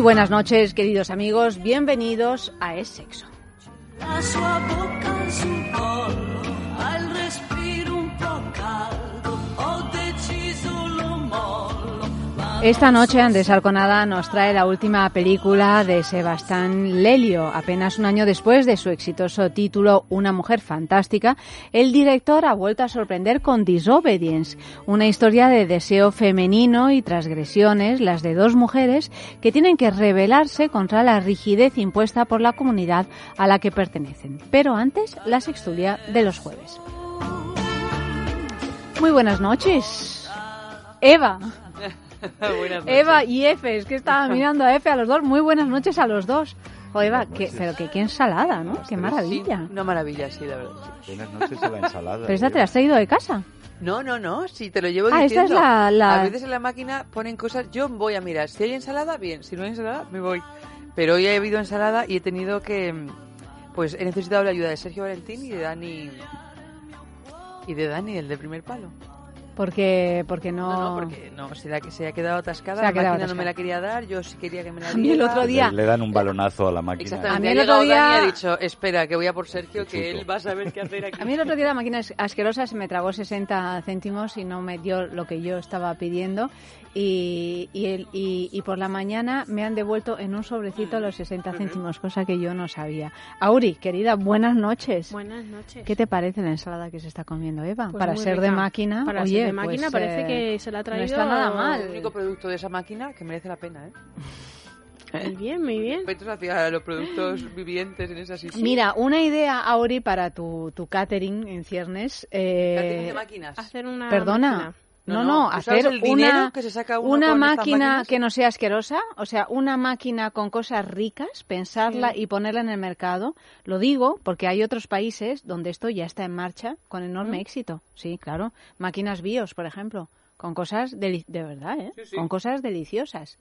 Muy buenas noches, queridos amigos. Bienvenidos a Es Sexo. Esta noche Andrés Arconada nos trae la última película de Sebastián Lelio. Apenas un año después de su exitoso título Una mujer fantástica, el director ha vuelto a sorprender con Disobedience, una historia de deseo femenino y transgresiones, las de dos mujeres que tienen que rebelarse contra la rigidez impuesta por la comunidad a la que pertenecen. Pero antes, la sextulia de los jueves. Muy buenas noches. Eva. Buenas noches. Eva y Efe, es que estaba mirando a Efe a los dos. Muy buenas noches a los dos. Jo, Eva, que, pero que qué ensalada, ¿no? Qué maravilla. Sí, una maravilla, sí, la verdad. Buenas noches a la ensalada. Pero esta te la has traído de casa. No, no, no, sí, te lo llevo Ah, esta es diciendo. la- la- A veces en la máquina ponen cosas, yo voy a mirar, si hay ensalada, bien, si no hay ensalada, me voy. Pero hoy ha habido ensalada y he tenido que, pues he necesitado la ayuda de Sergio Valentín y de Dani, y de Dani, el de primer palo. Porque, porque no... No, no, porque no, se, la, se ha quedado atascada, Se ha la máquina no me la quería dar, yo sí quería que me la A mí el diera. otro día- Le dan un balonazo a la máquina. Exactamente, A mí el otro día- ha dicho, espera, que voy a por Sergio, que él va a saber qué hacer aquí. A mí el otro día la máquina es asquerosa se me tragó 60 céntimos y no me dio lo que yo estaba pidiendo. Y, y, el- y, y por la mañana me han devuelto en un sobrecito los 60 céntimos, cosa que yo no sabía. Auri, querida, buenas noches. Buenas noches. ¿Qué te parece la ensalada que se está comiendo Eva? Pues Para ser de máquina, Para oye, ser de máquina pues, parece eh, que se la ha traído. No está nada mal. el único producto de esa máquina que merece la pena, ¿eh? Muy bien, muy bien. Respetos hacia los productos vivientes en esa sitio. Mira, una idea, Auri, para tu, tu catering en ciernes. eh, Catering de máquinas. Hacer una Perdona. máquina. No, No, no, no, ¿tú sabes hacer el una, que se saca una máquina que no sea asquerosa, o sea, una máquina con cosas ricas, pensarla y ponerla en el mercado. Lo digo porque hay otros países donde esto ya está en marcha con enorme Mm. éxito. Sí, claro. Máquinas bios, por ejemplo, con cosas deli- de verdad, ¿eh? Sí, sí. Con cosas deliciosas.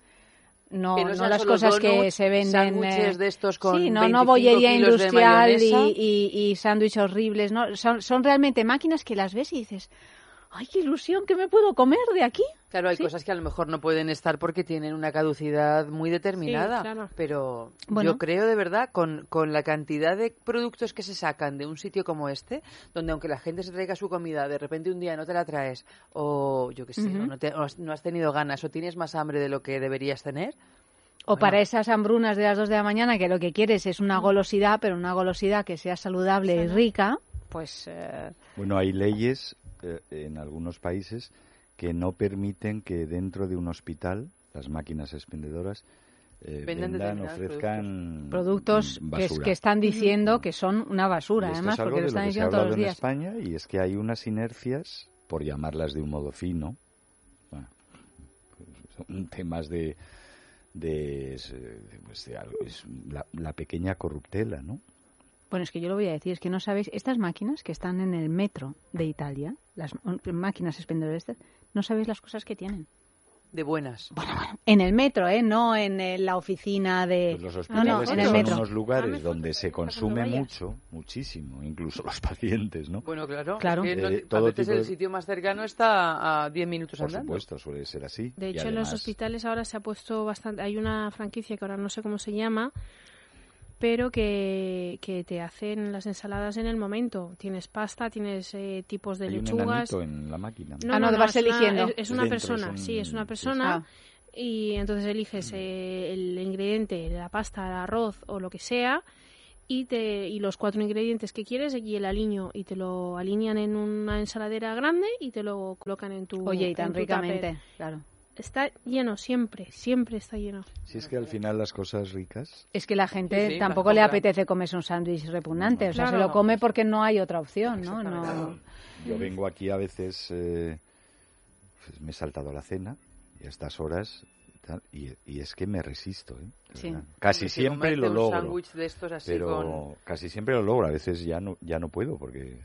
No, no, las cosas que se venden. eh, de estos con sí, no, 25 no bollería de industrial y, y, y sándwiches horribles. No, son, son realmente máquinas que las ves y dices, ¡ay, qué ilusión! ¿Qué me puedo comer de aquí? Claro, hay Sí. cosas que a lo mejor no pueden estar porque tienen una caducidad muy determinada. Sí, claro. Pero Bueno. yo creo de verdad, con, con la cantidad de productos que se sacan de un sitio como este, donde aunque la gente se traiga su comida, de repente un día no te la traes, o yo qué sé, o no, te- o has- no has tenido ganas, o tienes más hambre de lo que deberías tener. O Bueno. para esas hambrunas de las dos de la mañana que lo que quieres es una golosidad, pero una golosidad que sea saludable y rica, pues... eh, Bueno, hay leyes eh, en algunos países que no permiten que dentro de un hospital las máquinas expendedoras eh, Vendan ofrezcan productos que, están diciendo que son una basura, además, es algo porque lo de lo están que se ha diciendo todos hablado los en días. España y es que hay unas inercias, por llamarlas de un modo fino, bueno, son temas de, de, eh, pues de algo- es la, la pequeña corruptela, ¿no? Bueno, es que yo lo voy a decir, es que no sabéis, estas máquinas que están en el metro de Italia, las máquinas expendedoras, no sabéis las cosas que tienen. De buenas. En el metro, ¿eh? No en eh, la oficina de... Pues los no, no, hospitales en que el son metro. unos lugares donde se consume mucho, muchísimo, incluso los pacientes, ¿no? Bueno, claro. Claro. que no- Eh, a todo veces tipo el de- sitio más cercano está a 10 minutos Por andando. supuesto, suele ser así. De hecho, en los además, hospitales ahora se ha puesto bastante. Hay una franquicia que ahora no sé cómo se llama, pero que, que te hacen las ensaladas en el momento. Tienes pasta, tienes eh, tipos de hay un lechugas. enanito en la máquina. ¿no? Ah, no, te vas es una- eligiendo. es, es una Dentro persona, son- sí, es una persona. Ah. Y entonces eliges eh, el ingrediente, la pasta, el arroz o lo que sea. y, te, y los cuatro ingredientes que quieres y el aliño y te lo alinean en una ensaladera grande y te lo colocan en tu Oye, y tan ricamente, tupper. claro. Está lleno siempre, siempre está lleno. Si es que al final las cosas ricas Es que la gente Sí, sí, tampoco le apetece comerse un sándwich repugnante, o sea, se lo come porque no hay otra opción, ¿no? no Yo vengo aquí a veces, eh, pues me he saltado la cena y a estas horas y, y es que me resisto. ¿eh? Sí. Casi Si siempre lo logro, sándwich de estos así pero con... casi siempre lo logro. A veces ya no ya no puedo porque,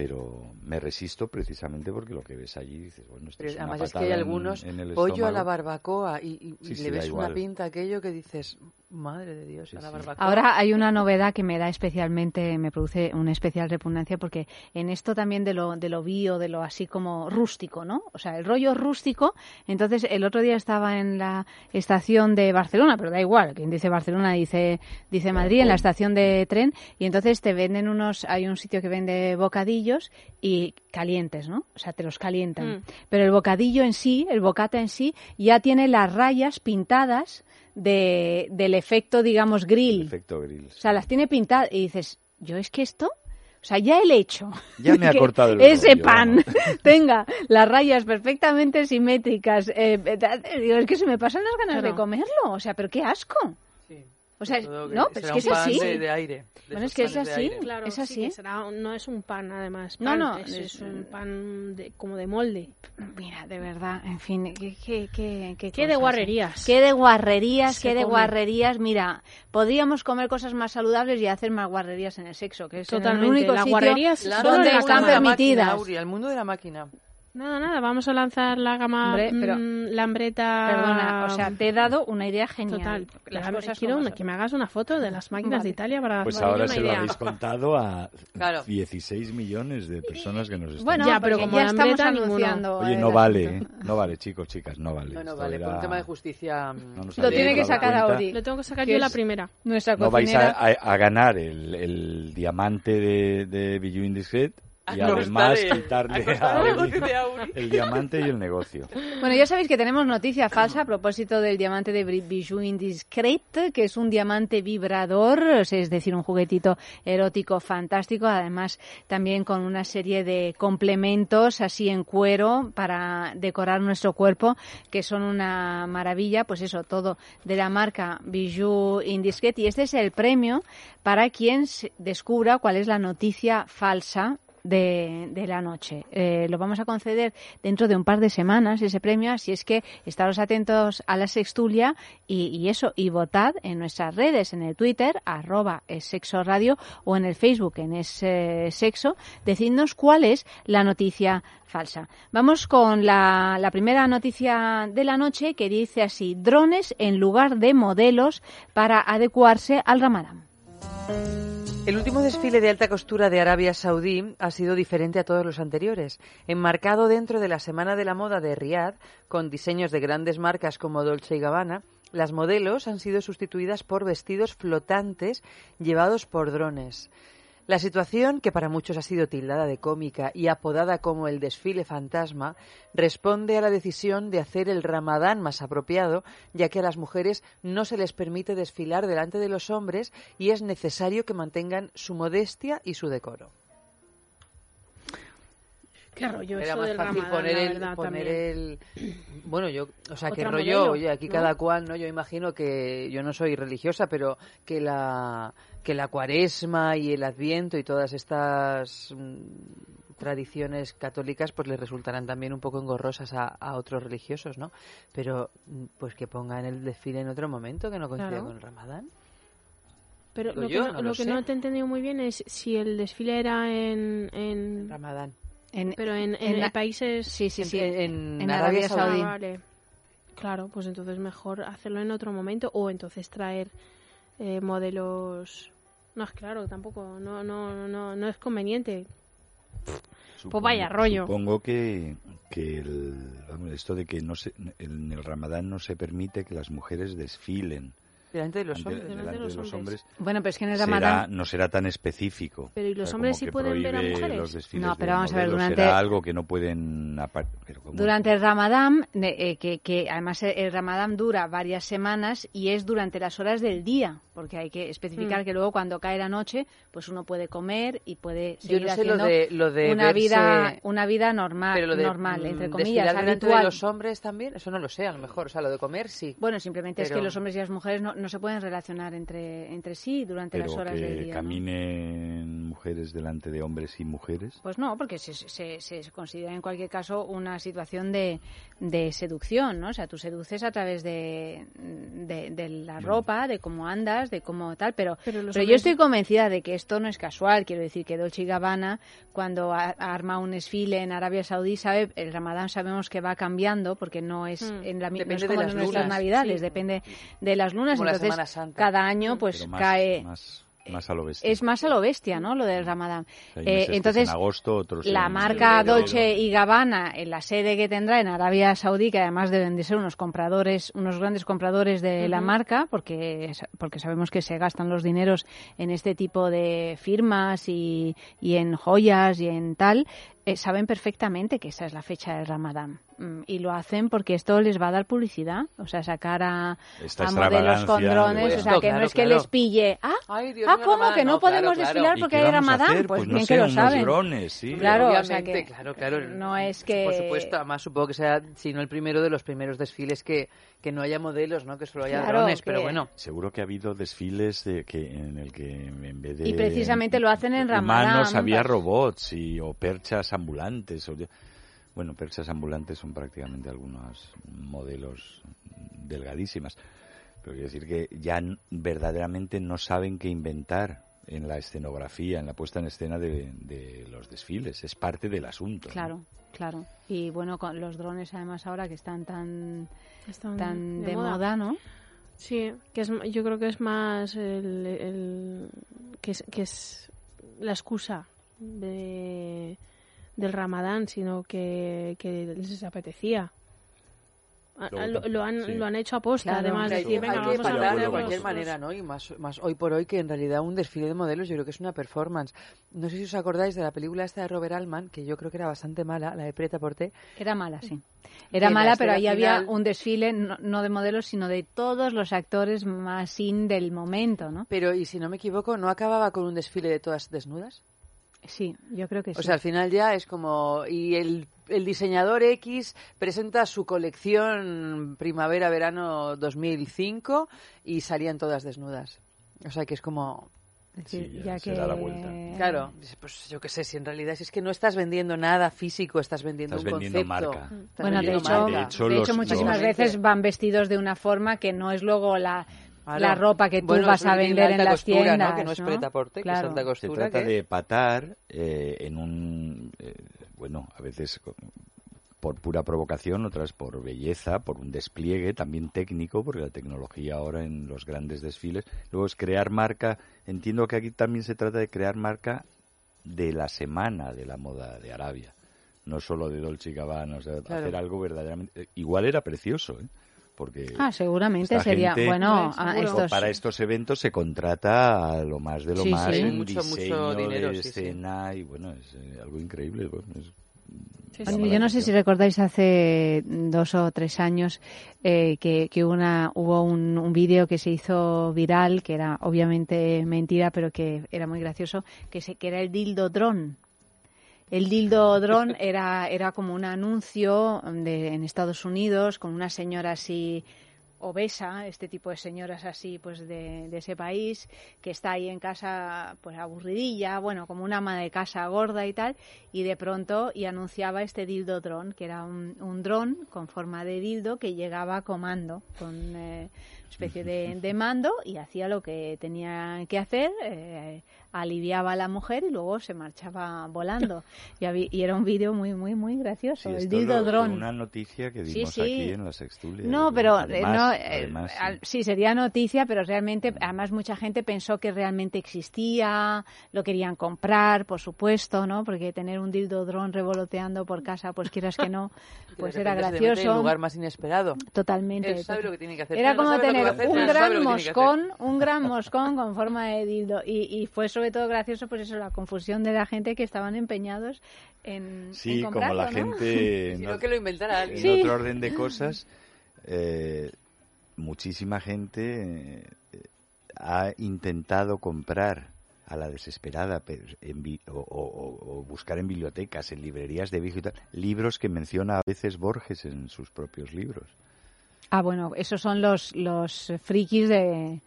pero me resisto precisamente porque lo que ves allí dices bueno esto Pero es una además es que hay algunos pollo a la barbacoa y, y- y Sí, sí, le ves una pinta aquello que dices, madre de Dios, Sí, a la barbacoa. Ahora hay una novedad que me da especialmente, me produce una especial repugnancia porque en esto también de lo, de lo bio, de lo así como rústico, ¿no? O sea, el rollo rústico. Entonces, el otro día estaba en la estación de Barcelona, pero da igual, quien dice Barcelona dice, dice Madrid, en la estación de tren, y entonces te venden unos, hay un sitio que vende bocadillos y calientes, ¿no? O sea, te los calientan. Mm. Pero el bocadillo en sí, el bocata en sí, ya tiene las rayas pintadas de, del efecto, digamos, grill. Efecto grill. O sea, las tiene pintadas y dices, yo es que esto, o sea, ya el hecho. Ya me ha cortado el Ese rollo, pan vamos. tenga las rayas perfectamente simétricas. eh, digo, es que se me pasan las ganas Claro. de comerlo. O sea, pero qué asco. Sí. O sea, no, pero es que es un pan así. De, de aire. de Bueno, es que es así. Claro, Es sí, así. que será no es un pan, además. No, pan, no, es, es- es un pan de- como de molde. Mira, de verdad, en fin, qué, qué, qué, qué Qué de cosas, ¿eh? guarrerías. Qué de guarrerías, qué de come. guarrerías. Mira, podríamos comer cosas más saludables y hacer más guarrerías en el sexo, que es en Totalmente. el único La sitio guarrería es Claro, solo donde están permitidas. Auri, al mundo de la máquina. Nada, nada, vamos a lanzar la gama Hombre, pero- mm, lambreta. Perdona, o sea, te he dado una idea genial. Total. Las La- cosas quiero una- que me hagas una foto de las máquinas Vale. de Italia para Pues ahora una se lo idea. habéis contado a Claro. 16 millones de personas que nos están Bueno, Ya, pero como ya la estamos anunciando. Oye, eh, no vale. ¿eh? no vale, chicos, chicas, no vale. No, no, vale, por un era- tema de justicia. No nos Lo tiene que sacar. Auri. Lo tengo que sacar yo es- la primera. Nuestra No vais cocinera. a, a- a ganar el, el diamante de, de Bijou Indiscret y además quitarle a Auri negocio de Auri. el diamante y el negocio. Bueno, ya sabéis que tenemos noticia falsa a propósito del diamante de Bijou Indiscret, que es un diamante vibrador, es decir, un juguetito erótico fantástico, además también con una serie de complementos así en cuero para decorar nuestro cuerpo, que son una maravilla, pues eso, todo de la marca Bijou Indiscret. Y este es el premio para quien se- descubra cuál es la noticia falsa de, la noche. Eh, lo vamos a conceder dentro de un par de semanas ese premio, así es que estaros atentos a la sextulia y, y eso, y votad en nuestras redes, en el Twitter, arroba es sexo radio o en el Facebook en es eh, sexo, decidnos cuál es la noticia falsa. Vamos con la, la primera noticia de la noche que dice así, drones en lugar de modelos para adecuarse al ramadán. El último desfile de alta costura de Arabia Saudí ha sido diferente a todos los anteriores. Enmarcado dentro de la Semana de la Moda de Riyadh, con diseños de grandes marcas como Dolce y Gabbana, las modelos han sido sustituidas por vestidos flotantes llevados por drones. La situación, que para muchos ha sido tildada de cómica y apodada como el desfile fantasma, responde a la decisión de hacer el ramadán más apropiado, ya que a las mujeres no se les permite desfilar delante de los hombres y es necesario que mantengan su modestia y su decoro. Qué rollo Era eso más del fácil Ramadán, poner, el, verdad, poner también. el... Bueno, yo... O sea, que rollo... modelo, Oye, aquí ¿no? cada cual, ¿no? Yo imagino que... Yo no soy religiosa, pero que la, que la cuaresma y el adviento y todas estas mm, tradiciones católicas pues les resultarán también un poco engorrosas a, a otros religiosos, ¿no? Pero mm, pues que pongan el desfile en otro momento que no coincida Claro. con el ramadán. Pero lo que, no, no lo lo que sé. no te he entendido muy bien es si el desfile era en... en Ramadán. En, pero en, en en la- países... sí, sí, sí. En, en Arabia Arabia Saudí. Ah, vale. Claro, pues entonces mejor hacerlo en otro momento o entonces traer eh, modelos... No, es claro, tampoco, no, no, no, no es conveniente. Supongo- vaya rollo. Supongo que, que el, vamos, esto de que no se, en el Ramadán no se permite que las mujeres desfilen Delante de los ante- hombres. delante Delante de los hombres, Bueno, pero es que en el será- Ramadán no será tan específico. Pero ¿y los O sea, hombres sí pueden ver a mujeres? No, pero vamos a ver, durante- será algo que no pueden... pero. Durante el Ramadán, eh, que, que además el- Ramadán dura varias semanas y es durante las horas del día, porque hay que especificar Mm. que luego cuando cae la noche, pues uno puede comer y puede Yo seguir no sé lo haciendo de, lo de una verse- vida una vida normal, pero lo de, normal mm, entre comillas, desfilar delante habitual. de los hombres también, eso no lo sé, a lo mejor. O sea, lo de comer sí. Bueno, simplemente es que los hombres y las mujeres no, no se pueden relacionar entre, entre sí durante Pero las horas que del día. ¿no? caminen mujeres delante de hombres y mujeres. Pues no, porque se, se, se considera en cualquier caso una situación de, de seducción, ¿no? O sea, tú seduces a través de, de, de la ropa, de cómo andas, de cómo tal, pero, Pero pero yo estoy convencida de que esto no es casual. Quiero decir que Dolce y Gabbana, cuando a- arma un desfile en Arabia Saudí, sabe, el Ramadán sabemos que va cambiando porque no es, Mm. en la, mi- no de las nuestras lunas, navidades, sí. depende de las lunas. Como la Entonces, Semana Santa. cada año pues más, cae... más, más a lo bestia. Es más a lo bestia, ¿no? Lo del Ramadán. Eh, entonces, en agosto, otros la en marca febrero. Dolce y Gabbana, en la sede que tendrá en Arabia Saudí, que además deben de ser unos compradores, unos grandes compradores de la marca, porque, porque sabemos que se gastan los dineros en este tipo de firmas y, y en joyas y en tal, eh, saben perfectamente que esa es la fecha del Ramadán. Mm, Y lo hacen porque esto les va a dar publicidad, o sea, sacar a, a modelos con drones, o sea, que no es que claro. les pille, ah, Ay, Dios ah mío, ¿cómo? Ramadán. Que no, No, podemos claro, desfilar ¿Y porque hay Ramadán, hacer? pues, Pues no bien sé, que lo saben. drones, sí. Claro, o sea que claro, claro. no es que Por supuesto, además supongo que sea, si no el primero de los primeros desfiles que, que no haya modelos, ¿no? Que solo haya Claro, drones, pero que- bueno. Seguro que ha habido desfiles de que en el que en vez de Y precisamente lo hacen en Ramadán. humanos había robots y o perchas ambulantes o- bueno perchas ambulantes son prácticamente algunos modelos delgadísimas pero quiero decir que ya n- verdaderamente no saben qué inventar en la escenografía en la puesta en escena de, de los desfiles es parte del asunto ¿no? Claro. Y bueno, con los drones además ahora que están tan Están tan de, moda. moda. ¿no? Sí, que es, yo creo que es más el, el- que, es, que es la excusa de, del Ramadán, sino que, que les apetecía. A- a- Lo, lo han, Sí. lo han hecho aposta, Claro, además, hombre, decir, hay que parar de cualquier manera, ¿no? Y más, más hoy por hoy que en realidad un desfile de modelos yo creo que es una performance. No sé si os acordáis de la película esta de Robert Altman, que yo creo que era bastante mala, la de Preta Porté. Era mala, sí. Y Era la mala, pero ahí escena había final- un desfile no, no de modelos, sino de todos los actores más in del momento, ¿no? Pero, y si no me equivoco, ¿no acababa con un desfile de todas desnudas? Sí, yo creo que sí. O sea, al final ya es como... Y el, el diseñador X presenta su colección primavera-verano 2005 y salían todas desnudas. O sea, que es como... Es decir, Sí, ya ya se que da la vuelta. Claro, pues yo qué sé, si en realidad si es que no estás vendiendo nada físico, estás vendiendo Estás un vendiendo concepto. marca. Estás Bueno, de vendiendo hecho, marca. De hecho, de los- hecho muchísimas los- veces van vestidos de una forma que no es luego la, Claro. la ropa que tú Bueno, vas a vender en las costura, tiendas. ¿no? Que no es preta-porte, que es Claro. alta Se costura. trata de patar eh, en un, eh, bueno, a veces por pura provocación, otras por belleza, por un despliegue también técnico, porque la tecnología ahora en los grandes desfiles. Luego es crear marca. Entiendo que aquí también se trata de crear marca de la semana de la moda de Arabia. No solo de Dolce y Gabbana, o sea, Claro. hacer algo verdaderamente... eh, Igual era precioso, ¿eh? Porque Ah, seguramente sería. gente- Bueno, Hombre, a seguro. estos. para estos eventos se contrata a lo más de lo Sí, más sí. en Mucho, mucho diseño dinero, de sí, sí. escena y bueno, es eh, algo increíble. bueno, es- Sí, llama sí. la Yo no sé si recordáis hace dos o tres años eh, que, que una, hubo un, un vídeo que se hizo viral, que era obviamente mentira, pero que era muy gracioso, que, se, que era el dildo dron. El dildo dron era, era como un anuncio de, en Estados Unidos con una señora así obesa, este tipo de señoras así pues de, ese país, que está ahí en casa pues aburridilla, bueno, como una ama de casa gorda y tal, y de pronto y anunciaba este dildo dron, que era un, un dron con forma de dildo que llegaba a comando, con eh, especie de, de mando y hacía lo que tenía que hacer, eh, aliviaba a la mujer y luego se marchaba volando. Y, habí- y era un vídeo muy, muy, muy gracioso. Sí, el dildo dron. Una noticia que Sí, dimos sí. aquí en la Sextulia. No, pero eh, Además- no, eh, además, sí. sí sería noticia, pero realmente, además mucha gente pensó que realmente existía, lo querían comprar, por supuesto, ¿no? Porque tener un dildo dron revoloteando por casa, pues quieras que no, pues era gracioso. lugar más inesperado. Totalmente. Él sabe lo que tiene que hacer. Era no como lo que tener un gran moscón, un gran moscón con forma de dildo. Y, y fue sobre todo gracioso, pues eso, la confusión de la gente que estaban empeñados en, Sí, en como la ¿no? gente... Si no- no, que lo inventara en alguien. Sí. otro orden de cosas, eh, muchísima gente eh, ha intentado comprar a la desesperada pero en bi- o, o- o buscar en bibliotecas, en librerías de viejo y tal, libros que menciona a veces Borges en sus propios libros. Ah, bueno, esos son los, los frikis de...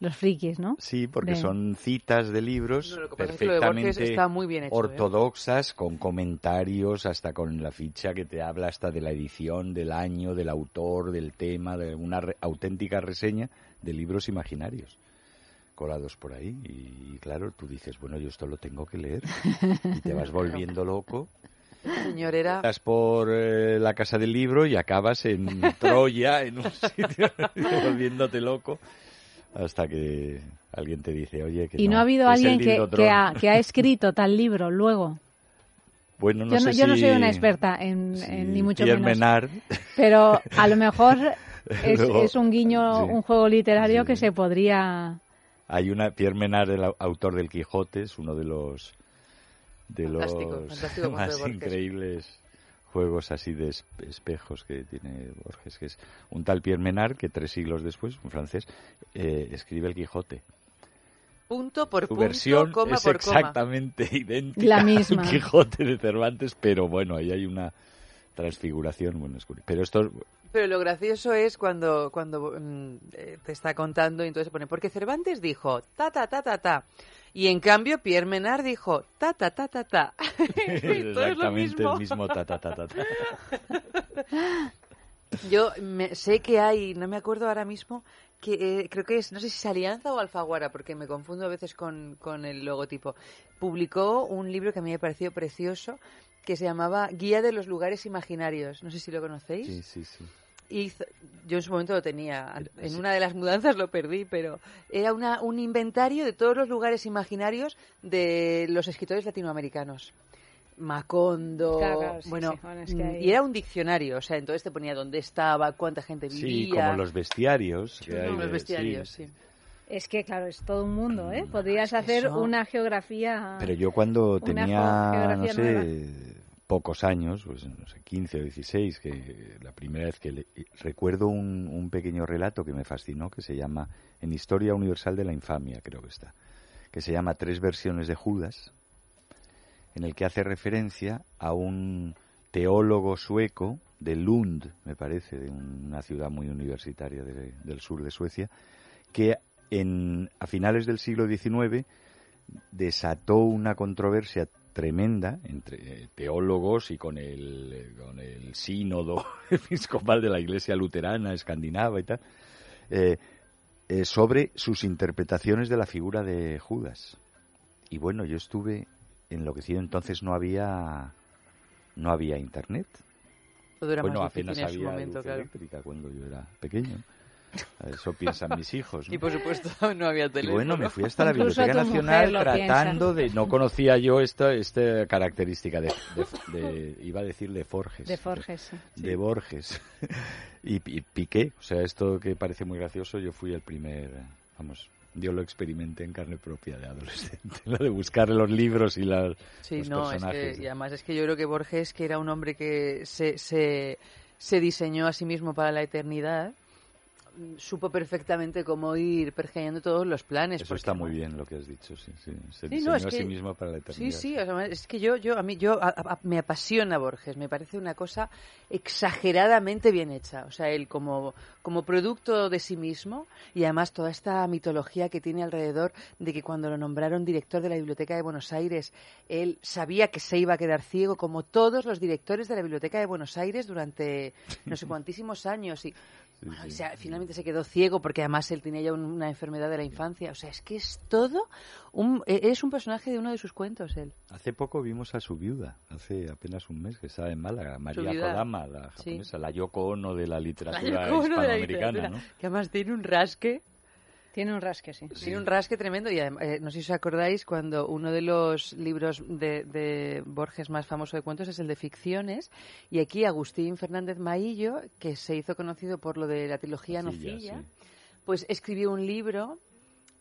Los frikis, ¿no? Sí, porque De- son citas de libros No, lo que pasa es que lo de Borges perfectamente está muy bien hecho, ¿eh? ortodoxas, con comentarios, hasta con la ficha que te habla hasta de la edición, del año, del autor, del tema, de una re- auténtica reseña de libros imaginarios colados por ahí. Y, claro, tú dices, bueno, yo esto lo tengo que leer. Y te vas volviendo loco. Señor era... Estás por eh, la casa del libro y acabas en Troya, en un sitio, volviéndote loco. Hasta que alguien te dice, oye, que Y no, ha habido alguien que, que, ha, que ha escrito tal libro luego. Bueno, no yo, sé no, yo no soy una experta en, si en ni mucho Pierre menos. Menard, Pero a lo mejor es, Luego- es un guiño, sí. un juego literario Sí. que se podría... hay una Pierre Menard, el au- autor del Quijote, es uno de los de Fantástico, los fantástico cuento de más increíbles juegos así de es- espejos que tiene Borges, que es un tal Pierre Menard que tres siglos después, un francés, eh, escribe el Quijote. Punto por Su punto, versión coma es por coma. exactamente idéntica La misma. al Quijote de Cervantes, pero bueno, ahí hay una transfiguración, bueno, es curioso. Pero esto Pero lo gracioso es cuando, cuando mm, eh, te está contando y entonces se pone, porque Cervantes dijo ta ta ta ta ta. Y en cambio Pierre Menard dijo ta ta ta ta ta. Todo es lo exactamente mismo. el mismo ta ta ta ta. ta. Yo me- sé que hay, no me acuerdo ahora mismo, que eh, creo que es, no sé si es Alianza o Alfaguara, porque me confundo a veces con, con el logotipo. Publicó un libro que a mí me pareció precioso, que se llamaba Guía de los Lugares Imaginarios. No sé si lo conocéis. Sí, sí, sí. Hizo- yo en su momento lo tenía, en una de las mudanzas lo perdí, pero era una, un inventario de todos los lugares imaginarios de los escritores latinoamericanos. Macondo, Claro, claro, sí, bueno, sí, bueno, es que mm, y era un diccionario, o sea, entonces te ponía dónde estaba, cuánta gente vivía. Sí, como los bestiarios. que hay Como los de- bestiarios, sí. sí. Es que, claro, es todo un mundo, ¿eh? Podrías que hacer eso- una geografía... Pero yo cuando tenía, no sé, nueva. Pocos años, pues no sé, 15 o 16, que la primera vez que le- recuerdo un, pequeño relato que me fascinó, que se llama En Historia Universal de la Infamia, creo que está, que se llama Tres versiones de Judas, en el que hace referencia a un teólogo sueco de Lund, me parece, de una ciudad muy universitaria de- del sur de Suecia, que en, a finales del siglo XIX desató una controversia tremenda entre eh, teólogos y con el, eh, con el sínodo episcopal de la Iglesia luterana escandinava y tal, eh, eh, sobre sus interpretaciones de la figura de Judas. Y bueno, yo estuve enloquecido, entonces no había no había internet. Todo era bueno, más apenas en había momento, luz claro. eléctrica cuando yo era pequeño. Eso piensan mis hijos. ¿no? Y por supuesto no había Y teléfono. bueno, me fui hasta la Biblioteca Nacional tratando de... No conocía yo esta, esta característica de, de- de- Iba a decir de Forges. De Forges, sí. De Borges. Y, y piqué. O sea, esto que parece muy gracioso, yo fui el primer... Vamos, yo lo experimenté en carne propia de adolescente. Lo de buscar los libros y las, Sí, los no, es que, y además es que yo creo que Borges, que era un hombre que se, se, se diseñó a sí mismo para la eternidad, supo perfectamente cómo ir pergeñando todos los planes. Eso está muy bien lo que has dicho, sí. sí. Se Sí, no, es a sí que- mismo para la eternidad. Sí, sí, o sea, es que yo, yo, a mí, yo, a- a- me apasiona Borges, me parece una cosa exageradamente bien hecha, o sea, él como, como producto de sí mismo y además toda esta mitología que tiene alrededor de que cuando lo nombraron director de la Biblioteca de Buenos Aires, él sabía que se iba a quedar ciego, como todos los directores de la Biblioteca de Buenos Aires durante no sé cuantísimos años y, bueno, y sí. se- finalmente finalmente se quedó ciego porque además él tenía ya un- una enfermedad de la infancia. O sea, es que es todo un... e- Es un personaje de uno de sus cuentos, él. Hace poco vimos a su viuda, hace apenas un mes, que estaba en Málaga, María. Kodama, la Sí. japonesa, la Yoko Ono de la La literatura Yoko Ono de la hispanoamericana, literatura, ¿no? Que además tiene un rasque. Tiene un rasque, sí. Tiene un rasque tremendo y adem- eh, no sé si os acordáis cuando uno de los libros de, de Borges más famoso de cuentos es el de ficciones y aquí Agustín Fernández Maillo, que se hizo conocido por lo de la trilogía Nocilla, Nocilla, sí. pues escribió un libro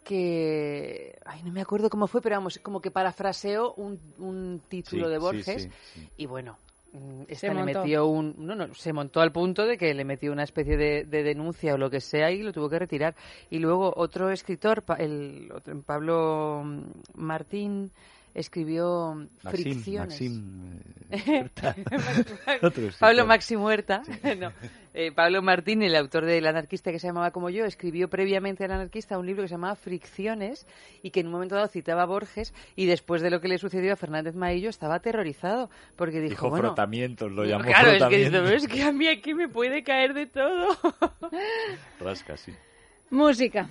que, ay, no me acuerdo cómo fue, pero vamos, como que parafraseó un, un título Sí, de sí, Borges sí, sí. y bueno, mm, Se esta le montó. metió un, no, no, se montó al punto de que le metió una especie de, de denuncia o lo que sea y lo tuvo que retirar. Y luego otro escritor, el otro, Pablo mm, Martín, escribió Maxim, Fricciones. Maxim, eh. Pablo Maxi Muerta, no, eh, Pablo Martín, el autor del anarquista que se llamaba como yo, escribió previamente al anarquista un libro que se llamaba Fricciones y que en un momento dado citaba a Borges y después de lo que le sucedió a Fernández Maillo estaba aterrorizado porque dijo, Dijo bueno, frotamientos, lo llamó claro, es que, frotamientos. dice, "Pero es que a mí aquí me puede caer de todo. Rasca, sí. Música.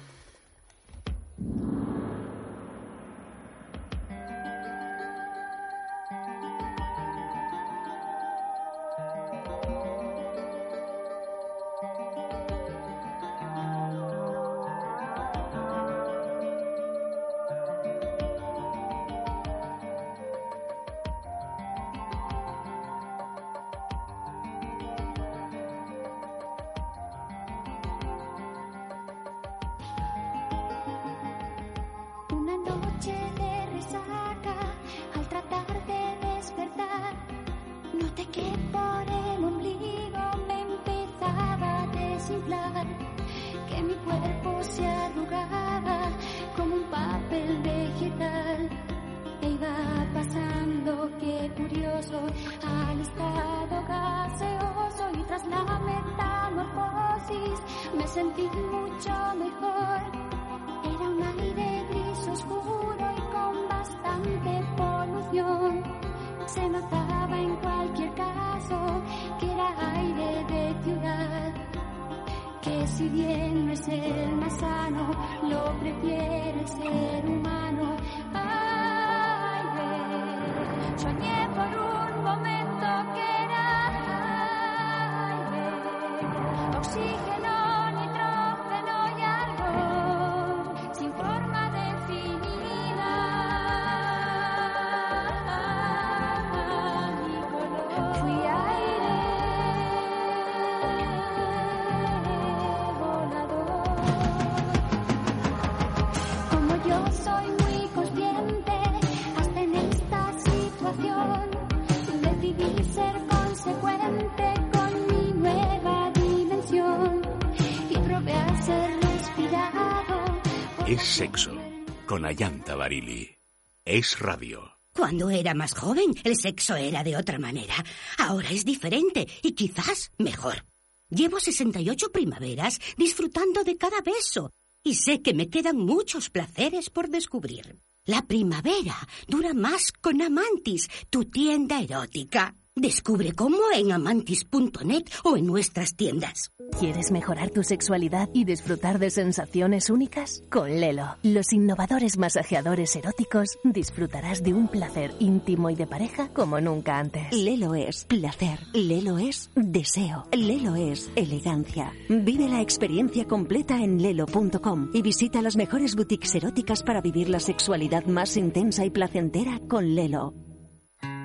Cuando era más joven, el sexo era de otra manera. Ahora es diferente y quizás mejor. Llevo 68 primaveras disfrutando de cada beso y sé que me quedan muchos placeres por descubrir. La primavera dura más con Amantis, tu tienda erótica. Descubre cómo en amantis.net o en nuestras tiendas. ¿Quieres mejorar tu sexualidad y disfrutar de sensaciones únicas? Con Lelo, los innovadores masajeadores eróticos, disfrutarás de un placer íntimo y de pareja como nunca antes. Lelo es placer, Lelo es deseo, Lelo es elegancia. Vive la experiencia completa en lelo.com y visita las mejores boutiques eróticas para vivir la sexualidad más intensa y placentera con Lelo.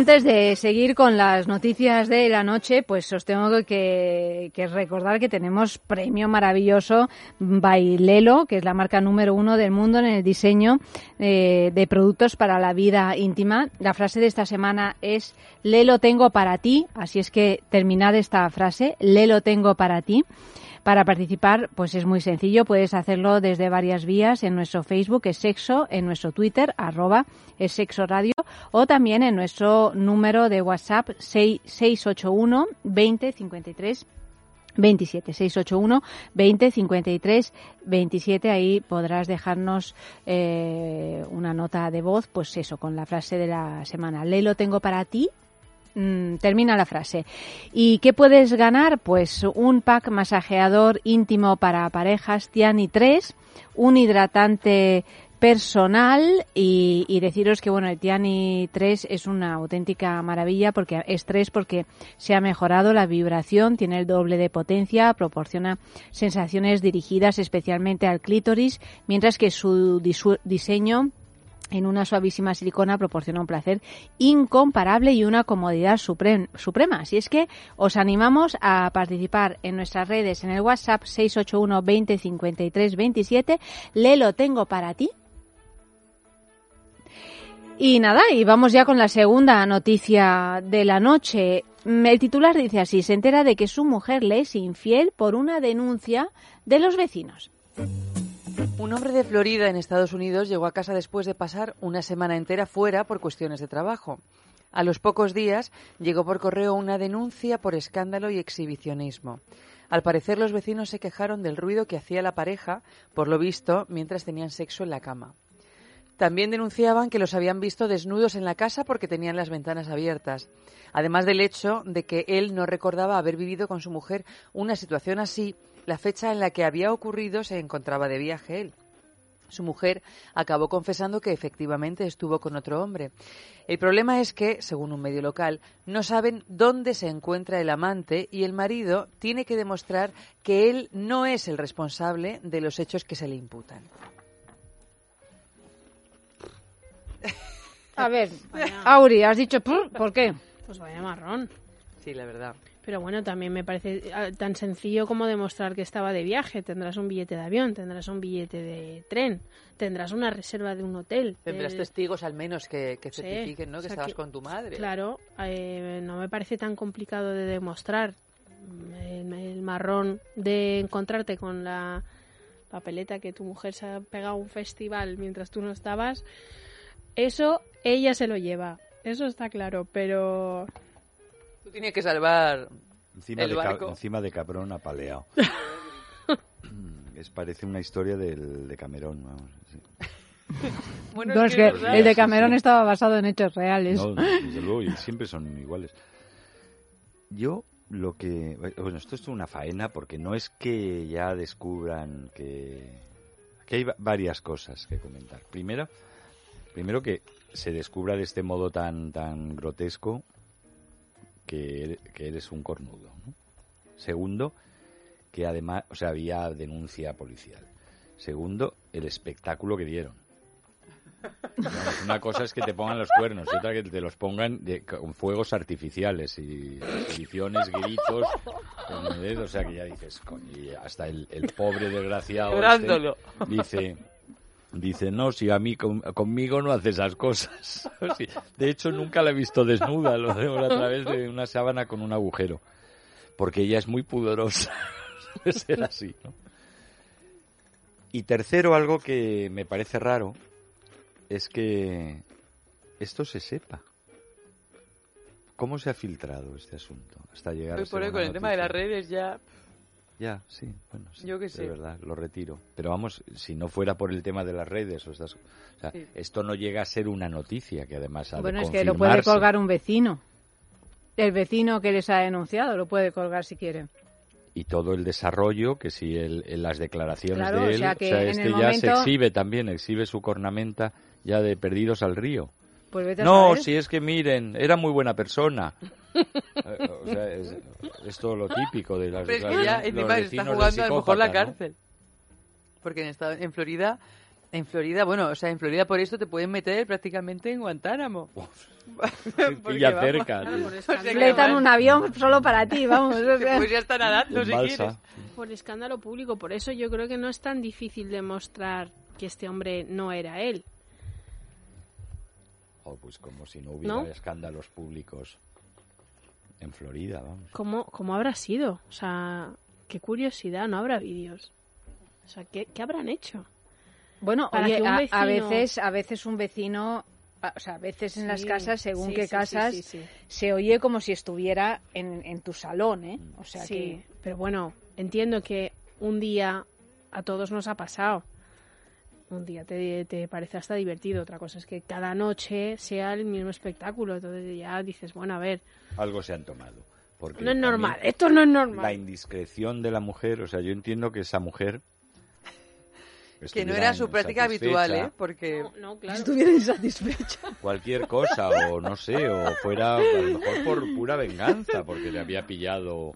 Antes de seguir con las noticias de la noche, pues os tengo que, recordar que tenemos premio maravilloso Bailelo, que es la marca número uno del mundo en el diseño eh, de productos para la vida íntima. La frase de esta semana es Le lo tengo para ti, así es que terminad esta frase, Le lo tengo para ti. Para participar, pues es muy sencillo, puedes hacerlo desde varias vías en nuestro Facebook, es sexo, en nuestro Twitter, arroba, es sexo radio, o también en nuestro número de WhatsApp 681 20 53 27 681 20 53 27 ahí podrás dejarnos eh, una nota de voz pues eso con la frase de la semana. Le lo tengo para ti Mm, termina la frase. ¿Y qué puedes ganar? Pues un pack masajeador íntimo para parejas Tiani 3, un hidratante personal y, y, deciros que bueno el Tiani 3 es una auténtica maravilla porque es 3 porque se ha mejorado la vibración, tiene el doble de potencia, proporciona sensaciones dirigidas especialmente al clítoris, mientras que su diseño en una suavísima silicona proporciona un placer incomparable y una comodidad suprema. Así es que os animamos a participar en nuestras redes en el WhatsApp 681 20 53 27. Le lo tengo para ti. Y nada, y vamos ya con la segunda noticia de la noche. El titular dice así, se entera de que su mujer le es infiel por una denuncia de los vecinos. Un hombre de Florida, en Estados Unidos, llegó a casa después de pasar una semana entera fuera por cuestiones de trabajo. A los pocos días llegó por correo una denuncia por escándalo y exhibicionismo. Al parecer los vecinos se quejaron del ruido que hacía la pareja, por lo visto, mientras tenían sexo en la cama. También denunciaban que los habían visto desnudos en la casa porque tenían las ventanas abiertas, además del hecho de que él no recordaba haber vivido con su mujer una situación así la fecha en la que había ocurrido se encontraba de viaje él. Su mujer acabó confesando que efectivamente estuvo con otro hombre. El problema es que, según un medio local, no saben dónde se encuentra el amante y el marido tiene que demostrar que él no es el responsable de los hechos que se le imputan. A ver, Auri, has dicho ¿por qué? Pues vaya marrón. Sí, la verdad. Pero bueno, también me parece ah, tan sencillo como demostrar que estaba de viaje. Tendrás un billete de avión, tendrás un billete de tren, tendrás una reserva de un hotel. Tendrás testigos al menos que, certifiquen ¿no? que estabas con tu madre. Claro, eh, no me parece tan complicado de demostrar el, marrón de encontrarte con la papeleta que tu mujer se ha pegado a un festival mientras tú no estabas. Eso ella se lo lleva. Eso está claro, pero Tú tienes que salvar encima el de barco. encima de cabrón apaleado. es parece una historia del, de Camerón, vamos. sí. Bueno, No, es es que que es verdad. el de Camerón estaba basado en hechos reales. No, desde luego, y siempre son iguales. Yo lo que... Bueno, esto es una faena porque no es que ya descubran que... Aquí hay va- varias cosas que comentar. Primero, primero que se descubra de este modo tan, tan grotesco que, ere- que eres un cornudo. ¿no? Segundo, que además, o sea, había denuncia policial. Segundo, el espectáculo que dieron. Una cosa es que te pongan los cuernos y otra que te los pongan de- con fuegos artificiales y exhibiciones, gritos, o sea que ya dices, coño, y hasta el, el pobre desgraciado este dice, dice, no, si a mí con- conmigo no hace esas cosas. De hecho, nunca la he visto desnuda, lo veo a través de una sábana con un agujero, porque ella es muy pudorosa, suele ser así, ¿no? Y tercero, algo que me parece raro, es que esto se sepa. ¿Cómo se ha filtrado este asunto hasta llegar Hoy a por una con el tema de las redes ya... Ya, sí, bueno, sí, Yo qué de sé. verdad, lo retiro. Pero vamos, si no fuera por el tema de las redes o estas, o sea, Sí. esto no llega a ser una noticia que además ha de Bueno, es que lo puede colgar un vecino. El vecino que les ha denunciado lo puede colgar si quiere. y todo el desarrollo que si el, en las declaraciones Claro, de o él, sea que en este el ya se momento- exhibe también, exhibe su cornamenta ya de perdidos al río. Pues vete a No, saber. si es que miren, era muy buena persona. Eh, o sea, es, es todo lo típico de las Pero es que ya encima se está jugando a lo mejor la psicópata, ¿no? cárcel. Porque en, esta- en Florida En Florida, bueno, o sea, en Florida por esto te pueden meter prácticamente en Guantánamo. Pilla cerca. Fletan van- un avión solo para ti, vamos. o sea. Pues ya está nadando si balsa. quieres. por escándalo público. Por eso yo creo que no es tan difícil demostrar que este hombre no era él. Oh, pues como si no hubiera ¿No? escándalos públicos en Florida, vamos. ¿Cómo, cómo habrá sido? O sea, qué curiosidad, no habrá vídeos. O sea, ¿qué, qué habrán hecho? Bueno, Para oye, que un a, veces, a veces un vecino, a- o sea, a veces en las casas, según sí, qué sí, sí, casas, sí, sí. se oye como si estuviera en, en tu salón, ¿eh? O sea sí, que pero bueno, entiendo que un día a todos nos ha pasado. Un día te, te parece hasta divertido, otra cosa es que cada noche sea el mismo espectáculo. Entonces ya dices, bueno, a ver, Algo se han tomado. Porque no es normal, esto no es La normal. indiscreción de la mujer, o sea, yo entiendo que esa mujer... Que no era su práctica habitual, ¿eh? Porque No, no, claro. estuviera insatisfecho. Cualquier cosa, o no sé, o fuera a lo mejor por pura venganza, porque le había pillado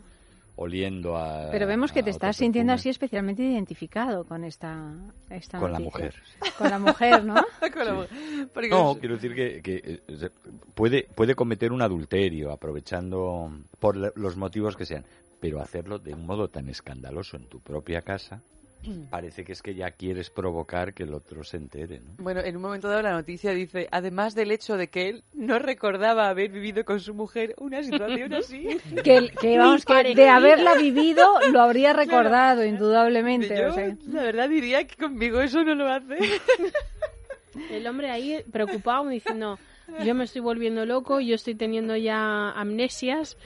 oliendo a... Pero vemos que te estás sintiendo así especialmente identificado con esta, esta Con la mujer. Con la mujer, ¿no? con la- porque No, es- quiero decir que, que, eh, puede, puede cometer un adulterio aprovechando por le- los motivos que sean, pero hacerlo de un modo tan escandaloso en tu propia casa, parece que es que ya quieres provocar que el otro se entere, ¿no? Bueno, en un momento dado la noticia dice, además del hecho de que él no recordaba haber vivido con su mujer una situación así. Que, que, vamos, que de haberla vivido lo habría recordado, indudablemente. Yo, o sea, la verdad diría que conmigo eso no lo hace. El hombre ahí preocupado diciendo, yo me estoy volviendo loco, yo estoy teniendo ya amnesias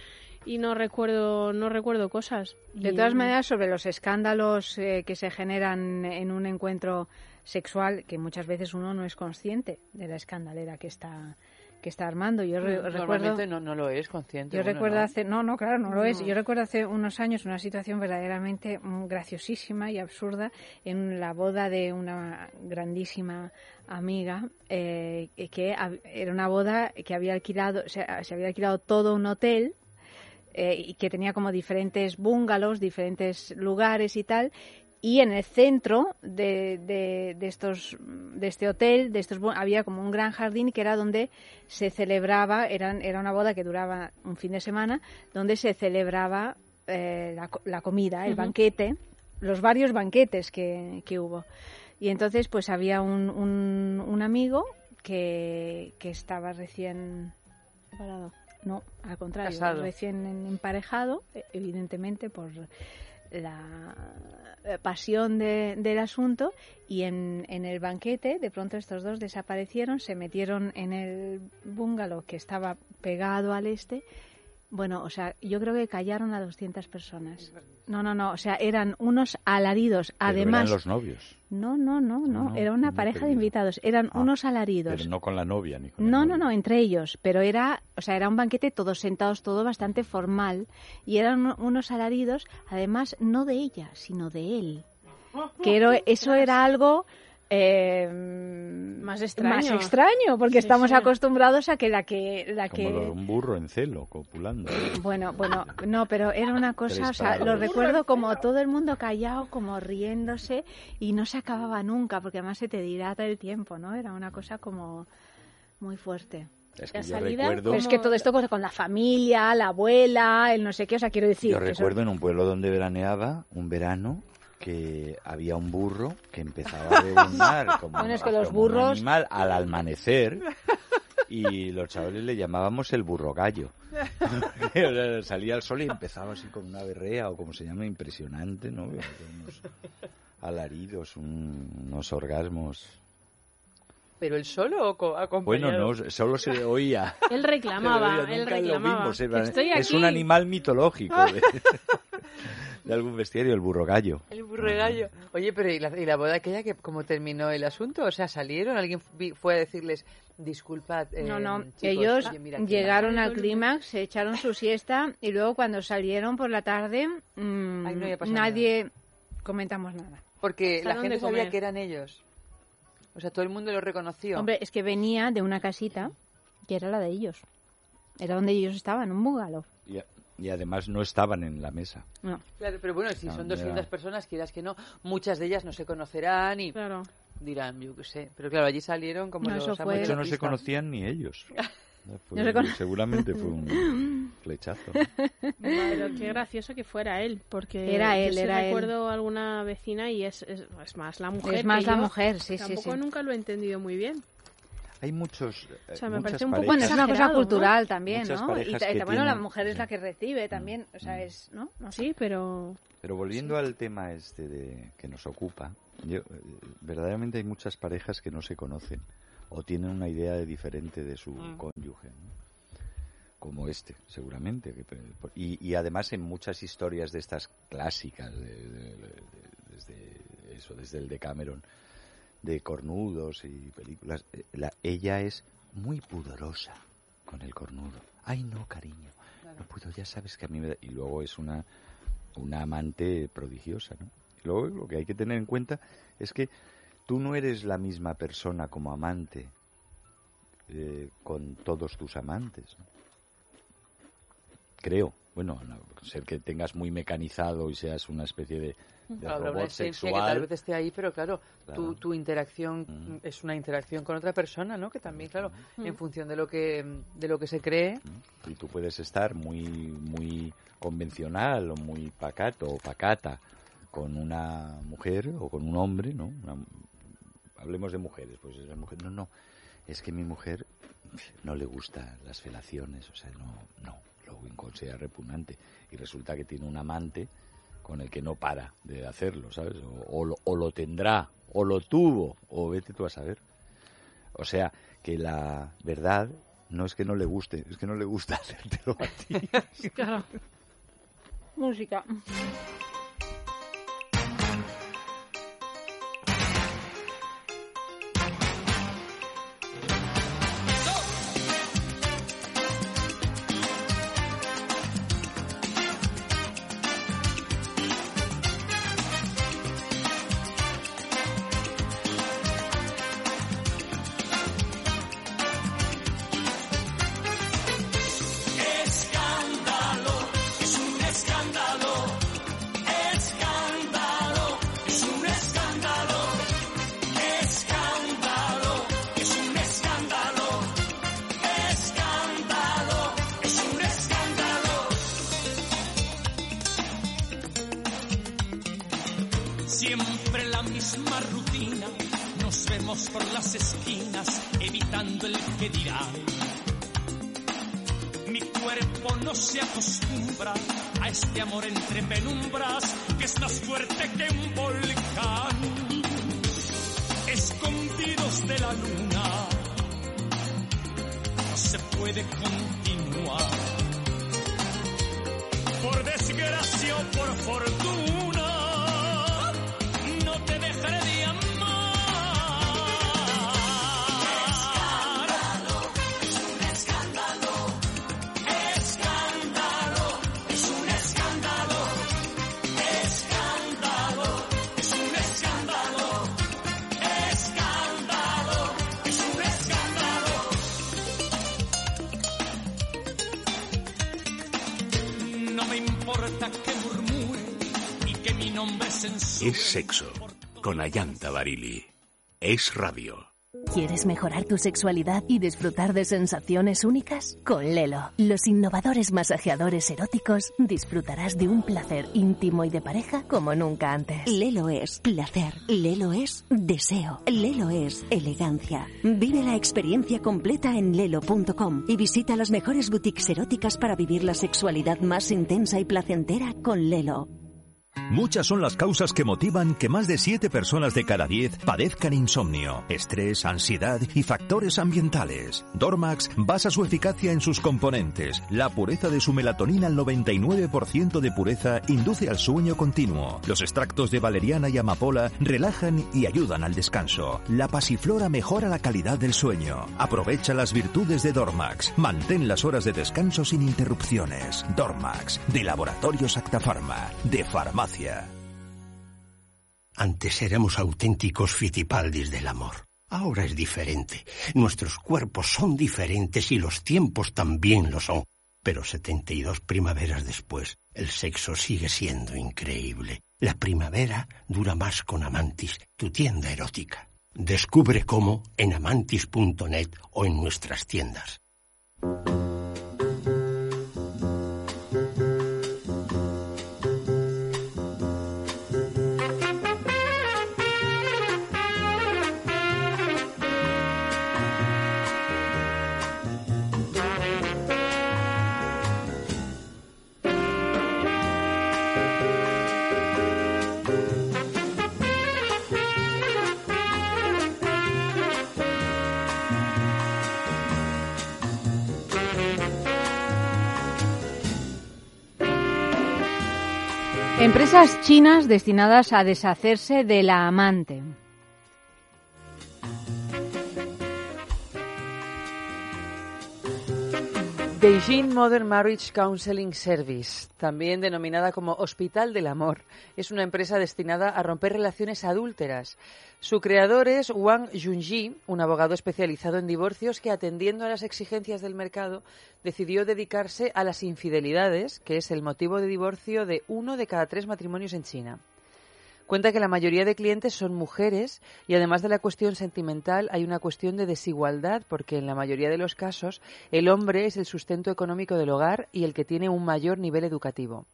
y no recuerdo no recuerdo cosas. De todas maneras, sobre los escándalos eh, que se generan en un encuentro sexual, que muchas veces uno no es consciente de la escandalera que está que está armando. Yo re- recuerdo, Normalmente no, no lo es consciente. yo recuerdo ¿no? hace, no, no, claro, no lo es. Yo recuerdo hace unos años una situación verdaderamente mm, graciosísima y absurda en la boda de una grandísima amiga eh, que era una boda que había alquilado, se, se había alquilado todo un hotel eh, y que tenía como diferentes bungalows, diferentes lugares y tal. Y en el centro de, de, de estos, de este hotel, de estos, había como un gran jardín que era donde se celebraba, eran, era una boda que duraba un fin de semana, donde se celebraba eh, la, la comida, el banquete, los varios banquetes que, que hubo. Y entonces pues había un, un, un amigo que, que estaba recién Separado. No, al contrario, Casado. recién emparejado, e- evidentemente por la eh, pasión de- del asunto y en, en el banquete de pronto estos dos desaparecieron, se metieron en el bungalow que estaba pegado al este. Bueno, o sea, yo creo que callaron a 200 personas. No, no, no, o sea, eran unos alaridos. Pero Además, eran los novios, no, no, no, no, No, era una no pareja de invitados, eran Ah, unos alaridos. pero no con la novia ni con No, no, no, entre ellos, pero era, o sea, era un banquete todos sentados, todo bastante formal y eran uno- unos alaridos, además no de ella, sino de él. Que era- eso era algo eh, Más extraño. más extraño, porque Sí, estamos sí. acostumbrados a que la que la Como lo de que un burro en celo, copulando. bueno, bueno, no, pero era una cosa, o sea, lo recuerdo como todo el mundo callado, como riéndose y no se acababa nunca, porque además se te dilata el tiempo, ¿no? Era una cosa como muy fuerte. Es que yo recuerdo, es que todo esto con, con la familia, la abuela, el no sé qué, o sea, quiero decir. yo eso- recuerdo en un pueblo donde veraneaba, un verano, que había un burro que empezaba a rebunar como, Bueno, es que los como un burros- animal al amanecer y los chavales le llamábamos el burro gallo. Salía el sol y empezaba así con una berrea o como se llama, impresionante, ¿no? Unos alaridos, un- unos orgasmos. ¿Pero él solo o Bueno, no, solo se oía. Él reclamaba, oía, él lo reclamaba. vimos, que era- estoy es un animal mitológico de, algún bestiario, el burro gallo. El burro gallo. Oye, pero ¿y la, y la boda aquella que cómo terminó el asunto? O sea, ¿salieron? ¿Alguien vi- fue a decirles, disculpad, eh, No, no, chicos, ellos oye, mira, que- llegaron al clímax, se echaron su siesta y luego cuando salieron por la tarde, mm, no pasado nadie comentamos nada. Porque la gente sabía que eran ellos. O sea, todo el mundo los reconoció. Hombre, es que venía de una casita que era la de ellos. Era donde ellos estaban, un bungalow. Y, además no estaban en la mesa. No. Claro, pero bueno, si No, son ya. 200 personas, quieras que no, muchas de ellas no se conocerán y... Claro. dirán, yo qué sé. Pero claro, allí salieron como No, los eso amos fue- no se conocían ni ellos. Fue- No se seguramente fue un flechazo. Pero qué gracioso que fuera él, porque Era él, yo sí era él. recuerdo a alguna vecina y es, es, es más la mujer. Es más que la yo. mujer, sí, sí, Tampoco sí. nunca lo he entendido muy bien. Hay muchos. eh, O sea, me parece un poco Bueno, es una cosa Exagerado, ¿no? cultural también, ¿no? Y parejas bueno, la tienen- mujer es la sí. que recibe también, o sea, es, ¿no? No sé. Sí, pero Pero volviendo al tema este de que nos ocupa, yo, eh, verdaderamente hay muchas parejas que no se conocen o tienen una idea de diferente de su Mm. cónyuge, ¿no? como este, seguramente. que- y, y además en muchas historias de estas clásicas, de- de- de- desde eso, desde el de Cameron, de cornudos y películas, eh, la- ella es muy pudorosa con el cornudo. Ay, no, cariño, no puedo, ya sabes que a mí me da... Y luego es una una amante prodigiosa, ¿no? Y Luego lo que hay que tener en cuenta es que tú no eres la misma persona como amante eh, con todos tus amantes. ¿no? Creo. Bueno, no, ser que tengas muy mecanizado y seas una especie de, de Claro, habrá una robot esencia que tal sexual. vez esté ahí, pero claro, Claro. Tu, tu interacción Mm. es una interacción con otra persona, ¿no? Que también, claro, Mm. en función de lo que de lo que se cree, Y tú puedes estar muy, muy convencional o muy pacato o pacata con una mujer o con un hombre, ¿no? Una- hablemos de mujeres, pues esa mujer, no, no, es que mi mujer no le gustan las felaciones, o sea, no, no, lo considera repugnante. Y resulta que tiene un amante con el que no para de hacerlo, ¿sabes? O, o lo, o lo tendrá, o lo tuvo, o vete tú a saber. O sea, que la verdad no es que no le guste, es que no le gusta hacértelo a ti. claro. Música. Sexo. Con Ayanta Barili. Es radio. ¿Quieres mejorar tu sexualidad y disfrutar de sensaciones únicas? Con Lelo, los innovadores masajeadores eróticos, disfrutarás de un placer íntimo y de pareja como nunca antes. Lelo es placer, Lelo es deseo, Lelo es elegancia. Vive la experiencia completa en lelo.com y visita las mejores boutiques eróticas para vivir la sexualidad más intensa y placentera con Lelo. Muchas son las causas que motivan que más de 7 personas de cada 10 padezcan insomnio, estrés, ansiedad y factores ambientales. Dormax basa su eficacia en sus componentes. La pureza de su melatonina al 99% de pureza induce al sueño continuo. Los extractos de valeriana y amapola relajan y ayudan al descanso. La pasiflora mejora la calidad del sueño. Aprovecha las virtudes de Dormax. Mantén las horas de descanso sin interrupciones. Dormax, de Laboratorios Actafarma, de Farmacia. Antes éramos auténticos fitipaldis del amor. Ahora es diferente. Nuestros cuerpos son diferentes y los tiempos también lo son. Pero 72 primaveras después, el sexo sigue siendo increíble. La primavera dura más con Amantis, tu tienda erótica. Descubre cómo en amantis.net o en nuestras tiendas. Empresas chinas destinadas a deshacerse de la amante. Beijing Modern Marriage Counseling Service, también denominada como Hospital del Amor, es una empresa destinada a romper relaciones adúlteras. Su creador es Wang Junji, un abogado especializado en divorcios que, atendiendo a las exigencias del mercado, decidió dedicarse a las infidelidades, que es el motivo de divorcio de uno de cada tres matrimonios en China. Cuenta que la mayoría de clientes son mujeres y además de la cuestión sentimental hay una cuestión de desigualdad porque en la mayoría de los casos el hombre es el sustento económico del hogar y el que tiene un mayor nivel educativo.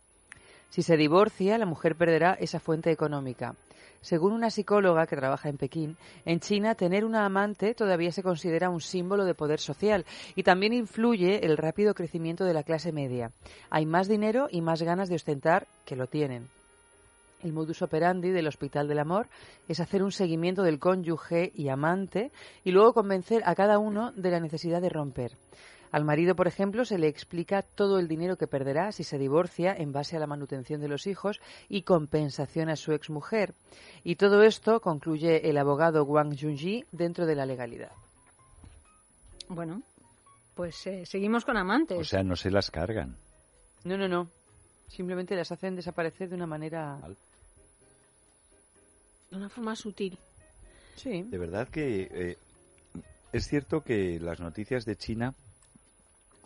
Si se divorcia, la mujer perderá esa fuente económica. Según una psicóloga que trabaja en Pekín, en China tener una amante todavía se considera un símbolo de poder social y también influye el rápido crecimiento de la clase media. Hay más dinero y más ganas de ostentar que lo tienen. El modus operandi del Hospital del Amor es hacer un seguimiento del cónyuge y amante y luego convencer a cada uno de la necesidad de romper. Al marido, por ejemplo, se le explica todo el dinero que perderá si se divorcia en base a la manutención de los hijos y compensación a su exmujer. Y todo esto, concluye el abogado Wang Junji, dentro de la legalidad. Bueno, pues eh, seguimos con amantes. O sea, no se las cargan. No, no, no. Simplemente las hacen desaparecer de una manera De una forma sutil. Sí. De verdad que eh, es cierto que las noticias de China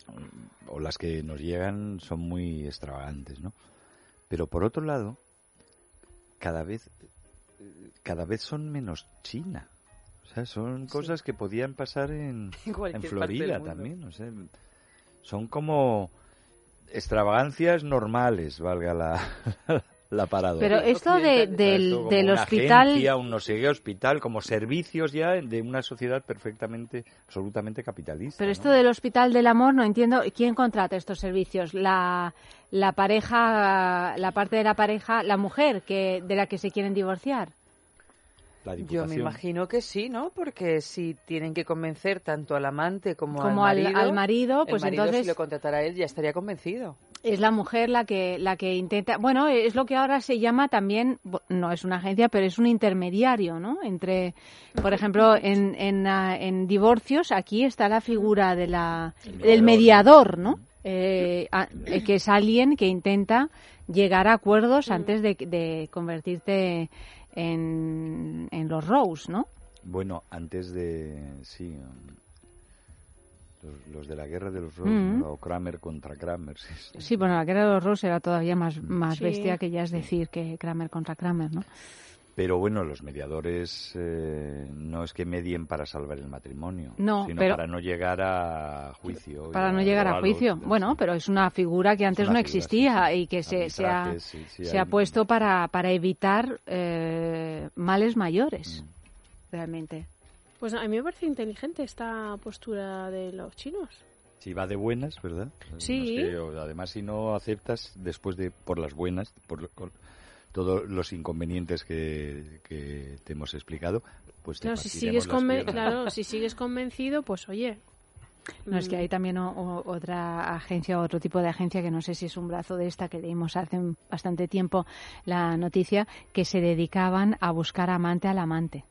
mm, o las que nos llegan son muy extravagantes, ¿no? Pero por otro lado, cada vez cada vez son menos China. O sea, son cosas que podían pasar en, En Florida también. O sea, son como extravagancias normales, valga la, la paradoja. Pero esto de- del, Esto del una hospital... agencia, un no sé qué hospital, como servicios ya de una sociedad perfectamente, absolutamente capitalista. Pero ¿no? esto del Hospital del Amor, no entiendo, ¿quién contrata estos servicios? La, la pareja, la parte de la pareja, la mujer que de la que se quieren divorciar. Yo me imagino que sí, ¿no? Porque si tienen que convencer tanto al amante como, Como al marido, al marido, el pues marido, entonces- si lo contratara a él ya estaría convencido. Es la mujer la que, la que intenta, bueno, es lo que ahora se llama también, no es una agencia, pero es un intermediario, ¿no? Entre, por ejemplo, en, en, ah, en divorcios, aquí está la figura de la, del mediador, ¿no? Eh, a- eh, que es alguien que intenta llegar a acuerdos antes de, de convertirte en, en los Rose, ¿no? Bueno, antes de. Sí. Los, los de la guerra de los Rose, Mm. ¿no? o Kramer contra Kramer. sí, sí. Sí, bueno, la guerra de los Rose era todavía más, más Sí. bestia que ya es decir que Kramer contra Kramer, ¿no? Pero bueno, los mediadores eh, no es que medien para salvar el matrimonio, No, sino pero- para no llegar a juicio. para no llegar a juicio. Bueno, pero es una figura que antes no figura, existía sí, sí. y que se, se ha, Arbitrajes, sí, sí, se hay- ha puesto para, para evitar eh, males mayores, Mm. realmente. Pues a mí me parece inteligente esta postura de los chinos. Si va de buenas, ¿verdad? Sí. No además, si no aceptas después de por las buenas, por todos los inconvenientes que, que te hemos explicado, pues te Claro, si partiremos sigues, claro, si sigues convencido, pues oye. No, es que hay también o- o- otra agencia, otro tipo de agencia que no sé si es un brazo de esta que leímos hace bastante tiempo la noticia, que se dedicaban a buscar amante al amante.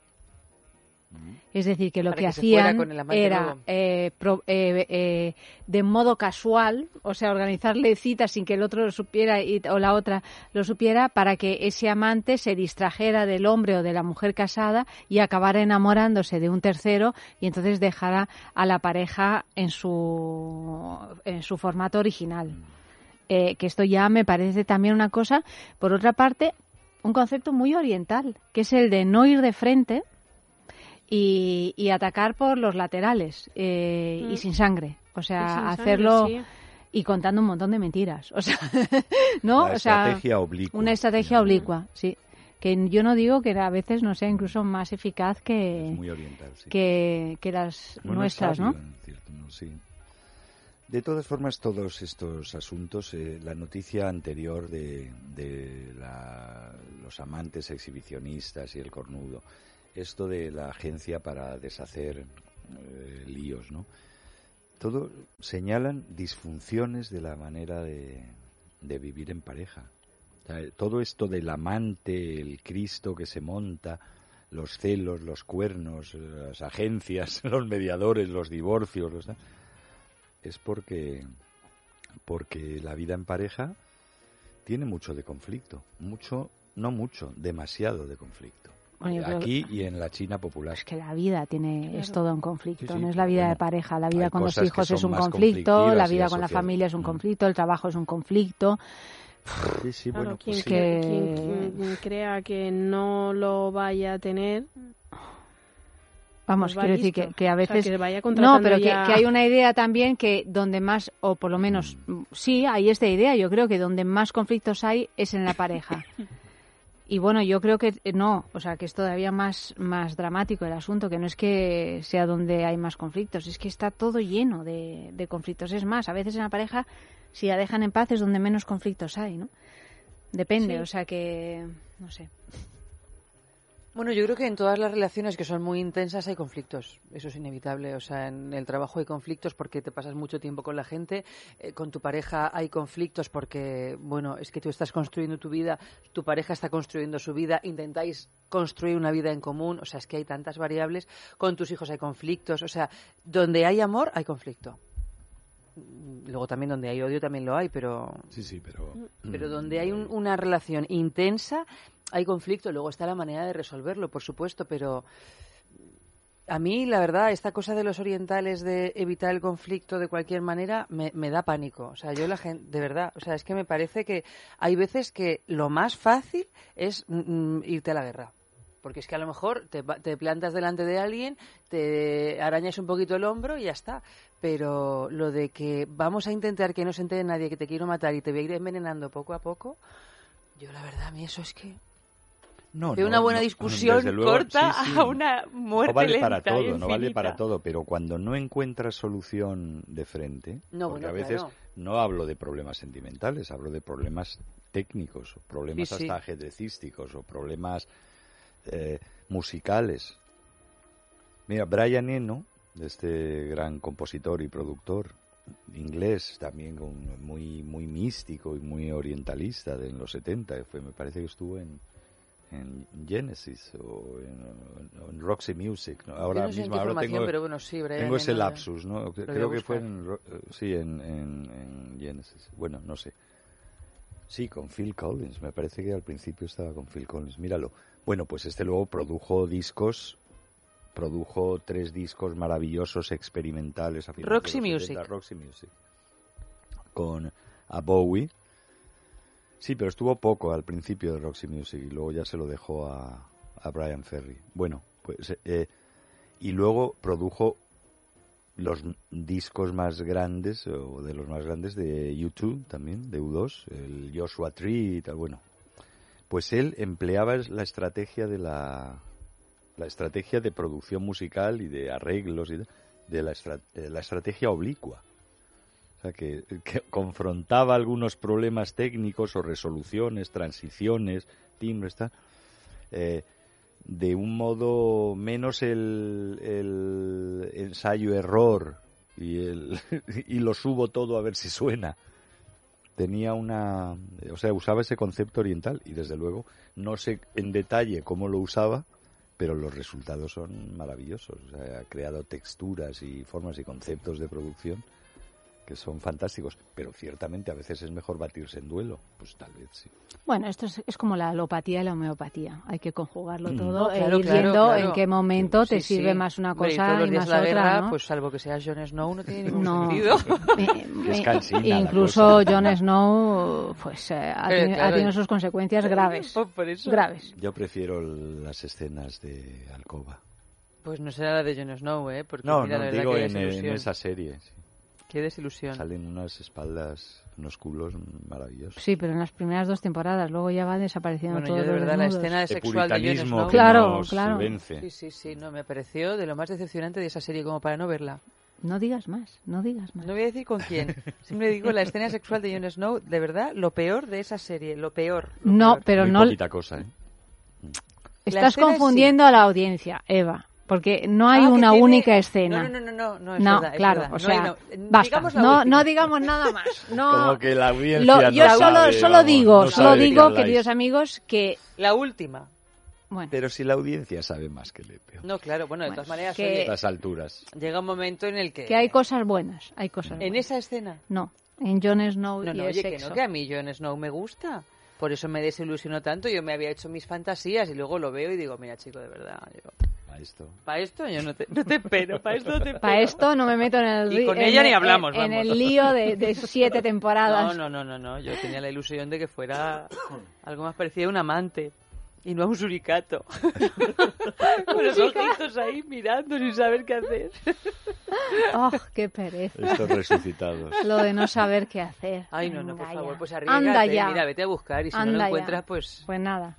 Es decir, que lo Para que, que hacían con el amante era eh, pro- eh, eh, de modo casual, o sea, organizarle citas sin que el otro lo supiera y- o la otra lo supiera para que ese amante se distrajera del hombre o de la mujer casada y acabara enamorándose de un tercero y entonces dejara a la pareja en su, en su formato original. Eh, que esto ya me parece también una cosa, por otra parte, un concepto muy oriental, que es el de no ir de frente y, y atacar por los laterales eh, y Mm. sin sangre. O sea, sangre, hacerlo sí. y contando un montón de mentiras. O sea, ¿no? La o sea, estrategia oblicua. Una estrategia oblicua, sí. Que yo no digo que a veces no sea incluso más eficaz que, Muy oriental, sí. que, que las Bueno, nuestras, ¿no? sabio, cierto sí. De todas formas, todos estos asuntos, eh, la noticia anterior de, de la- los amantes exhibicionistas y el cornudo, esto de la agencia para deshacer eh, líos, ¿no? Todo señalan disfunciones de la manera de, vivir en pareja. Todo esto del amante, el Cristo que se monta, los celos, los cuernos, las agencias, los mediadores, los divorcios, los- es porque porque la vida en pareja tiene mucho de conflicto, mucho, no mucho, demasiado de conflicto. Bueno, creo Aquí y en la China popular. que la vida tiene es todo un conflicto, Sí, sí, no es la vida bueno, de pareja, la vida con los que hijos es un conflicto, la vida con la familia es un Mm. conflicto, el trabajo es un conflicto. Sí, sí, Claro, bueno, quien, pues cre- Que- quien- quien crea que no lo vaya a tener, Vamos, Pues quiero decir que, que a O sea, veces... que vaya no, pero que, ya- que hay una idea también que donde más, o por lo menos, mm, sí, hay esta idea, yo creo que donde más conflictos hay es en la pareja. Y bueno, yo creo que eh, no, o sea, que es todavía más, más dramático el asunto, que no es que sea donde hay más conflictos, es que está todo lleno de, de conflictos. Es más, a veces en la pareja, si la dejan en paz, es donde menos conflictos hay, ¿no? Depende, Sí. o sea que, no sé. Bueno, yo creo que en todas las relaciones que son muy intensas hay conflictos. Eso es inevitable. O sea, en el trabajo hay conflictos porque te pasas mucho tiempo con la gente. eh, con tu pareja hay conflictos porque, bueno, es que tú estás construyendo tu vida, tu pareja está construyendo su vida, intentáis construir una vida en común. O sea, es que hay tantas variables. Con tus hijos hay conflictos. O sea, donde hay amor hay conflicto. Mm, Luego también donde hay odio también lo hay, pero Sí, sí, pero... pero donde hay un- una relación intensa, hay conflicto. Luego está la manera de resolverlo, por supuesto, pero a mí, la verdad, esta cosa de los orientales de evitar el conflicto de cualquier manera me, me da pánico. O sea, yo la gente, de verdad, o sea, es que me parece que hay veces que lo más fácil es mm, mm, irte a la guerra. Porque es que a lo mejor te, va- te plantas delante de alguien, te arañas un poquito el hombro y ya está. Pero lo de que vamos a intentar que no se entere nadie que te quiero matar y te voy a ir envenenando poco a poco, yo la verdad, a mí eso es que... No, de no, una buena no, discusión luego, corta sí, sí. a una muerte no vale lenta para todo, no vale para todo, pero cuando no encuentras solución de frente, No, porque bueno, a veces claro. no hablo de problemas sentimentales, hablo de problemas técnicos, o problemas sí. hasta ajedrecísticos, o problemas eh, musicales. Mira, Brian Eno, este gran compositor y productor inglés, también con- muy muy místico y muy orientalista de en los 70, fue, me parece que estuvo en, en Genesis o en, Roxy Music. ¿no? Ahora no sé mismo ahora tengo, pero bueno, sí, Brian tengo ese lapsus, ¿no? Creo que fue en, eh, sí, en Genesis. Bueno, no sé. Sí, con Phil Collins. Me parece que al principio estaba con Phil Collins. Míralo. Bueno, pues este luego produjo discos, produjo tres discos maravillosos experimentales. A Roxy Music. 70, Roxy Music. Con a Bowie. Sí, pero estuvo poco al principio de Roxy Music y luego ya se lo dejó a, a Brian Ferry. Bueno, pues eh, y luego produjo los discos más grandes o de los más grandes de U2 también, de U2, el Joshua Tree y tal, bueno. Pues él empleaba la estrategia de la la estrategia de producción musical y de arreglos y de, la, la estrategia oblicua. O sea, que, confrontaba algunos problemas técnicos o resoluciones, transiciones, timbres, eh, de un modo menos el, el ensayo-error y, y lo subo todo a ver si suena. Tenía una. O sea, usaba ese concepto oriental y desde luego no sé en detalle cómo lo usaba, pero los resultados son maravillosos. O sea, ha creado texturas y formas y conceptos de producción que son fantásticos, pero ciertamente a veces es mejor batirse en duelo. Pues tal vez sí. Bueno, esto es, es como la alopatía y la homeopatía. Hay que conjugarlo todo No, e claro, ir claro, viendo claro. en qué momento te Sí, sirve sí. más una Hombre, y cosa y días más la otra, guerra, ¿no? pues salvo que sea Jon Snow, no tiene ningún No. sentido. Incluso. Jon Snow pues, eh, ha, Eh, teni- ha tenido sus consecuencias graves. Por eso. Graves. Yo prefiero las escenas de alcoba. Pues no será la de Jon Snow, ¿eh? Porque No, mira, no, la digo que en, en esa serie. sí. Qué desilusión. Salen unas espaldas, unos culos maravillosos. Sí, pero en las primeras dos temporadas, luego ya va desapareciendo Bueno, todo. yo de verdad la escena de sexual de Jon puritanismo Snow. que Claro, nos claro. vence. Sí, sí, sí, no, me pareció de lo más decepcionante de esa serie como para no verla. No digas más, no digas más. No voy a decir con quién. Siempre digo la escena sexual de Jon Snow, de verdad, lo peor de esa serie, lo peor. lo No, peor. pero Muy no. poquita cosa, ¿eh? Estás confundiendo a la audiencia, Eva. Porque no hay Ah, que una tiene- única escena. No, no, no, no, no, es No, verdad, es claro, verdad. o No sea, hay no- basta. No, no digamos nada más. No, Como que la audiencia Lo- no yo solo, sabe, solo vamos, digo, no solo digo, queridos amigos, que La última. bueno, Pero si la audiencia sabe más que le peor. No, claro, bueno, de Bueno, todas maneras, que- estas alturas. llega un momento en el que... que hay cosas buenas, hay cosas. En buenas. esa escena. No, en Jon Snow No, y no, el oye, que sexo. no, que a mí Jon Snow me gusta. Por eso me desilusionó tanto. Yo me había hecho mis fantasías y luego lo veo y digo, mira, chico, de verdad. A esto. Para esto yo no te, no te espero, para esto no te Para esto no me meto en el Y ri- con en ella el- ni hablamos, en, en vamos. el lío de, de siete temporadas. No, no, no, no, no. Yo tenía la ilusión de que fuera algo más parecido a un amante y no a un suricato. Con los ojitos ahí mirando sin saber qué hacer. Oh, qué pereza. Estos resucitados. Lo de no saber qué hacer. Ay, no, no, por favor, pues arriesgate. Anda ya. Mira, vete a buscar y si no lo ya. encuentras, pues... Pues nada.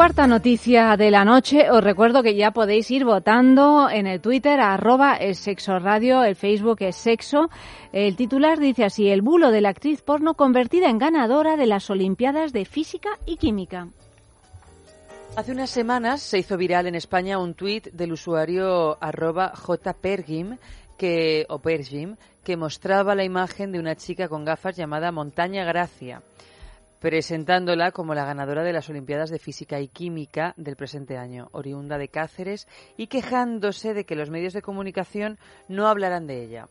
Cuarta noticia de la noche. Os recuerdo que ya podéis ir votando en el Twitter, arroba es sexo radio, el Facebook es sexo. El titular dice así, el bulo de la actriz porno convertida en ganadora de las Olimpiadas de Física y Química. Hace unas semanas se hizo viral en España un tuit del usuario arroba jpergim que, o Pergim, que mostraba la imagen de una chica con gafas llamada Montaña Gracia, presentándola como la ganadora de las Olimpiadas de Física y Química del presente año, oriunda de Cáceres, y quejándose de que los medios de comunicación no hablaran de ella.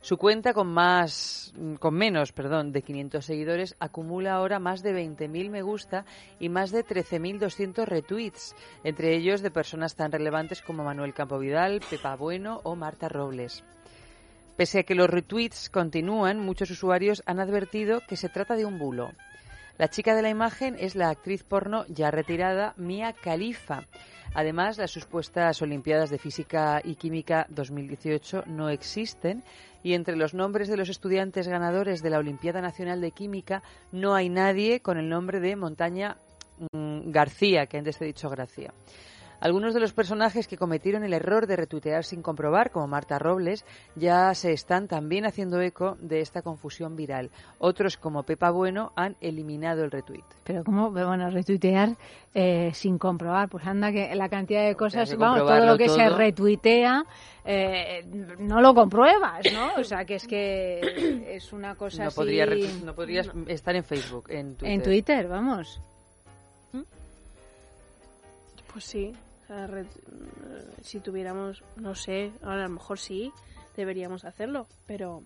Su cuenta con más, con menos, perdón, de 500 seguidores acumula ahora más de 20.000 me gusta y más de 13.200 retweets, entre ellos de personas tan relevantes como Manuel Campo Vidal, Pepa Bueno o Marta Robles. Pese a que los retweets continúan, muchos usuarios han advertido que se trata de un bulo. La chica de la imagen es la actriz porno ya retirada Mia Khalifa. Además, las supuestas Olimpiadas de Física y Química 2018 no existen y entre los nombres de los estudiantes ganadores de la Olimpiada Nacional de Química no hay nadie con el nombre de Montaña mm, García, que antes te he dicho Gracia. Algunos de los personajes que cometieron el error de retuitear sin comprobar, como Marta Robles, ya se están también haciendo eco de esta confusión viral. Otros, como Pepa Bueno, han eliminado el retweet. Pero ¿cómo van a retuitear eh, sin comprobar? Pues anda que la cantidad de cosas, que vamos, todo lo que se retuitea eh, no lo compruebas, ¿no? O sea, que es que es una cosa No, así... podría no podrías estar en Facebook, en Twitter. En Twitter, vamos. Pues sí. Si tuviéramos, no sé, ahora a lo mejor sí, deberíamos hacerlo, pero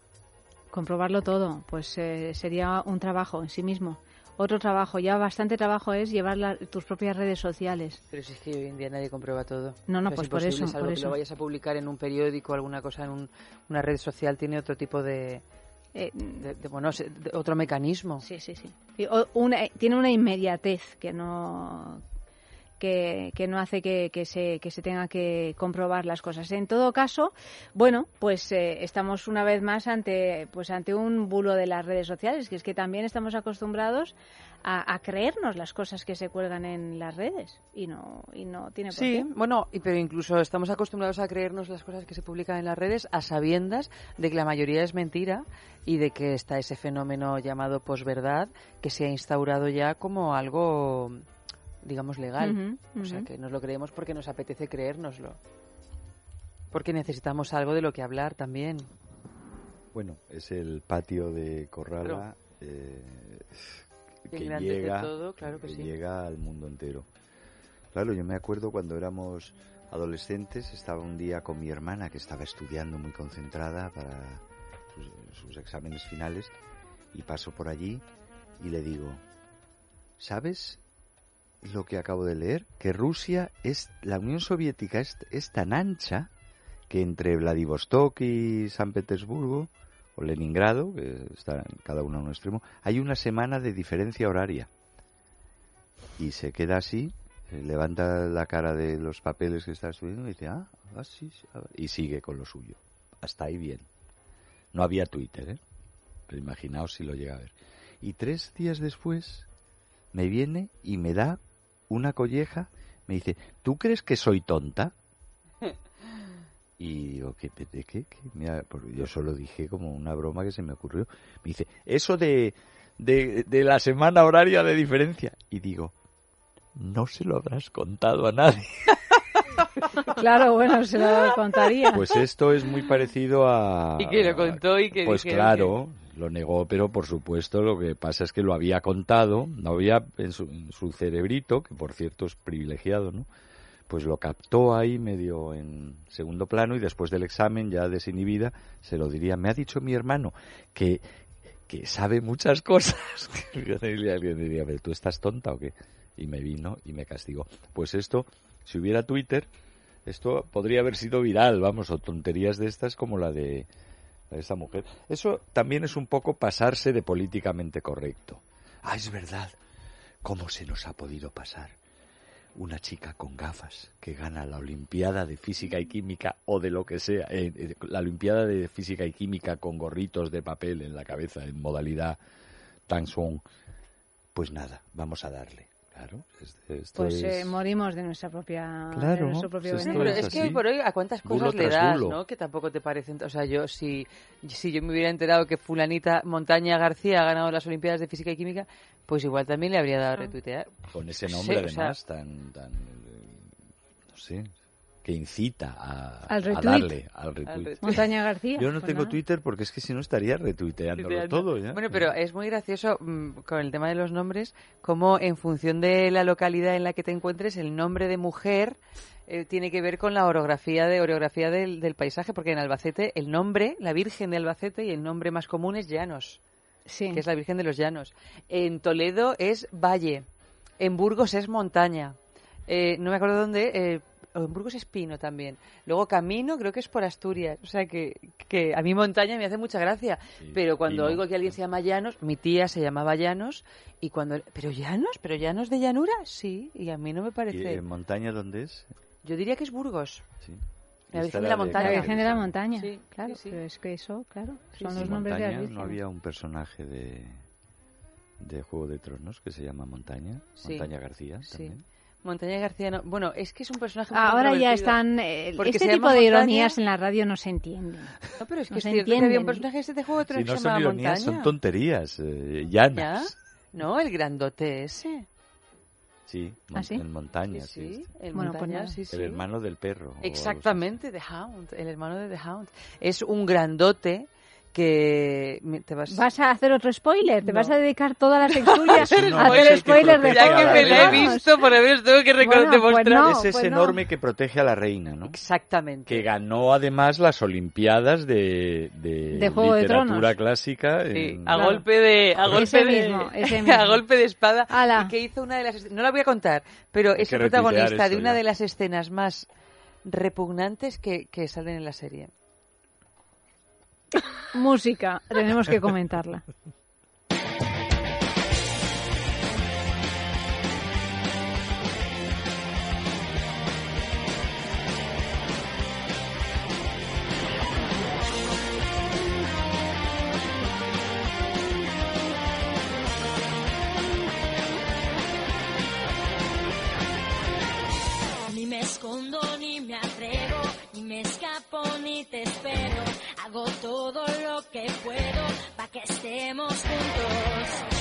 Comprobarlo todo, pues eh, sería un trabajo en sí mismo. Otro trabajo, ya bastante trabajo es llevar la- tus propias redes sociales. Pero si es que hoy en día nadie comprueba todo. No, no, pues es por eso, salvo por que lo vayas a publicar en un periódico alguna cosa en un- una red social, tiene otro tipo de... Eh, de- de- bueno, de- otro mecanismo. Sí, sí, sí. Y o- una- tiene una inmediatez que no que, que no hace que, que se, que se tenga que comprobar las cosas. En todo caso, bueno, pues eh, estamos una vez más ante pues ante un bulo de las redes sociales, que es que también estamos acostumbrados a, a creernos las cosas que se cuelgan en las redes y no y no tiene por Sí, qué. bueno, y- pero incluso estamos acostumbrados a creernos las cosas que se publican en las redes a sabiendas de que la mayoría es mentira y de que está ese fenómeno llamado posverdad que se ha instaurado ya como algo, digamos, legal. O sea, que nos lo creemos porque nos apetece creérnoslo. Porque necesitamos algo de lo que hablar también. Bueno, es el patio de Corrala Claro. eh, Que llega, todo, claro que sí. llega al mundo entero. Claro, yo me acuerdo cuando éramos adolescentes, estaba un día con mi hermana que estaba estudiando muy concentrada para sus, sus exámenes finales y paso por allí y le digo, ¿sabes lo que acabo de leer? Que Rusia es, la Unión Soviética es, es tan ancha que entre Vladivostok y San Petersburgo o Leningrado, que está cada uno a un extremo, hay una semana de diferencia horaria. Y se queda así, eh, levanta la cara de los papeles que está estudiando y dice, ah, ah, sí, sí, ah", y sigue con lo suyo. Hasta ahí bien. No había Twitter, ¿eh? Pero imaginaos si lo llega a ver. Y tres días después me viene y me da una colleja, me dice, ¿tú crees que soy tonta? Y digo, ¿qué? ¿De qué? qué? Mira, porque yo solo dije como una broma que se me ocurrió. Me dice, eso de, de, de la semana horaria de diferencia. Y digo, no se lo habrás contado a nadie. Claro, bueno, se lo contaría. Pues esto es muy parecido a... Y que lo contó y que Pues dijeron claro, lo negó, pero por supuesto lo que pasa es que lo había contado, no había en su, en su cerebrito, que por cierto es privilegiado, ¿no? Pues lo captó ahí medio en segundo plano y después del examen, ya desinhibida, se lo diría. Me ha dicho mi hermano que, que sabe muchas cosas. y alguien diría, ¿pero tú estás tonta o qué? Y me vino y me castigó. Pues esto, si hubiera Twitter, esto podría haber sido viral, vamos, o tonterías de estas como la de, esta mujer. Eso también es un poco pasarse de políticamente correcto. Ah, es verdad. ¿Cómo se nos ha podido pasar? Una chica con gafas que gana la Olimpiada de Física y Química o de lo que sea, eh, eh, la Olimpiada de Física y Química con gorritos de papel en la cabeza en modalidad Tang. Pues nada, vamos a darle. Claro, este- esto Pues eh, es- morimos de nuestra propia de Claro, nuestro propio pues esto veneno. pero es es que por hoy a cuántas Bulo cosas le tras das, bulo. ¿no? Que tampoco te parecen... O sea, yo si, si yo me hubiera enterado que fulanita Montaña García ha ganado las Olimpiadas de Física y Química, pues igual también le habría dado a retuitear. con ese Sí, nombre o sea- además tan tan eh, no sé que incita a, Al a retweet. darle al retweet. Montaña García. Yo no Pues tengo nada. Twitter porque es que si no estaría retuiteándolo Tuiteando. todo ya. Bueno, pero es muy gracioso mm, con el tema de los nombres, como en función de la localidad en la que te encuentres, el nombre de mujer eh, tiene que ver con la orografía de orografía del, del paisaje, porque en Albacete el nombre, la Virgen de Albacete y el nombre más común es Llanos, Sí. que es la Virgen de los Llanos. En Toledo es Valle, en Burgos es Montaña, eh, no me acuerdo dónde. Eh, Burgos es Pino también. Luego Camino creo que es por Asturias. O sea que, que a mí montaña me hace mucha gracia. Sí, Pero cuando Pino. oigo que alguien se llama Llanos, mi tía se llamaba Llanos, y cuando... ¿Pero Llanos? ¿Pero Llanos de llanura? Sí, y a mí no me ¿Y parece... en montaña dónde es? Yo diría que es Burgos. Sí. La Y Virgen de la Montaña. La. Virgen de la Montaña. Sí, claro, sí, sí. pero es que eso, claro, son sí. los nombres de las montaña vírgenes. no había un personaje de de Juego de Tronos que se llama Montaña, Sí. Montaña García Sí. también. Montaña García no... Bueno, es que es un personaje muy Ahora ya están. eh, este tipo de montaña- ironías en la radio no se entienden. No, pero es que no es se cierto que había un entienden. personaje ese de Juego de Si no que se son llamaba ironías, Montaña. son tonterías, eh, ¿Ya? llanas. No, el grandote ese. Sí, ¿Ah, mon- sí? en montaña, Sí, sí. sí, el Bueno, pues montaña, sí. El hermano del perro. Exactamente, The Hound, el hermano de The Hound. Es un grandote que te vas... ¿Vas a hacer otro spoiler? ¿Te No. vas a dedicar toda la secturia Ese no a hacer que spoiler de ya que me la he visto, por lo menos tengo que recordar, Bueno, pues no. es ese pues enorme que protege a la reina, ¿no? Exactamente. Que ganó además las Olimpiadas de, de, De Juego literatura clásica. Sí, en- a Claro. golpe de a golpe Ese de mismo, ese mismo. a golpe de espada Ala. y que hizo una de las no la voy a contar pero Hay es el protagonista de una ya. de las escenas más repugnantes que, que salen en la serie Música, tenemos que comentarla. Ni me escondo ni me atrevo, ni me escapo ni te espero. Hago todo lo que puedo para que estemos juntos.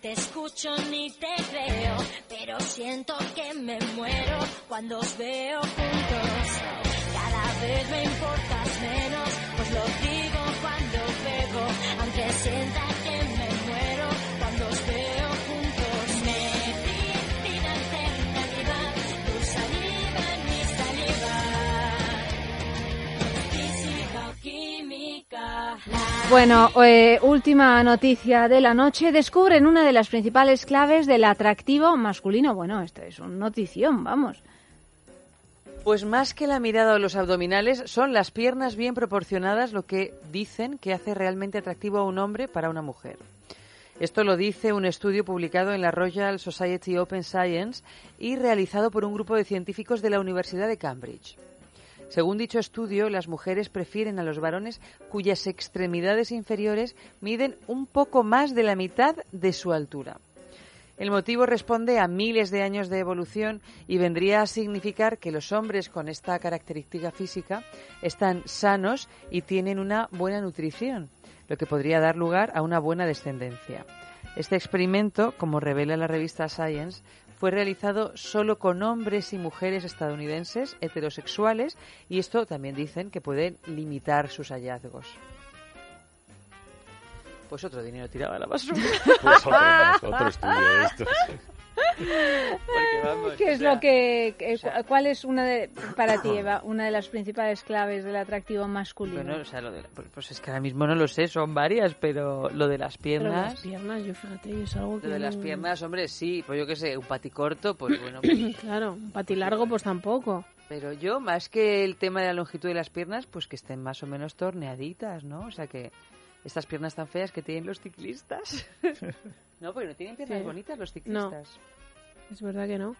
Te escucho ni te creo, pero siento que me muero cuando os veo juntos. Cada vez me importas menos, pues lo digo cuando pego, aunque sienta Bueno, eh, última noticia de la noche. Descubren una de las principales claves del atractivo masculino. Bueno, esto es una notición, vamos. Pues más que la mirada o los abdominales, son las piernas bien proporcionadas lo que dicen que hace realmente atractivo a un hombre para una mujer. Esto lo dice un estudio publicado en la Royal Society Open Science y realizado por un grupo de científicos de la Universidad de Cambridge. Según dicho estudio, las mujeres prefieren a los varones cuyas extremidades inferiores miden un poco más de la mitad de su altura. El motivo responde a miles de años de evolución y vendría a significar que los hombres con esta característica física están sanos y tienen una buena nutrición, lo que podría dar lugar a una buena descendencia. Este experimento, como revela la revista Science, fue realizado solo con hombres y mujeres estadounidenses heterosexuales y esto también dicen que puede limitar sus hallazgos. Pues otro dinero tirado a la basura. Pues otro, estudio de estos. Vamos, ¿Qué es sea, lo que, que- o sea- cuál es una de, para ti, Eva, una de las principales claves del atractivo masculino? Bueno, o sea, lo de la- pues- pues es que ahora mismo no lo sé, son varias, pero lo de las Pero piernas, las piernas, yo fíjate, es algo que... lo de las no- piernas, hombre, sí, pues yo qué sé, un paticorto, pues bueno, pues- Claro, un patilargo pues tampoco. pero yo más que el tema de la longitud de las piernas, pues que estén más o menos torneaditas, ¿no? O sea que estas piernas tan feas que tienen los ciclistas. no, porque no tienen piernas Sí. bonitas los ciclistas. Es verdad que no.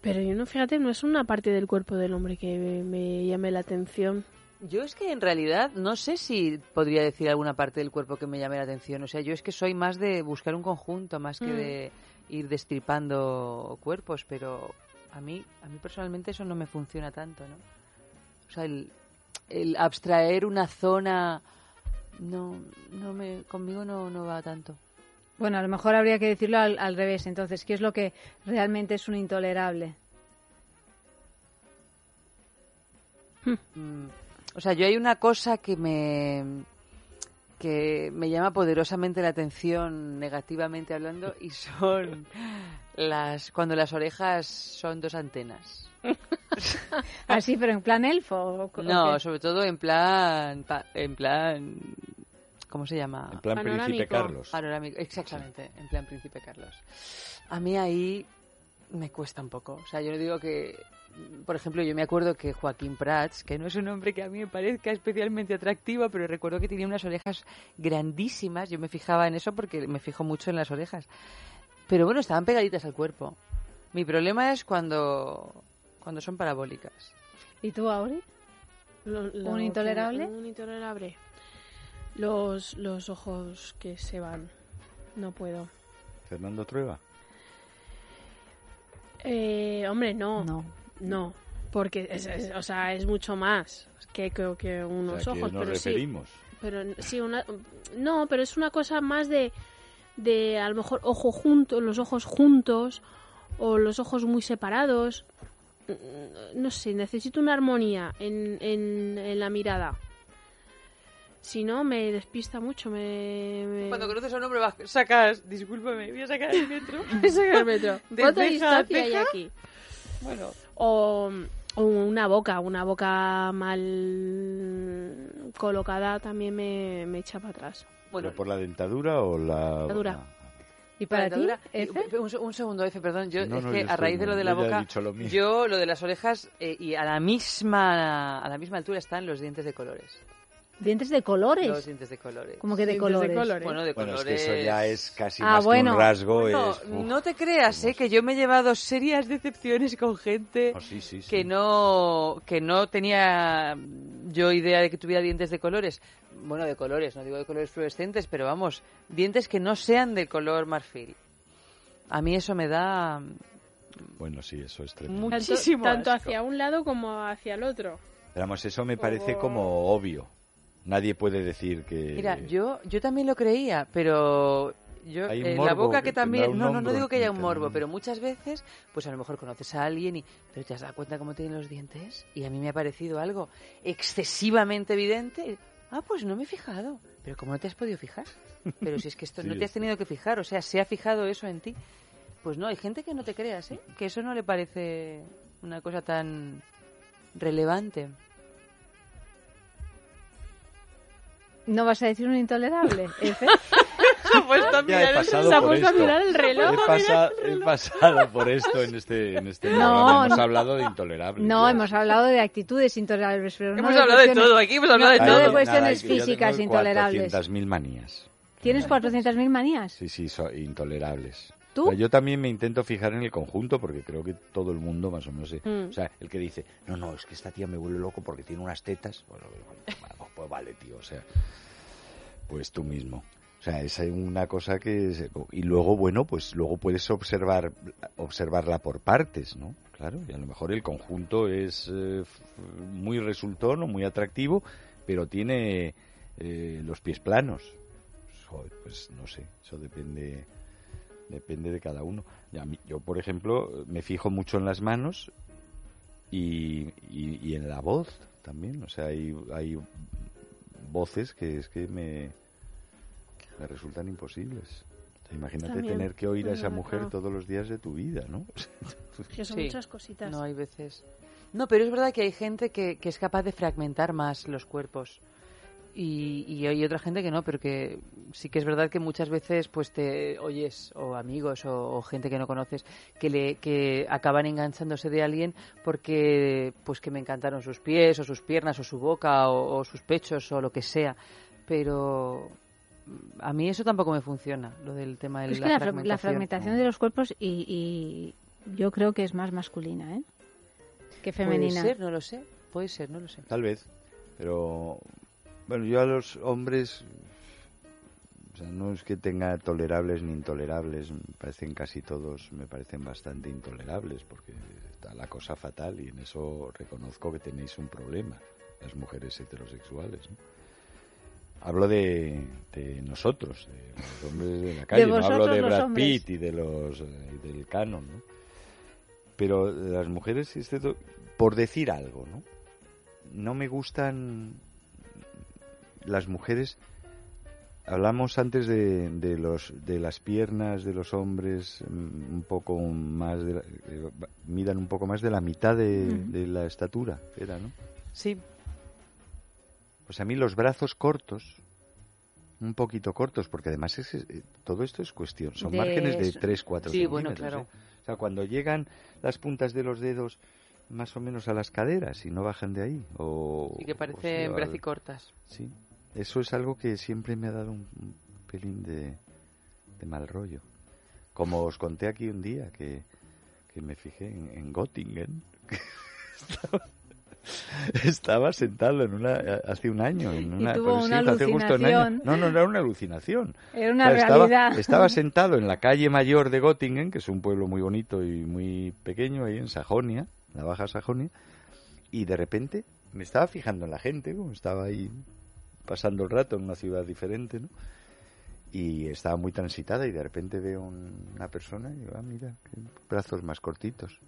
Pero yo no, fíjate, no es una parte del cuerpo del hombre que me, me llame la atención. Yo es que en realidad no sé si podría decir alguna parte del cuerpo que me llame la atención. O sea, yo es que soy más de buscar un conjunto más que Mm. de ir destripando cuerpos, pero a mí, a mí personalmente eso no me funciona tanto, ¿no? O sea, el, el abstraer una zona no, no me, conmigo no, no va tanto. Bueno, a lo mejor habría que decirlo al, al revés. Entonces, ¿qué es lo que realmente es un intolerable? Mm, O sea, yo hay una cosa que me que me llama poderosamente la atención negativamente hablando y son las cuando las orejas son dos antenas. Así, pero en plan elfo. ¿o co- o No, sobre todo en plan en plan ¿cómo se llama? En plan Príncipe Panorámico. Carlos. Panorámico, exactamente, en plan Príncipe Carlos. A mí ahí me cuesta un poco. O sea, yo no digo que por ejemplo, yo me acuerdo que Joaquín Prats, que no es un hombre que a mí me parezca especialmente atractivo, pero recuerdo que tenía unas orejas grandísimas. Yo me fijaba en eso porque me fijo mucho en las orejas. Pero bueno, estaban pegaditas al cuerpo. Mi problema es cuando, cuando son parabólicas. ¿Y tú, Auri? ¿Un intolerable? Un intolerable. Los, los ojos que se van. No puedo. Fernando Trueba. Eh, hombre, no. No. porque es, es- o sea, es mucho más que creo que unos O sea, que ojos. nos pero referimos. sí. Pero sí, una, no, pero es una cosa más de, de a lo mejor ojo junto, los ojos juntos o los ojos muy separados. No sé, necesito una armonía en, en, en la mirada. Si no, me despista mucho. Me, me- Cuando conoces a un hombre, vas- sacas, discúlpame, voy a sacar el metro. Voy a sacar el metro. De ¿Cuánta ceja a distancia hay aquí? Bueno, O, o una boca, una boca mal colocada también me, me echa para atrás. ¿Pero por la dentadura o la...? Dentadura. ¿Y para ti, F? y- Un, un segundo, F, perdón. Yo, No, es no, que yo a raíz de lo de la boca, lo yo lo de las orejas eh, y a la misma a la misma altura están los dientes de colores. Dientes de colores. Los dientes de colores. ¿Cómo que de colores? Bueno, de Bueno, es colores. que eso ya es casi Ah, más bueno. que un rasgo. Bueno, es, uf. no te creas, ¿eh? que yo me he llevado serias decepciones con gente Oh, sí, sí, sí. que no que no tenía yo idea de que tuviera dientes de colores. Bueno, de colores, no digo de colores fluorescentes, pero vamos, dientes que no sean de color marfil. A mí eso me da Bueno, sí, eso es tremendo. Tanto, muchísimo tanto asco. hacia un lado como hacia el otro. Pero Vamos, eso me parece como obvio. Nadie puede decir que... Mira, yo yo también lo creía, pero yo Hay un en la morbo boca que también no no no digo que haya un morbo, pero muchas veces pues a lo mejor conoces a alguien y pero te has dado cuenta cómo tienen los dientes y a mí me ha parecido algo excesivamente evidente. Ah, pues no me he fijado. Pero ¿cómo no te has podido fijar? Pero si es que esto Sí, no te has tenido que fijar, o sea, se ha fijado eso en ti. Pues no, hay gente que no te creas, ¿eh? Que eso no le parece una cosa tan relevante. ¿No vas a decir un intolerable, F? Ya he pasado se ha por puesto a mirar el reloj. He, pasa- he pasado por esto en este, en este No, programa. Hemos no. hablado de intolerable. No, hemos hablado de actitudes intolerables, pero no Hemos hablado de cuestiones- todo, aquí hemos hablado de no, todo. de Hay- cuestiones Nada, físicas intolerables. 400.000 manías. ¿Tienes 400.000 manías? Sí, sí, son intolerables. ¿Tú? O sea, yo también me intento fijar en el conjunto porque creo que todo el mundo más o menos... se- Mm. O sea, el que dice, no, no, es que esta tía me vuelve loco porque tiene unas tetas. Bueno, bueno, pues vale, tío, o sea, pues tú mismo. O sea, es una cosa que... es- y luego, bueno, pues luego puedes observar observarla por partes, ¿no? Claro, y a lo mejor el conjunto es eh, muy resultón o muy atractivo, pero tiene eh, los pies planos. Joder, pues no sé, eso depende depende de cada uno. Yo, por ejemplo, me fijo mucho en las manos y, y, en la voz también. O sea, hay voces que es que me, me resultan imposibles. Imagínate También, tener que oír a es esa mujer claro. todos los días de tu vida, ¿no? Que son Sí. muchas cositas. No, hay veces. No, pero es verdad que hay gente que, que es capaz de fragmentar más los cuerpos. Y, y hay otra gente que no, pero que sí que es verdad que muchas veces pues te oyes o amigos o, o gente que no conoces que le que acaban enganchándose de alguien porque pues que me encantaron sus pies o sus piernas o su boca o, o sus pechos o lo que sea. Pero a mí eso tampoco me funciona, lo del tema de Es la, que la, fra- fragmentación. la fragmentación de los cuerpos y, y yo creo que es más masculina, ¿eh? Que femenina. Puede ser, no lo sé. Puede ser, no lo sé. Tal vez. Pero, bueno, yo a los hombres, o sea, no es que tenga tolerables ni intolerables, me parecen casi todos, me parecen bastante intolerables, porque está la cosa fatal y en eso reconozco que tenéis un problema, las mujeres heterosexuales. ¿no? Hablo de, de nosotros, de los hombres de la calle, no hablo de Brad hombres. Pitt y de los eh, y del canon, ¿no? Pero las mujeres, excepto- por decir algo, ¿no? No me gustan las mujeres. Hablamos antes de, de los de las piernas de los hombres mm, un poco más de la- eh, midan un poco más de la mitad de, Ujú. de la estatura, era, ¿no? Sí. Pues a mí los brazos cortos, un poquito cortos, porque además es, eh, todo esto es cuestión, son De márgenes de eso. 3, 4 Sí, bueno, claro. ¿eh? O sea, cuando llegan las puntas de los dedos más o menos a las caderas y no bajan de ahí. O, Y que o parecen sea, bracicortas. Sí, eso es algo que siempre me ha dado un, un pelín de, de mal rollo. Como os conté aquí un día que, que me fijé en, en Göttingen. estaba, estaba sentado en una hace un año en una, tuvo pues sí, una hace justo un año. alucinación. No, no, no era una alucinación. Era una O sea, estaba- realidad. Estaba, sentado en la calle mayor de Göttingen, que es un pueblo muy bonito y muy pequeño ahí en Sajonia, la Baja Sajonia, y de repente me estaba fijando en la gente, como estaba ahí pasando el rato en una ciudad diferente, ¿no? Y estaba muy transitada y de repente veo un- una persona y digo, ah, mira, brazos más cortitos.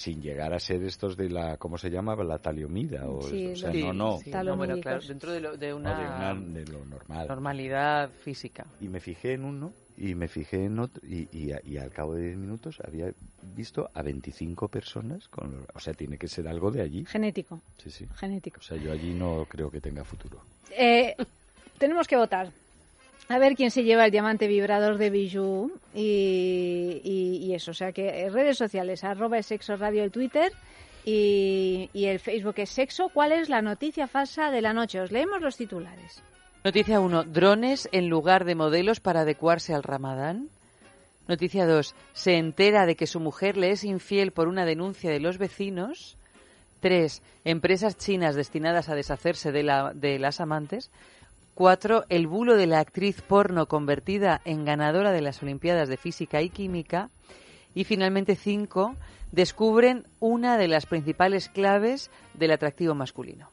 Sin llegar a ser estos de la, ¿cómo se llama? La taliomida. O, Sí, o sea, los- no, no. Sí, no, bueno, claro, dentro de, lo- de No, una, de una- de lo normal. normalidad física. Y me fijé en uno y me fijé en otro y, y, y al cabo de 10 minutos había visto a 25 personas con los- o sea tiene que ser algo de allí Genético. sí sí Genético. o sea yo allí no creo que tenga futuro Eh, tenemos que votar. A ver quién se lleva el diamante vibrador de Bijou y, eso. O sea que eh, redes sociales, arroba es sexo radio el Twitter y, y el Facebook es sexo. ¿Cuál es la noticia falsa de la noche? Os leemos los titulares. Noticia 1. Drones en lugar de modelos para adecuarse al ramadán. Noticia 2. Se entera de que su mujer le es infiel por una denuncia de los vecinos. 3. Empresas chinas destinadas a deshacerse de, la- de las amantes. 4. El bulo de la actriz porno convertida en ganadora de las Olimpiadas de Física y Química. Y finalmente 5. Descubren una de las principales claves del atractivo masculino.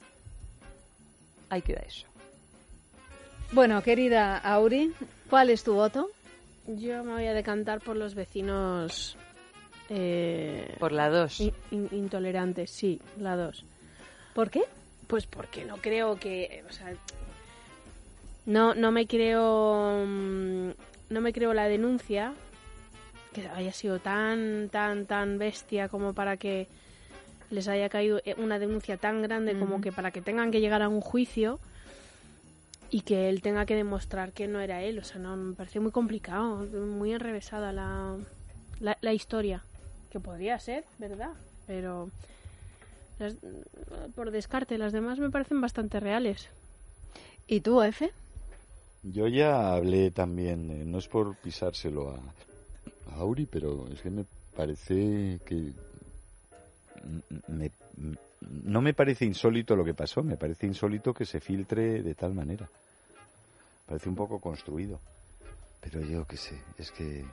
Ahí queda eso. Bueno, querida Auri, ¿cuál es tu voto? Yo me voy a decantar por los vecinos. eh, Por la 2. in- in- intolerantes, sí, la 2. ¿Por qué? Pues porque no creo que. O sea, no, no me creo. mm, No me creo la denuncia que haya sido tan, tan, tan bestia como para que les haya caído eh, una denuncia tan grande como que para que tengan que llegar a un juicio y que él tenga que demostrar que no era él. O sea, no, me parece muy complicado, muy enrevesada la, la, la historia. Que podría ser, ¿verdad? Pero las- por descarte, las demás me parecen bastante reales. ¿Y tú, Efe? Yo ya hablé también eh, no es por pisárselo a, a Auri pero es que me parece que me- no me parece insólito lo que pasó me parece insólito que se filtre de tal manera. Parece un poco construido. Pero yo qué sé es que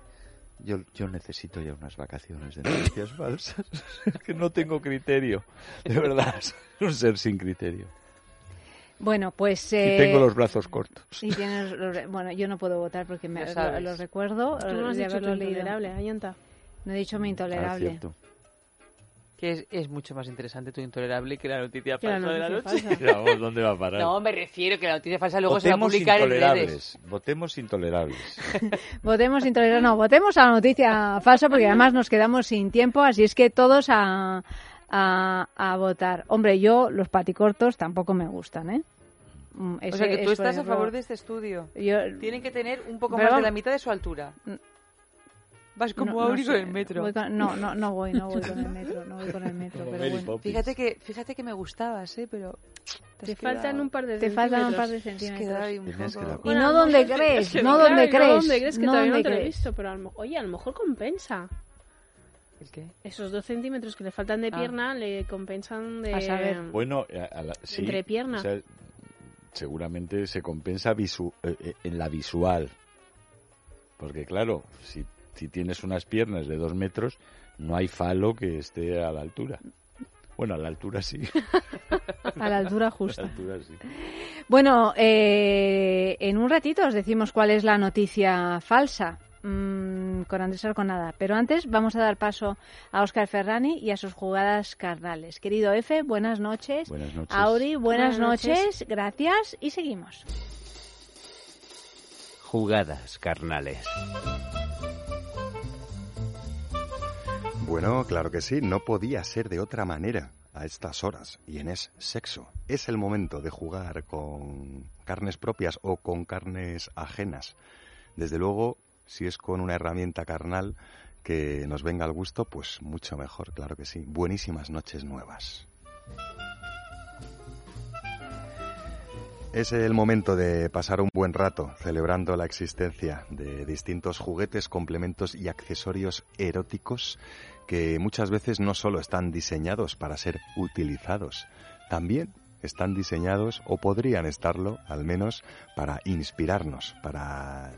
yo, yo necesito ya unas vacaciones de noticias falsas. Es que no tengo criterio de verdad soy un ser sin criterio Bueno, pues... y eh, tengo los brazos cortos y tienes los- bueno, yo no puedo votar porque me, lo, lo recuerdo Tú no has de dicho haberlo leído. intolerable, Ayanta. No he dicho mi Ah, intolerable. cierto. Que es, es mucho más interesante tu intolerable que la noticia Que la falsa de la noticia noche. falsa. Vamos, ¿dónde va a parar? No, me refiero que la noticia falsa luego se va a Votemos publicar en redes. intolerables. Votemos intolerables. Votemos intolerable. No, votemos a la noticia falsa porque además nos quedamos sin tiempo, así es que todos a, a, a votar. Hombre, yo los paticortos tampoco me gustan, ¿eh? Mm, O ese sea que tú es estás a favor de este estudio. Yo- Tienen que tener un poco Pero más de la mitad de su altura. Vas como no- no sé, el metro. voy con- no, no, no voy, no voy con el metro, no voy con el metro, pero bueno. Fíjate que, fíjate que me gustabas, ¿eh? Pero te, Te faltan quedado- un par de Te faltan un par de centímetros. un Y no donde crees, no donde y no crees. donde crees que no todavía no te lo he crees. visto, pero a lo, mejor- oye, a lo mejor compensa. ¿El qué? Esos dos centímetros que le faltan de Ah. pierna le compensan de... A saber. Bueno, a- a la- sí, Entrepierna. o sea, seguramente se compensa visu- eh, eh, en la visual. Porque claro, si, si tienes unas piernas de dos metros, no hay falo que esté a la altura. Bueno, a la altura sí. A la altura A justa. la altura sí. Bueno, eh, en un ratito os decimos cuál es la noticia falsa mm, con Andrés Arconada. Pero antes vamos a dar paso a Óscar Ferrani y a sus jugadas carnales. Querido Efe, buenas noches. Buenas noches. Auri, buenas, Buenas noches. noches. Gracias y seguimos. Jugadas carnales. Bueno, claro que sí, no podía ser de otra manera a estas horas. Y en es sexo. Es el momento de jugar con carnes propias o con carnes ajenas. Desde luego, si es con una herramienta carnal que nos venga al gusto, pues mucho mejor, claro que sí. Buenísimas noches nuevas. Es el momento de pasar un buen rato celebrando la existencia de distintos juguetes, complementos y accesorios eróticos que muchas veces no solo están diseñados para ser utilizados, también están diseñados o podrían estarlo al menos para inspirarnos, para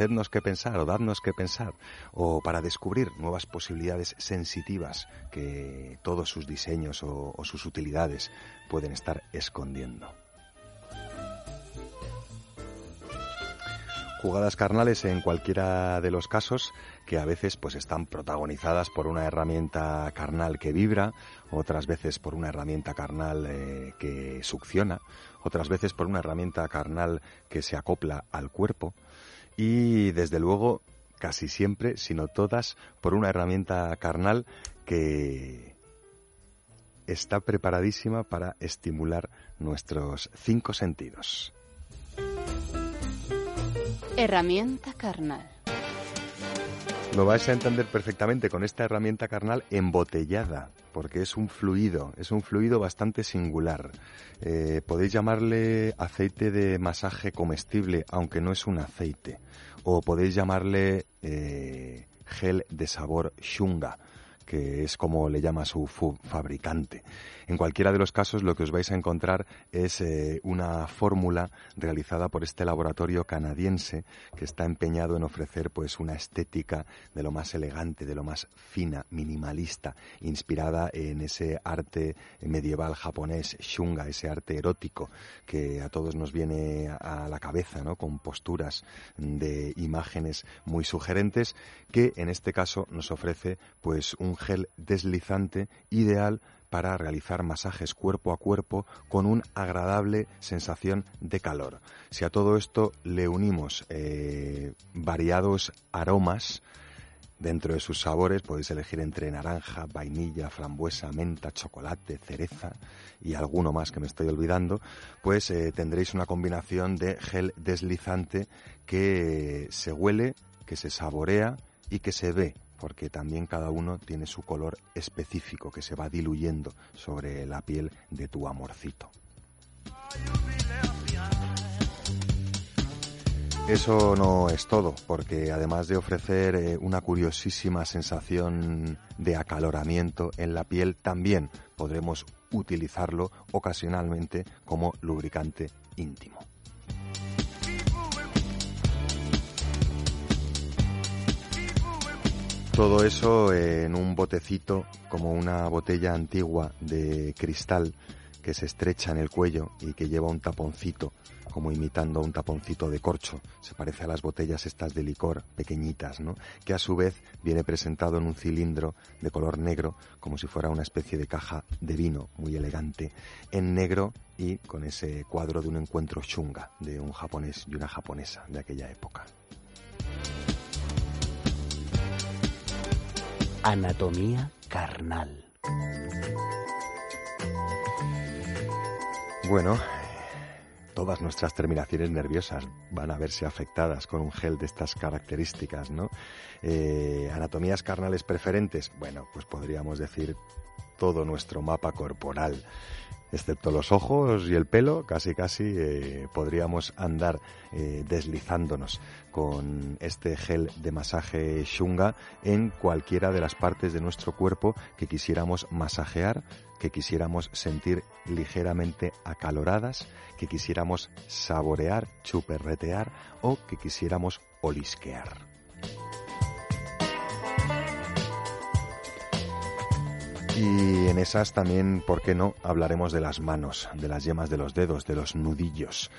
hacernos que pensar o darnos que pensar o para descubrir nuevas posibilidades sensitivas que todos sus diseños o, sus utilidades pueden estar escondiendo. jugadas carnales en cualquiera de los casos que a veces pues están protagonizadas por una herramienta carnal que vibra, otras veces por una herramienta carnal eh, que succiona, otras veces por una herramienta carnal que se acopla al cuerpo y desde luego casi siempre, sino todas, por una herramienta carnal que está preparadísima para estimular nuestros cinco sentidos. Herramienta carnal. Lo vais a entender perfectamente con esta herramienta carnal embotellada, porque es un fluido, es un fluido bastante singular. Eh, podéis llamarle aceite de masaje comestible, aunque no es un aceite, o podéis llamarle eh, gel de sabor shunga que es como le llama su fabricante. En cualquiera de los casos lo que os vais a encontrar es eh, una fórmula realizada por este laboratorio canadiense que está empeñado en ofrecer pues una estética de lo más elegante, de lo más fina, minimalista, inspirada en ese arte medieval japonés shunga, ese arte erótico que a todos nos viene a la cabeza, ¿no? Con posturas de imágenes muy sugerentes que en este caso nos ofrece pues un gel deslizante ideal para realizar masajes cuerpo a cuerpo con una agradable sensación de calor. Si a todo esto le unimos eh, variados aromas, Dentro de sus sabores podéis elegir entre naranja, vainilla, frambuesa, menta, chocolate, cereza y alguno más que me estoy olvidando, pues eh, tendréis una combinación de gel deslizante que se huele, que se saborea y que se ve, porque también cada uno tiene su color específico que se va diluyendo sobre la piel de tu amorcito. Eso no es todo, porque además de ofrecer eh, una curiosísima sensación de acaloramiento en la piel, también podremos utilizarlo ocasionalmente como lubricante íntimo. Todo eso en un botecito como una botella antigua de cristal que se estrecha en el cuello y que lleva un taponcito como imitando un taponcito de corcho. Se parece a las botellas estas de licor pequeñitas, ¿no? Que a su vez viene presentado en un cilindro de color negro, como si fuera una especie de caja de vino muy elegante, en negro y con ese cuadro de un encuentro shunga de un japonés y una japonesa de aquella época. Anatomía carnal. Bueno, todas nuestras terminaciones nerviosas van a verse afectadas con un gel de estas características, ¿no? Eh, anatomías carnales preferentes, bueno, pues podríamos decir todo nuestro mapa corporal. Excepto los ojos y el pelo, casi casi eh, podríamos andar eh, deslizándonos con este gel de masaje Shunga en cualquiera de las partes de nuestro cuerpo que quisiéramos masajear, que quisiéramos sentir ligeramente acaloradas, que quisiéramos saborear, chuperretear o que quisiéramos olisquear. Y en esas también, ¿por qué no? Hablaremos de las manos, de las yemas de los dedos, de los nudillos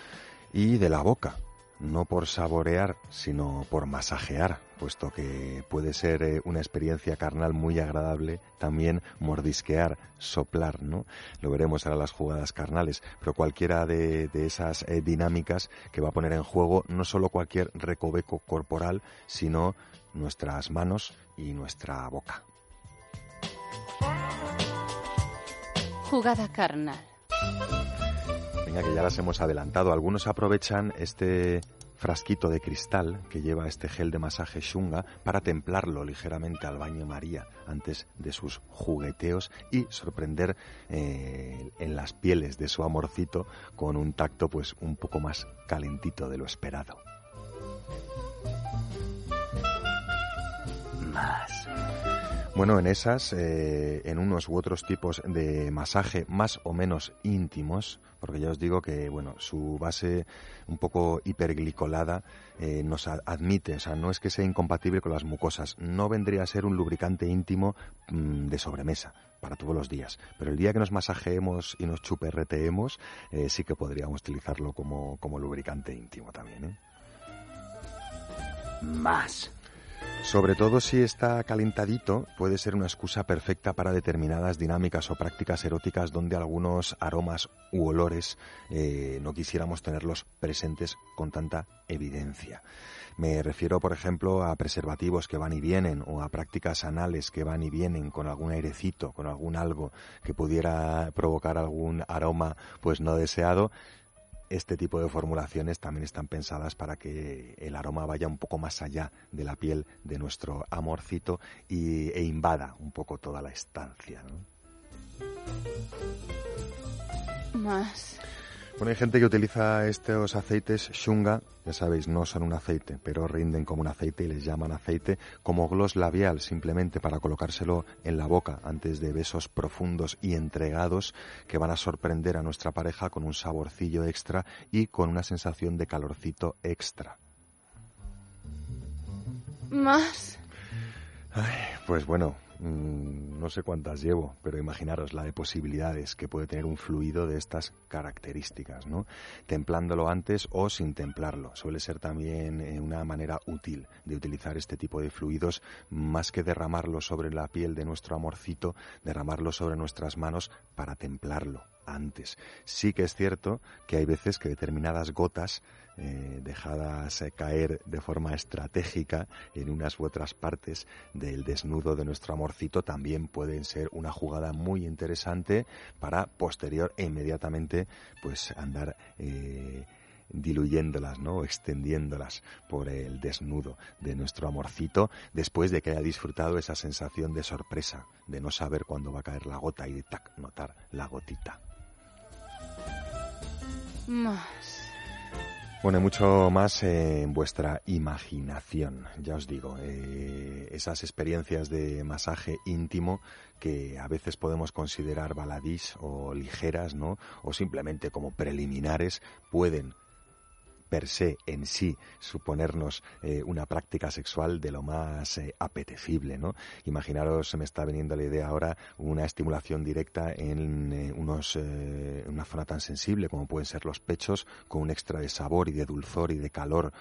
y de la boca. No por saborear, sino por masajear, puesto que puede ser eh, una experiencia carnal muy agradable también mordisquear, soplar, ¿no? Lo veremos ahora las jugadas carnales, pero cualquiera de, esas eh, dinámicas que va a poner en juego no solo cualquier recoveco corporal, sino nuestras manos y nuestra boca. Jugada carnal. Venga, que ya las hemos adelantado. Algunos aprovechan este frasquito de cristal que lleva este gel de masaje Shunga para templarlo ligeramente al baño María antes de sus jugueteos y sorprender eh, en las pieles de su amorcito con un tacto pues un poco más calentito de lo esperado. Más. Bueno, en esas, eh, en unos u otros tipos de masaje más o menos íntimos, porque ya os digo que, bueno, su base un poco hiperglicolada eh, nos admite, o sea, no es que sea incompatible con las mucosas, no vendría a ser un lubricante íntimo mm, de sobremesa para todos los días, pero el día que nos masajeemos y nos chuperreteemos, eh, sí que podríamos utilizarlo como, como lubricante íntimo también, ¿eh? Más. Sobre todo si está calentadito, puede ser una excusa perfecta para determinadas dinámicas o prácticas eróticas donde algunos aromas u olores eh, no quisiéramos tenerlos presentes con tanta evidencia. Me refiero, por ejemplo, a preservativos que van y vienen o a prácticas anales que van y vienen con algún airecito, con algún algo que pudiera provocar algún aroma pues no deseado este tipo de formulaciones también están pensadas para que el aroma vaya un poco más allá de la piel de nuestro amorcito y, e invada un poco toda la estancia. Más. Bueno, hay gente que utiliza estos aceites shunga, ya sabéis, no son un aceite, pero rinden como un aceite y les llaman aceite, como gloss labial, simplemente para colocárselo en la boca antes de besos profundos y entregados que van a sorprender a nuestra pareja con un saborcillo extra y con una sensación de calorcito extra. Más. Pues bueno, mm, no sé cuántas llevo, pero imaginaros la de posibilidades que puede tener un fluido de estas características, ¿no? Templándolo antes o sin templarlo. Suele ser también eh, una manera útil de utilizar este tipo de fluidos, más que derramarlo sobre la piel de nuestro amorcito, derramarlo sobre nuestras manos para templarlo antes. Sí que es cierto que hay veces que determinadas gotas eh, dejadas eh, caer de forma estratégica en unas u otras partes del desnudo de nuestro amorcito también pueden ser una jugada muy interesante para posterior e inmediatamente pues andar eh, diluyéndolas, ¿no? Extendiéndolas por el desnudo de nuestro amorcito después de que haya disfrutado esa sensación de sorpresa, de no saber cuándo va a caer la gota y de tac, notar la gotita. Más. Bueno, mucho más en vuestra imaginación, ya os digo, eh, esas experiencias de masaje íntimo que a veces podemos considerar baladís o ligeras, ¿no? O simplemente como preliminares, pueden per se en sí suponernos eh, una práctica sexual de lo más eh, apetecible, ¿no? Imaginaros, se me está viniendo la idea ahora, una estimulación directa en eh, unos, una zona tan sensible como pueden ser los pechos, con un extra de sabor y de dulzor y de calor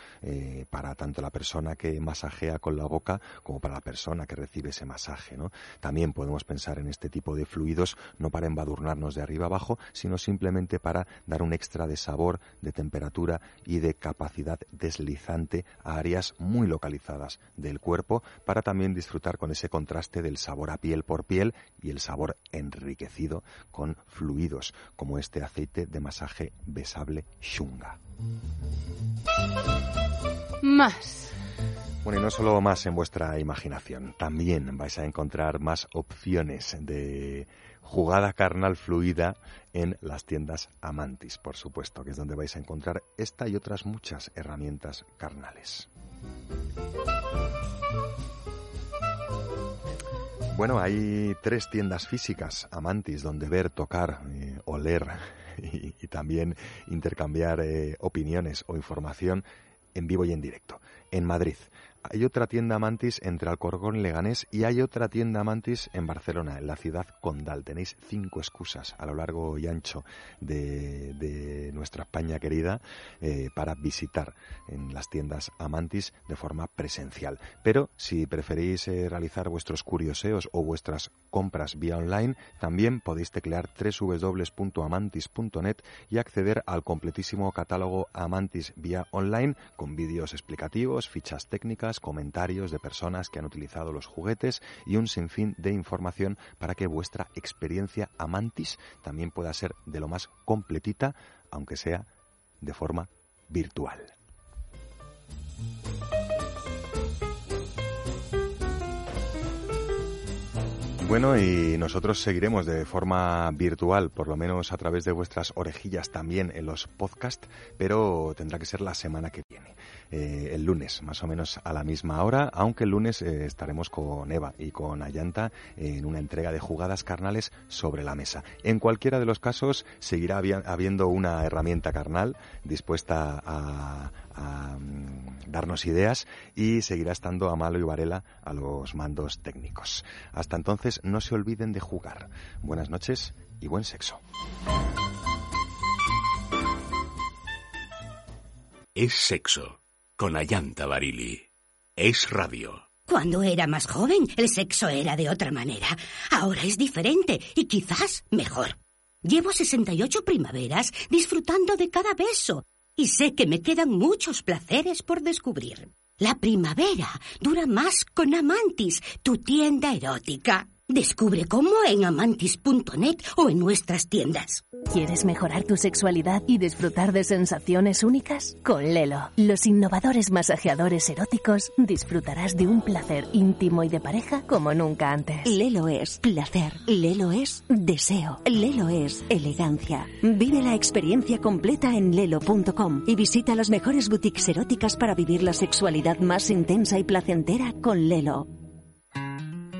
para tanto la persona que masajea con la boca como para la persona que recibe ese masaje, ¿no? También podemos pensar en este tipo de fluidos no para embadurnarnos de arriba abajo, sino simplemente para dar un extra de sabor, de temperatura y de capacidad deslizante a áreas muy localizadas del cuerpo para también disfrutar con ese contraste del sabor a piel por piel y el sabor enriquecido con fluidos como este aceite de masaje besable Shunga. Más. Bueno, Bueno, y no solo más en vuestra imaginación, también vais a encontrar más opciones de jugada carnal fluida en las tiendas Amantis, por supuesto, que es donde vais a encontrar esta y otras muchas herramientas carnales. Bueno, hay tres tiendas físicas Amantis donde ver, tocar, eh, oler y, también intercambiar eh, opiniones o información en vivo y en directo. En Madrid, hay otra tienda Amantis entre Alcorcón y Leganés y hay otra tienda Amantis en Barcelona, en la ciudad condal. Tenéis cinco excusas a lo largo y ancho de, de nuestra España querida eh, para visitar en las tiendas Amantis de forma presencial. Pero si preferís eh, realizar vuestros curioseos o vuestras compras vía online, también podéis teclear www.amantis.net y acceder al completísimo catálogo Amantis vía online con vídeos explicativos, fichas técnicas, comentarios de personas que han utilizado los juguetes y un sinfín de información para que vuestra experiencia Amantis también pueda ser de lo más completita, aunque sea de forma virtual. Bueno, y nosotros seguiremos de forma virtual, por lo menos a través de vuestras orejillas también en los podcasts, pero tendrá que ser la semana que viene. Eh, el lunes, más o menos a la misma hora, aunque el lunes eh, estaremos con Eva y con Ayanta en una entrega de jugadas carnales sobre la mesa. En cualquiera de los casos, seguirá habiendo una herramienta carnal dispuesta a, a mm, darnos ideas y seguirá estando Amalo y Varela a los mandos técnicos. Hasta entonces, no se olviden de jugar. Buenas noches y buen sexo. Es sexo con Ayanta Barili. Es radio. Cuando era más joven, el sexo era de otra manera. Ahora es diferente y quizás mejor. Llevo 68 primaveras disfrutando de cada beso y sé que me quedan muchos placeres por descubrir. La primavera dura más con Amantis, tu tienda erótica. Descubre cómo en amantis.net o en nuestras tiendas. ¿Quieres mejorar tu sexualidad y disfrutar de sensaciones únicas? Con Lelo, los innovadores masajeadores eróticos, disfrutarás de un placer íntimo y de pareja como nunca antes. Lelo es placer. Lelo es deseo. Lelo es elegancia. Vive la experiencia completa en lelo.com y visita las mejores boutiques eróticas para vivir la sexualidad más intensa y placentera con Lelo.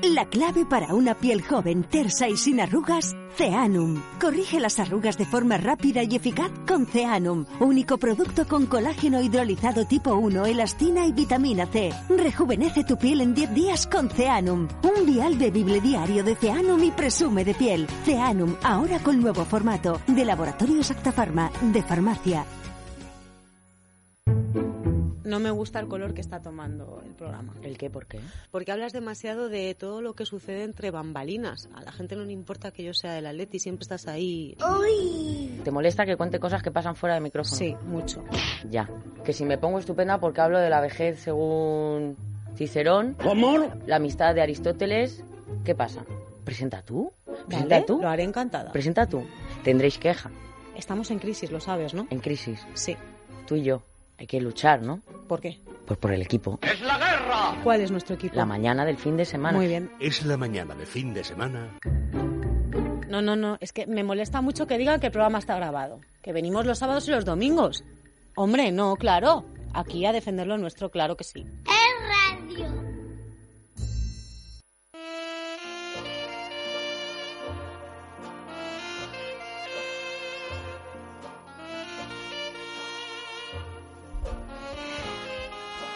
La clave para una piel joven, tersa y sin arrugas, Ceanum. Corrige las arrugas de forma rápida y eficaz con Ceanum, único producto con colágeno hidrolizado tipo 1, elastina y vitamina C. Rejuvenece tu piel en 10 días con Ceanum. Un vial bebible diario de Ceanum y presume de piel. Ceanum, ahora con nuevo formato, de Laboratorio Exacta Pharma, de farmacia. No me gusta el color que está tomando el programa. ¿El qué? ¿Por qué? Porque hablas demasiado de todo lo que sucede entre bambalinas. A la gente no le importa que yo sea del Atleti, siempre estás ahí. ¿Te molesta que cuente cosas que pasan fuera de micrófono? Sí, mucho. Ya. Que si me pongo estupenda porque hablo de la vejez según Cicerón. ¿Cómo? La amistad de Aristóteles. ¿Qué pasa? ¿Presenta tú? ¿Presenta tú? Lo haré encantada. ¿Presenta tú? Tendréis queja. Estamos en crisis, lo sabes, ¿no? En crisis. Sí. Tú y yo. Hay que luchar, ¿no? ¿Por qué? Pues por el equipo. ¡Es la guerra! ¿Cuál es nuestro equipo? La mañana del fin de semana. Muy bien. Es la mañana de fin de semana. No, no, no. Es que me molesta mucho que digan que el programa está grabado. Que venimos los sábados y los domingos. Hombre, no, claro. Aquí a defender lo nuestro, claro que sí. Es radio.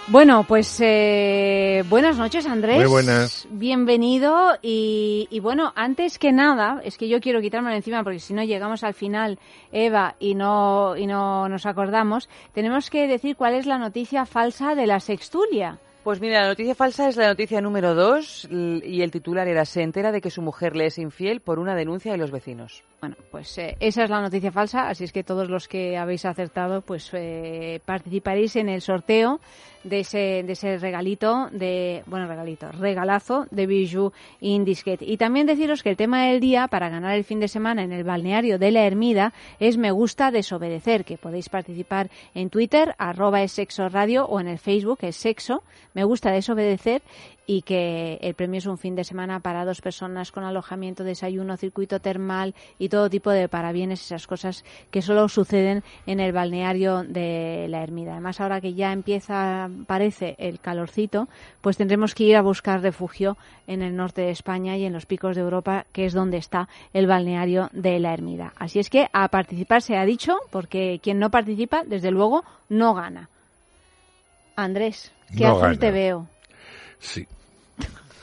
Bueno, pues eh, buenas noches, Andrés. Muy buenas. Bienvenido. Y, y bueno, antes que nada, es que yo quiero quitarme encima porque si no llegamos al final, Eva, y no, y no nos acordamos, tenemos que decir cuál es la noticia falsa de la sextulia. Pues mira, la noticia falsa es la noticia número dos y el titular era se entera de que su mujer le es infiel por una denuncia de los vecinos. Bueno, pues eh, esa es la noticia falsa, así es que todos los que habéis acertado, pues eh, participaréis en el sorteo de ese, de ese regalito, de, bueno, regalito, regalazo de Bijou Indisquet. Y también deciros que el tema del día para ganar el fin de semana en el balneario de la Ermida es Me gusta desobedecer, que podéis participar en Twitter, arroba es sexo radio, o en el Facebook, es sexo, Me gusta desobedecer, y que el premio es un fin de semana para dos personas con alojamiento, desayuno, circuito termal y todo tipo de parabienes, esas cosas que solo suceden en el balneario de la Ermida. Además, ahora que ya empieza, parece, el calorcito, pues tendremos que ir a buscar refugio en el norte de España y en los picos de Europa, que es donde está el balneario de la Ermida. Así es que a participar se ha dicho, porque quien no participa, desde luego, no gana. Andrés, qué No azul gana. te veo. Sí.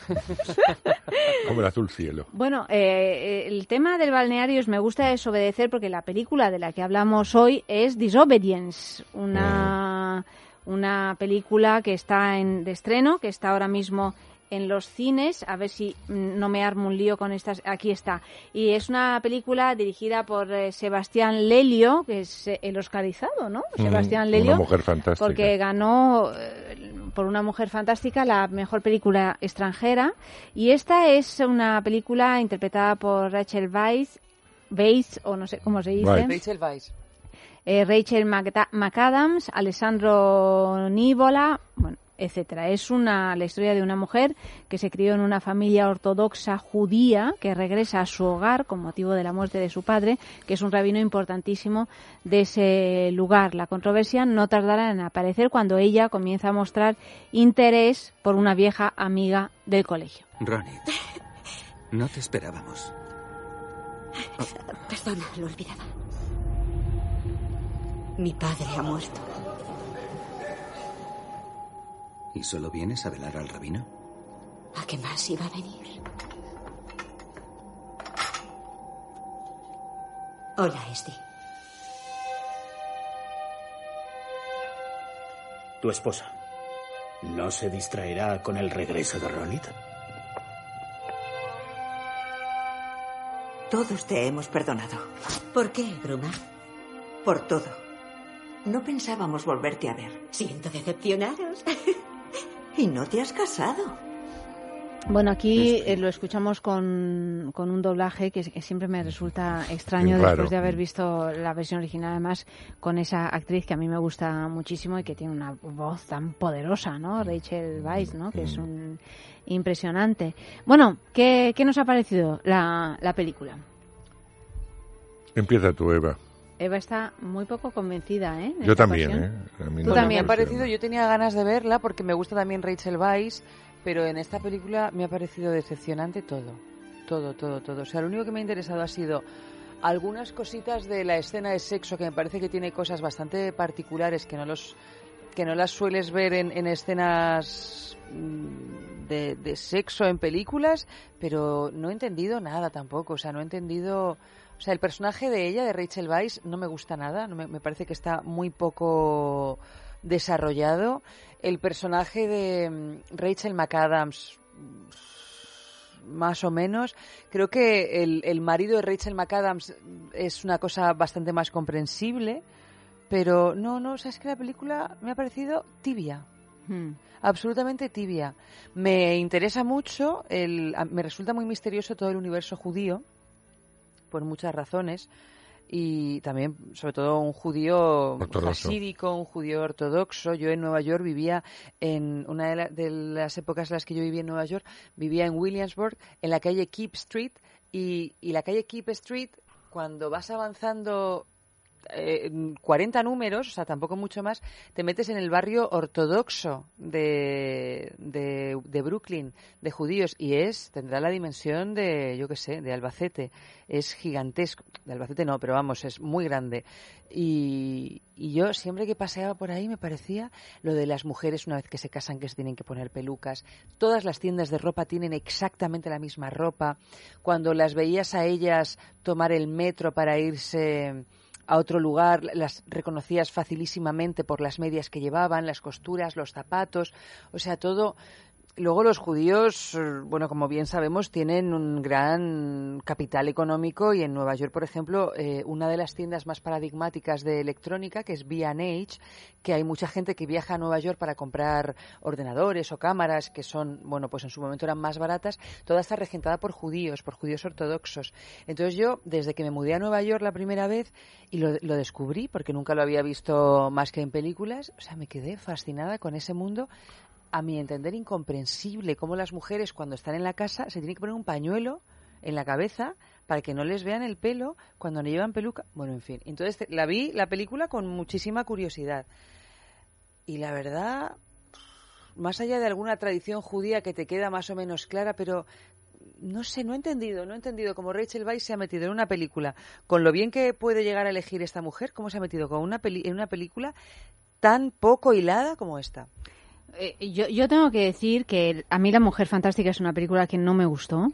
Como el azul cielo. Bueno, eh, el tema del balneario es me gusta desobedecer porque la película de la que hablamos hoy es Disobedience, una, una película que está en, de estreno, que está ahora mismo en los cines, a ver si mm, no me armo un lío con estas, aquí está. Y es una película dirigida por eh, Sebastián Lelio, que es eh, el oscarizado, ¿no? Mm, Sebastián una Lelio. mujer fantástica. Porque ganó eh, por una mujer fantástica la mejor película extranjera. Y esta es una película interpretada por Rachel Weisz, Weisz, o no sé cómo se dice. Rachel Weisz. Eh, Rachel McAdams, Alessandro Nívola, bueno, etcétera. Es una la historia de una mujer que se crió en una familia ortodoxa judía que regresa a su hogar con motivo de la muerte de su padre, que es un rabino importantísimo de ese lugar. La controversia no tardará en aparecer cuando ella comienza a mostrar interés por una vieja amiga del colegio. Ronnie, no te esperábamos. Perdona, lo olvidaba. Mi padre ha muerto. ¿Y solo vienes a velar al rabino? ¿A qué más iba a venir? Hola, Esdi. Tu esposa. ¿No se distraerá con el regreso de Ronit? Todos te hemos perdonado. ¿Por qué, Bruma? Por todo. No pensábamos volverte a ver. Siento decepcionaros. Y no te has casado. Bueno, aquí eh, lo escuchamos con, con un doblaje que, que siempre me resulta extraño Claro. después de haber visto la versión original, además con esa actriz que a mí me gusta muchísimo y que tiene una voz tan poderosa, ¿no? Rachel Weisz, ¿no? Que es un impresionante. Bueno, ¿qué, qué nos ha parecido la, la película? Empieza tú, Eva. Eva está muy poco convencida, ¿eh? en Yo también, ocasión. ¿eh? A mí no Tú me Me ha también. parecido, yo tenía ganas de verla porque me gusta también Rachel Weisz, pero en esta película me ha parecido decepcionante todo. Todo, todo, todo. O sea, lo único que me ha interesado ha sido algunas cositas de la escena de sexo que me parece que tiene cosas bastante particulares que no los que no las sueles ver en, en escenas mm, de, de sexo en películas, pero no he entendido nada tampoco. O sea, no he entendido. O sea, el personaje de ella, de Rachel Weisz, no me gusta nada. No me, me parece que está muy poco desarrollado. El personaje de mm, Rachel McAdams, más o menos. Creo que el, el marido de Rachel McAdams es una cosa bastante más comprensible. Pero no, no, o sea, es que la película me ha parecido tibia. Hmm. Absolutamente tibia. Me interesa mucho, el, me resulta muy misterioso todo el universo judío, por muchas razones, y también, sobre todo, un judío jasídico, un judío ortodoxo. Yo en Nueva York vivía, en una de, la- de las épocas en las que yo vivía en Nueva York, vivía en Williamsburg, en la calle Keep Street, y, y la calle Keep Street, cuando vas avanzando eh, 40 números, o sea, tampoco mucho más, te metes en el barrio ortodoxo de, de, Brooklyn, de judíos, y es, tendrá la dimensión de, yo qué sé, de Albacete. Es gigantesco. De Albacete no, pero vamos, es muy grande. Y, y yo siempre que paseaba por ahí me parecía lo de las mujeres una vez que se casan que se tienen que poner pelucas. Todas las tiendas de ropa tienen exactamente la misma ropa. Cuando las veías a ellas tomar el metro para irse a otro lugar, las reconocías facilísimamente por las medias que llevaban, las costuras, los zapatos, o sea, todo Luego los judíos, eh, bueno, como bien sabemos, tienen un gran capital económico y en Nueva York, por ejemplo, eh, una de las tiendas más paradigmáticas de electrónica, que es B&H, que hay mucha gente que viaja a Nueva York para comprar ordenadores o cámaras que son, bueno, pues en su momento eran más baratas, toda está regentada por judíos, por judíos ortodoxos. Entonces yo, desde que me mudé a Nueva York la primera vez y lo, lo descubrí, porque nunca lo había visto más que en películas, o sea, me quedé fascinada con ese mundo a mi entender, incomprensible cómo las mujeres cuando están en la casa se tienen que poner un pañuelo en la cabeza para que no les vean el pelo cuando no llevan peluca. Bueno, en fin. Entonces la vi, la película, con muchísima curiosidad. Y la verdad, más allá de alguna tradición judía que te queda más o menos clara, pero no sé, no he entendido, no he entendido cómo Rachel Weisz se ha metido en una película, con lo bien que puede llegar a elegir esta mujer, cómo se ha metido con una peli- en una película tan poco hilada como esta. Eh, yo, yo tengo que decir que a mí La Mujer Fantástica es una película que no me gustó.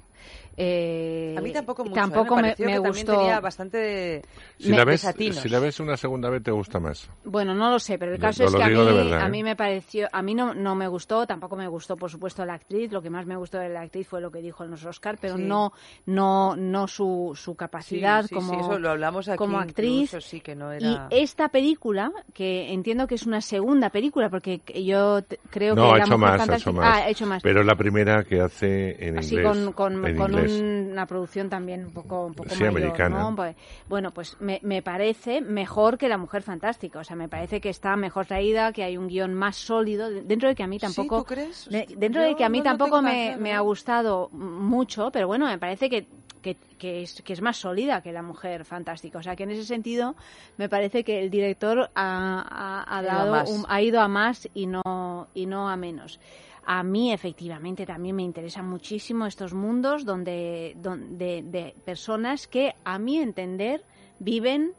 Eh, A mí tampoco mucho, ¿eh? Tampoco me, me, me que también gustó. tenía bastante Si la, ves, si la ves una segunda vez te gusta más. Bueno, no lo sé, pero el caso no es que a mí, verdad, a ¿eh? mí me pareció, a mí no, no me gustó, tampoco me gustó, por supuesto, la actriz. Lo que más me gustó de la actriz fue lo que dijo en los Oscar, pero Sí. no, no, no su, su capacidad Sí, sí, como, sí, eso lo hablamos aquí como actriz. incluso, sí, que no Y era... esta película, que entiendo que es una segunda película, porque yo creo no, que ha la hecho más, ha hecho más. Ah, ha hecho más. Pero la primera que hace en Así inglés. con, con, en con inglés. una producción también un poco, un poco Sí, mayor, americana. ¿no? Pues, bueno, pues me, me parece mejor que La Mujer Fantástica. O sea, me parece que está mejor traída, que hay un guion más sólido. Dentro de que a mí tampoco... ¿tú crees? de- dentro de que a mí no tampoco me, me ha gustado mucho, pero bueno, me parece que, que, que es, que es más sólida que La Mujer Fantástica. O sea, que en ese sentido me parece que el director ha, ha- ha Ha ido a dado más. un- ha ido a más y no, y no a menos. A mí, efectivamente, también me interesan muchísimo estos mundos donde, donde de personas que, a mi entender, viven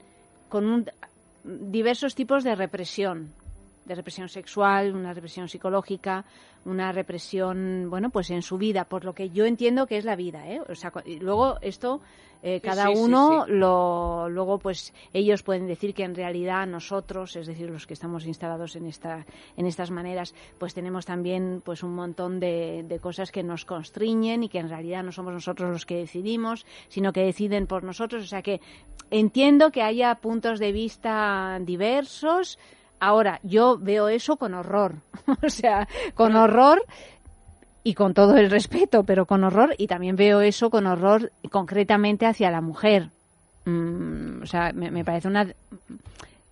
con un- diversos tipos de represión, de represión sexual, una represión psicológica, una represión, bueno, pues en su vida, por lo que yo entiendo que es la vida, ¿eh? O sea, y luego esto eh, cada sí, sí, uno sí. lo luego pues ellos pueden decir que en realidad nosotros, es decir, los que estamos instalados en esta en estas maneras, pues tenemos también pues un montón de, de cosas que nos constriñen y que en realidad no somos nosotros los que decidimos, sino que deciden por nosotros, o sea que entiendo que haya puntos de vista diversos. Ahora, yo veo eso con horror, o sea, con horror y con todo el respeto, pero con horror, y también veo eso con horror concretamente hacia la mujer. Mm, o sea, me, me parece una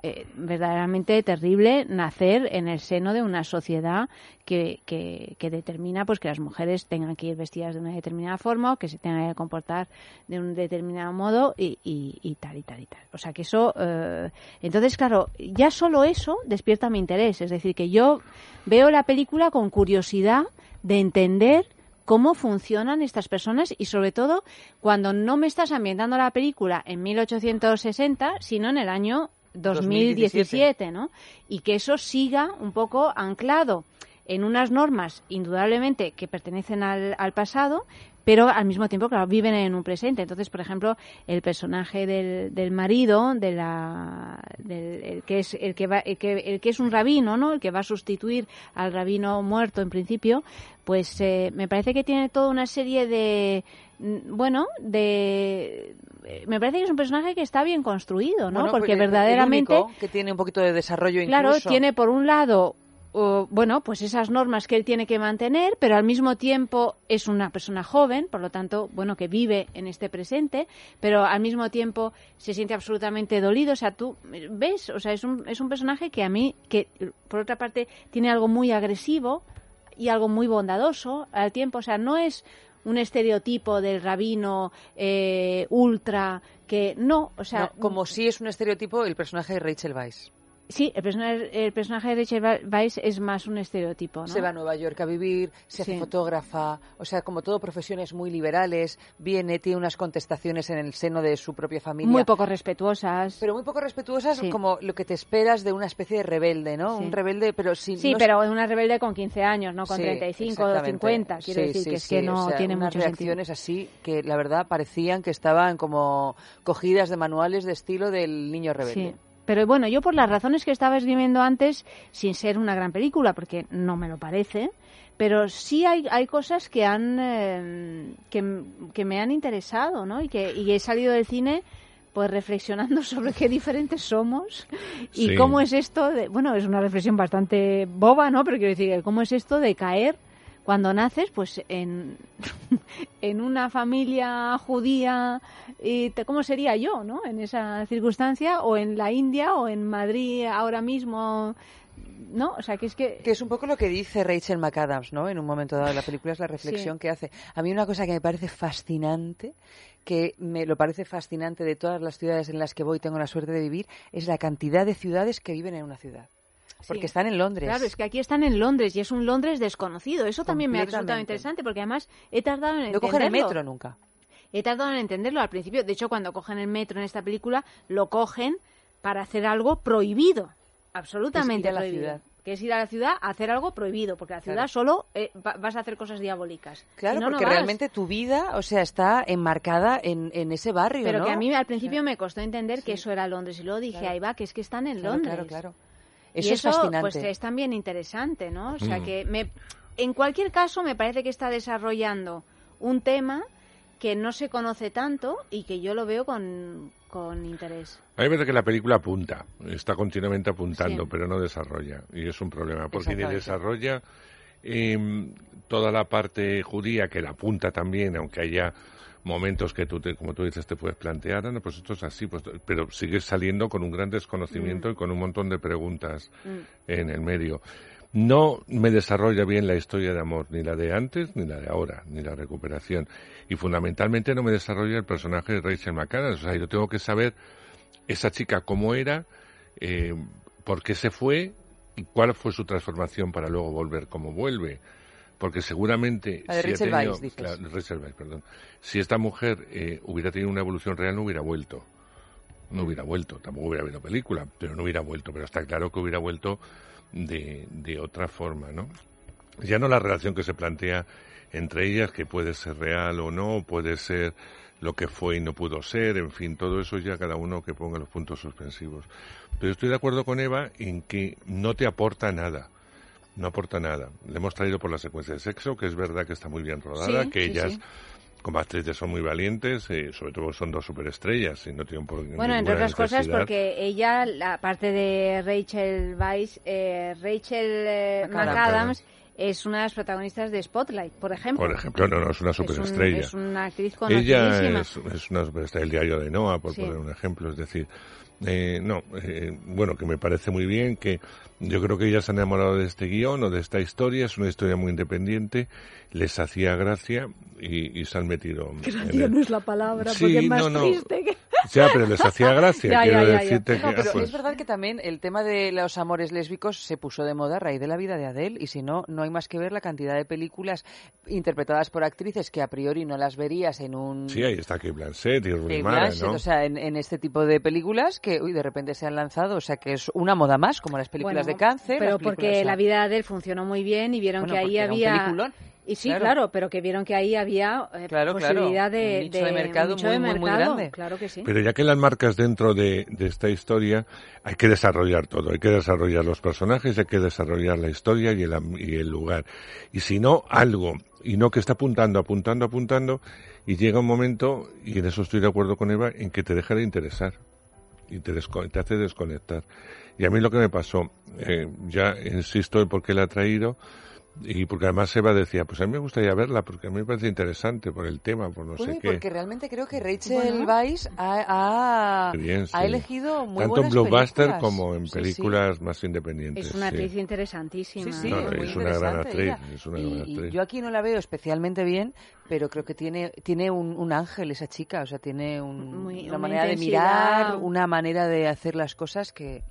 eh, verdaderamente terrible nacer en el seno de una sociedad que, que, determina pues que las mujeres tengan que ir vestidas de una determinada forma o que se tengan que comportar de un determinado modo y, y- y tal y tal y tal. O sea que eso, eh, entonces claro, ya solo eso despierta mi interés. Es decir, que yo veo la película con curiosidad de entender cómo funcionan estas personas y sobre todo cuando no me estás ambientando la película en 1860, sino en el año 2017, ¿no? Y que eso siga un poco anclado en unas normas indudablemente que pertenecen al, al pasado, pero al mismo tiempo, claro, viven en un presente. Entonces, por ejemplo, el personaje del, del marido, de la, del, el que es el que va, el que, el que es un rabino, ¿no? El que va a sustituir al rabino muerto en principio, pues eh, me parece que tiene toda una serie de, bueno, de, eh, me parece que es un personaje que está bien construido, ¿no? Bueno, Porque el verdaderamente único que tiene un poquito de desarrollo Claro, incluso. tiene por un lado, o, bueno, pues esas normas que él tiene que mantener, pero al mismo tiempo es una persona joven, por lo tanto, bueno, que vive en este presente, pero al mismo tiempo se siente absolutamente dolido. O sea, tú ves, o sea, es un, es un personaje que a mí, que por otra parte tiene algo muy agresivo y algo muy bondadoso al tiempo. O sea, no es un estereotipo del rabino eh, ultra que no, o sea, No, como si es un estereotipo el personaje de Rachel Weisz. Sí, el personaje, el personaje de Rachel Weisz es más un estereotipo, ¿no? Se va a Nueva York a vivir, se hace Sí. fotógrafa, o sea, como todo, profesiones muy liberales, viene, tiene unas contestaciones en el seno de su propia familia. Muy poco respetuosas. Pero muy poco respetuosas, Sí. como lo que te esperas de una especie de rebelde, ¿no? Sí. Un rebelde, pero sin. Sí, no- pero es una rebelde con 15 años, no con Sí, 35 o exactamente. 50. Quiero decir que es que no o sea, tiene unas mucho sentido. reacciones así que la verdad parecían que estaban como cogidas de manuales de estilo del niño rebelde. Pero bueno, yo por las razones que estaba esgrimiendo antes, sin ser una gran película, porque no me lo parece, pero sí hay, hay cosas que han eh, que, que me han interesado, ¿no? Y que y he salido del cine pues reflexionando sobre qué diferentes somos y Sí. cómo es esto de, bueno, es una reflexión bastante boba, ¿no? Pero quiero decir, cómo es esto de caer cuando naces, pues en, en una familia judía, y te- ¿cómo sería yo, no? En esa circunstancia, o en la India, o en Madrid ahora mismo, ¿no? O sea, que es que... Que es un poco lo que dice Rachel McAdams, ¿no? En un momento dado de la película es la reflexión Sí. que hace. A mí una cosa que me parece fascinante, que me lo parece fascinante de todas las ciudades en las que voy y tengo la suerte de vivir, es la cantidad de ciudades que viven en una ciudad. Porque Sí. están en Londres. Claro, es que aquí están en Londres y es un Londres desconocido. Eso también me ha resultado interesante porque además he tardado en No entenderlo. cogen el metro nunca. He tardado en entenderlo al principio. De hecho, cuando cogen el metro en esta película, lo cogen para hacer algo prohibido. Absolutamente Es ir a la prohibido. ciudad. Que es ir a la ciudad a hacer algo prohibido, porque la ciudad Claro. solo eh, va- vas a hacer cosas diabólicas. Claro, Si no, no porque vas. realmente tu vida, o sea, está enmarcada en, en ese barrio, Pero ¿no? que a mí al principio me costó entender que eso era Londres. Y luego dije, Claro. ahí va, que es que están en Claro, Londres. claro, claro. Y Eso es fascinante. Pues es también interesante, ¿no? O sea Mm. que me, en cualquier caso me parece que está desarrollando un tema que no se conoce tanto y que yo lo veo con, con interés. A mí me parece que la película apunta, está continuamente apuntando, Sí. pero no desarrolla. Y es un problema, porque ni desarrolla em, toda la parte judía, que la apunta también, aunque haya momentos que tú, te- como tú dices, te puedes plantear, "Ah, no, pues esto es así, pues, pero sigues saliendo con un gran desconocimiento Mm. y con un montón de preguntas Mm. en el medio. No me desarrolla bien la historia de amor, ni la de antes, ni la de ahora, ni la recuperación. Y fundamentalmente no me desarrolla el personaje de Rachel McAdams. O sea, yo tengo que saber esa chica cómo era, eh, por qué se fue y cuál fue su transformación para luego volver como vuelve. Porque seguramente... La de ha Rachel tenido- dices. Rachel Weisz, perdón. Si esta mujer eh, hubiera tenido una evolución real, no hubiera vuelto. No hubiera vuelto. Tampoco hubiera habido película, pero no hubiera vuelto. Pero está claro que hubiera vuelto de, de otra forma, ¿no? Ya no la relación que se plantea entre ellas, que puede ser real o no, puede ser lo que fue y no pudo ser, en fin, todo eso ya cada uno que ponga los puntos suspensivos. Pero estoy de acuerdo con Eva en que no te aporta nada. No aporta nada. Le hemos traído por la secuencia de sexo, que es verdad que está muy bien rodada, Sí, que sí, ellas sí. como actrices son muy valientes, eh, sobre todo son dos superestrellas y no tienen por Bueno, entre otras cosas porque ella, la parte de Rachel Weisz, eh, Rachel eh, McAdams. Es una de las protagonistas de Spotlight, por ejemplo. Por ejemplo, no, no, es una un- superestrella. Es, una actriz Ella conocidísima. es, es una superestrella del diario de Noah, por Sí. poner un ejemplo. Es decir, eh, no, eh, bueno, que me parece muy bien, que yo creo que ella se ha enamorado de este guion o de esta historia. Es una historia muy independiente, les hacía gracia y, y se han metido. en Gracia el- no es la palabra, Sí, porque es más no, no. triste que... Ya, pero les hacía gracia. Ya, quiero ya, ya, ya. decirte No, que. pero ah, pues, es verdad que también el tema de los amores lésbicos se puso de moda a raíz de la vida de Adele y si no, no hay más que ver la cantidad de películas interpretadas por actrices que a priori no las verías en un... Sí, ahí está Kate Blanchett y Kate Mara, Blanchett, ¿no? o sea, en, en este tipo de películas que uy, de repente se han lanzado, o sea, que es una moda más, como las películas Bueno, de cáncer. Pero porque o sea, la vida de él funcionó muy bien y vieron Bueno, que ahí un había... peliculón. Y sí, Claro. claro. pero que vieron que ahí había eh, Claro, claro, posibilidad de, un nicho de mercado un nicho muy, de muy, muy mercado, grande. Claro que sí. Pero ya que las marcas dentro de, de esta historia, hay que desarrollar todo. Hay que desarrollar los personajes, hay que desarrollar la historia y el, am- y el lugar. Y si no, algo. Y no que está apuntando, apuntando, apuntando. Y llega un momento, y en eso estoy de acuerdo con Eva, en que te deja de interesar. Y te, te hace desconectar. Y a mí lo que me pasó, eh, ya insisto en por qué la ha traído, y porque además Eva decía, pues a mí me gustaría verla, porque a mí me parece interesante por el tema, por no Bueno, sé qué. porque realmente creo que Rachel Bueno. Weisz ha, ha, ha elegido muy Tanto en blockbuster películas. como en Sí, sí. películas más independientes. Es una sí. actriz interesantísima. Sí, sí, No, muy es una gran actriz, ella. es una Y- gran y actriz. yo aquí no la veo especialmente bien, pero creo que tiene tiene un, un ángel esa chica, o sea, tiene un- Muy- una una manera de mirar, una manera de hacer las cosas que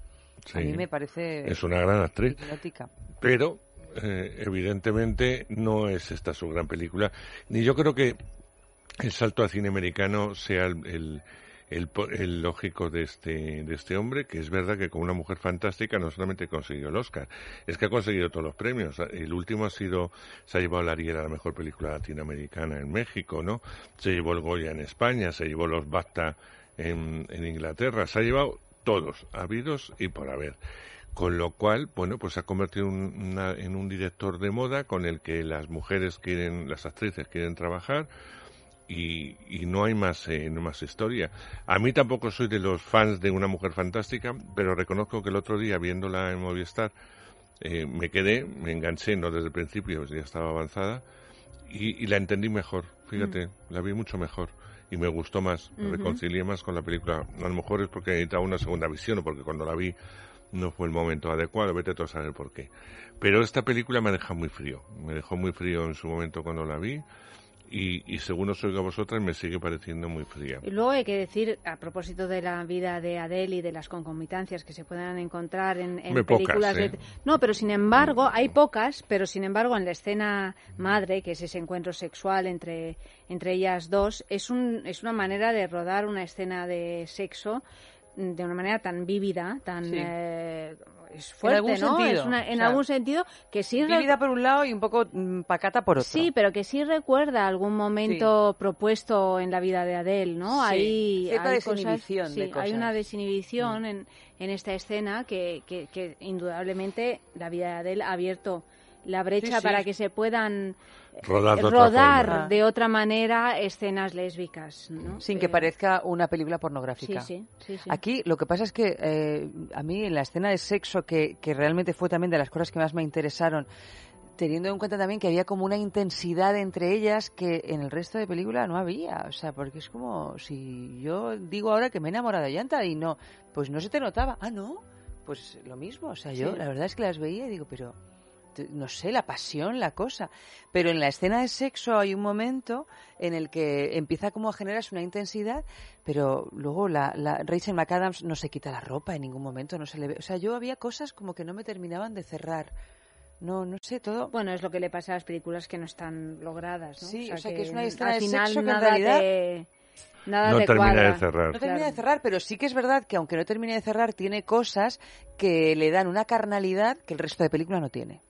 a mí me parece Es una gran actriz. hipnótica. Pero, eh, evidentemente, no es esta su gran película. Ni yo creo que el salto al cine americano sea el, el, el el lógico de este, de este hombre, que es verdad que con una mujer fantástica no solamente consiguió el Oscar, es que ha conseguido todos los premios. El último ha sido, se ha llevado la Ariel a la mejor película latinoamericana en México, ¿no? Se llevó el Goya en España, se llevó los BAFTA en, en Inglaterra, se ha llevado todos, habidos y por haber. Con lo cual, bueno, pues se ha convertido en, una- en un director de moda con el que las mujeres quieren, las actrices quieren trabajar y, y no hay más, eh, no más historia. A mí tampoco soy de los fans de Una Mujer Fantástica, pero reconozco que el otro día viéndola en Movistar eh, me quedé, me enganché, no desde el principio, ya estaba avanzada y, y la entendí mejor, fíjate, la vi mucho mejor y me gustó más, me reconcilié más con la película. A lo mejor es porque necesitaba una segunda visión o porque cuando la vi no fue el momento adecuado, vete tú a saber por qué. Pero esta película me deja muy frío, me dejó muy frío en su momento cuando la vi y, y según os oigo a vosotras me sigue pareciendo muy fría. Y luego hay que decir, a propósito de la vida de Adele y de las concomitancias que se puedan encontrar en, en Muy pocas, películas ¿eh? de... No, pero sin embargo, hay pocas, pero sin embargo en la escena madre, que es ese encuentro sexual entre, entre ellas dos, es, un, es una manera de rodar una escena de sexo de una manera tan vívida, tan... Sí. eh, es En fuerte, algún ¿no? sentido, Es una- en o sea, algún sentido que sí... Vívida por un lado y un poco mm, pacata por otro. Sí, pero que sí recuerda algún momento propuesto en la vida de Adele, ¿no? Sí, Hay, cierta hay desinhibición cosas, de sí, hay una. Mm. desinhibición en, en esta escena que, que, que indudablemente la vida de Adele ha abierto la brecha Sí, sí. para que se puedan eh, Rodar de otra rodar forma. de otra manera escenas lésbicas, ¿no? Sin que Eh, parezca una película pornográfica. Sí, sí, sí, sí. Aquí lo que pasa es que eh, a mí en la escena de sexo, que, que realmente fue también de las cosas que más me interesaron, teniendo en cuenta también que había como una intensidad entre ellas que en el resto de película no había. O sea, porque es como si yo digo ahora que me he enamorado de Llanta y no, pues no se te notaba. Ah, no, pues lo mismo. O sea, yo Sí. la verdad es que las veía y digo, pero no sé, la pasión, la cosa. Pero en la escena de sexo hay un momento en el que empieza como a generarse una intensidad, pero luego la, la Rachel McAdams no se quita la ropa en ningún momento, no se le ve. O sea, yo había cosas como que no me terminaban de cerrar. No, no sé, todo. Bueno, es lo que le pasa a las películas que no están logradas, ¿no? Sí, o sea, que es una escena al de final sexo que en nada realidad- te- nada No te termina de cerrar. No termina de cerrar, pero sí que es verdad que aunque no termine de cerrar, tiene cosas que le dan una carnalidad que el resto de película no tiene.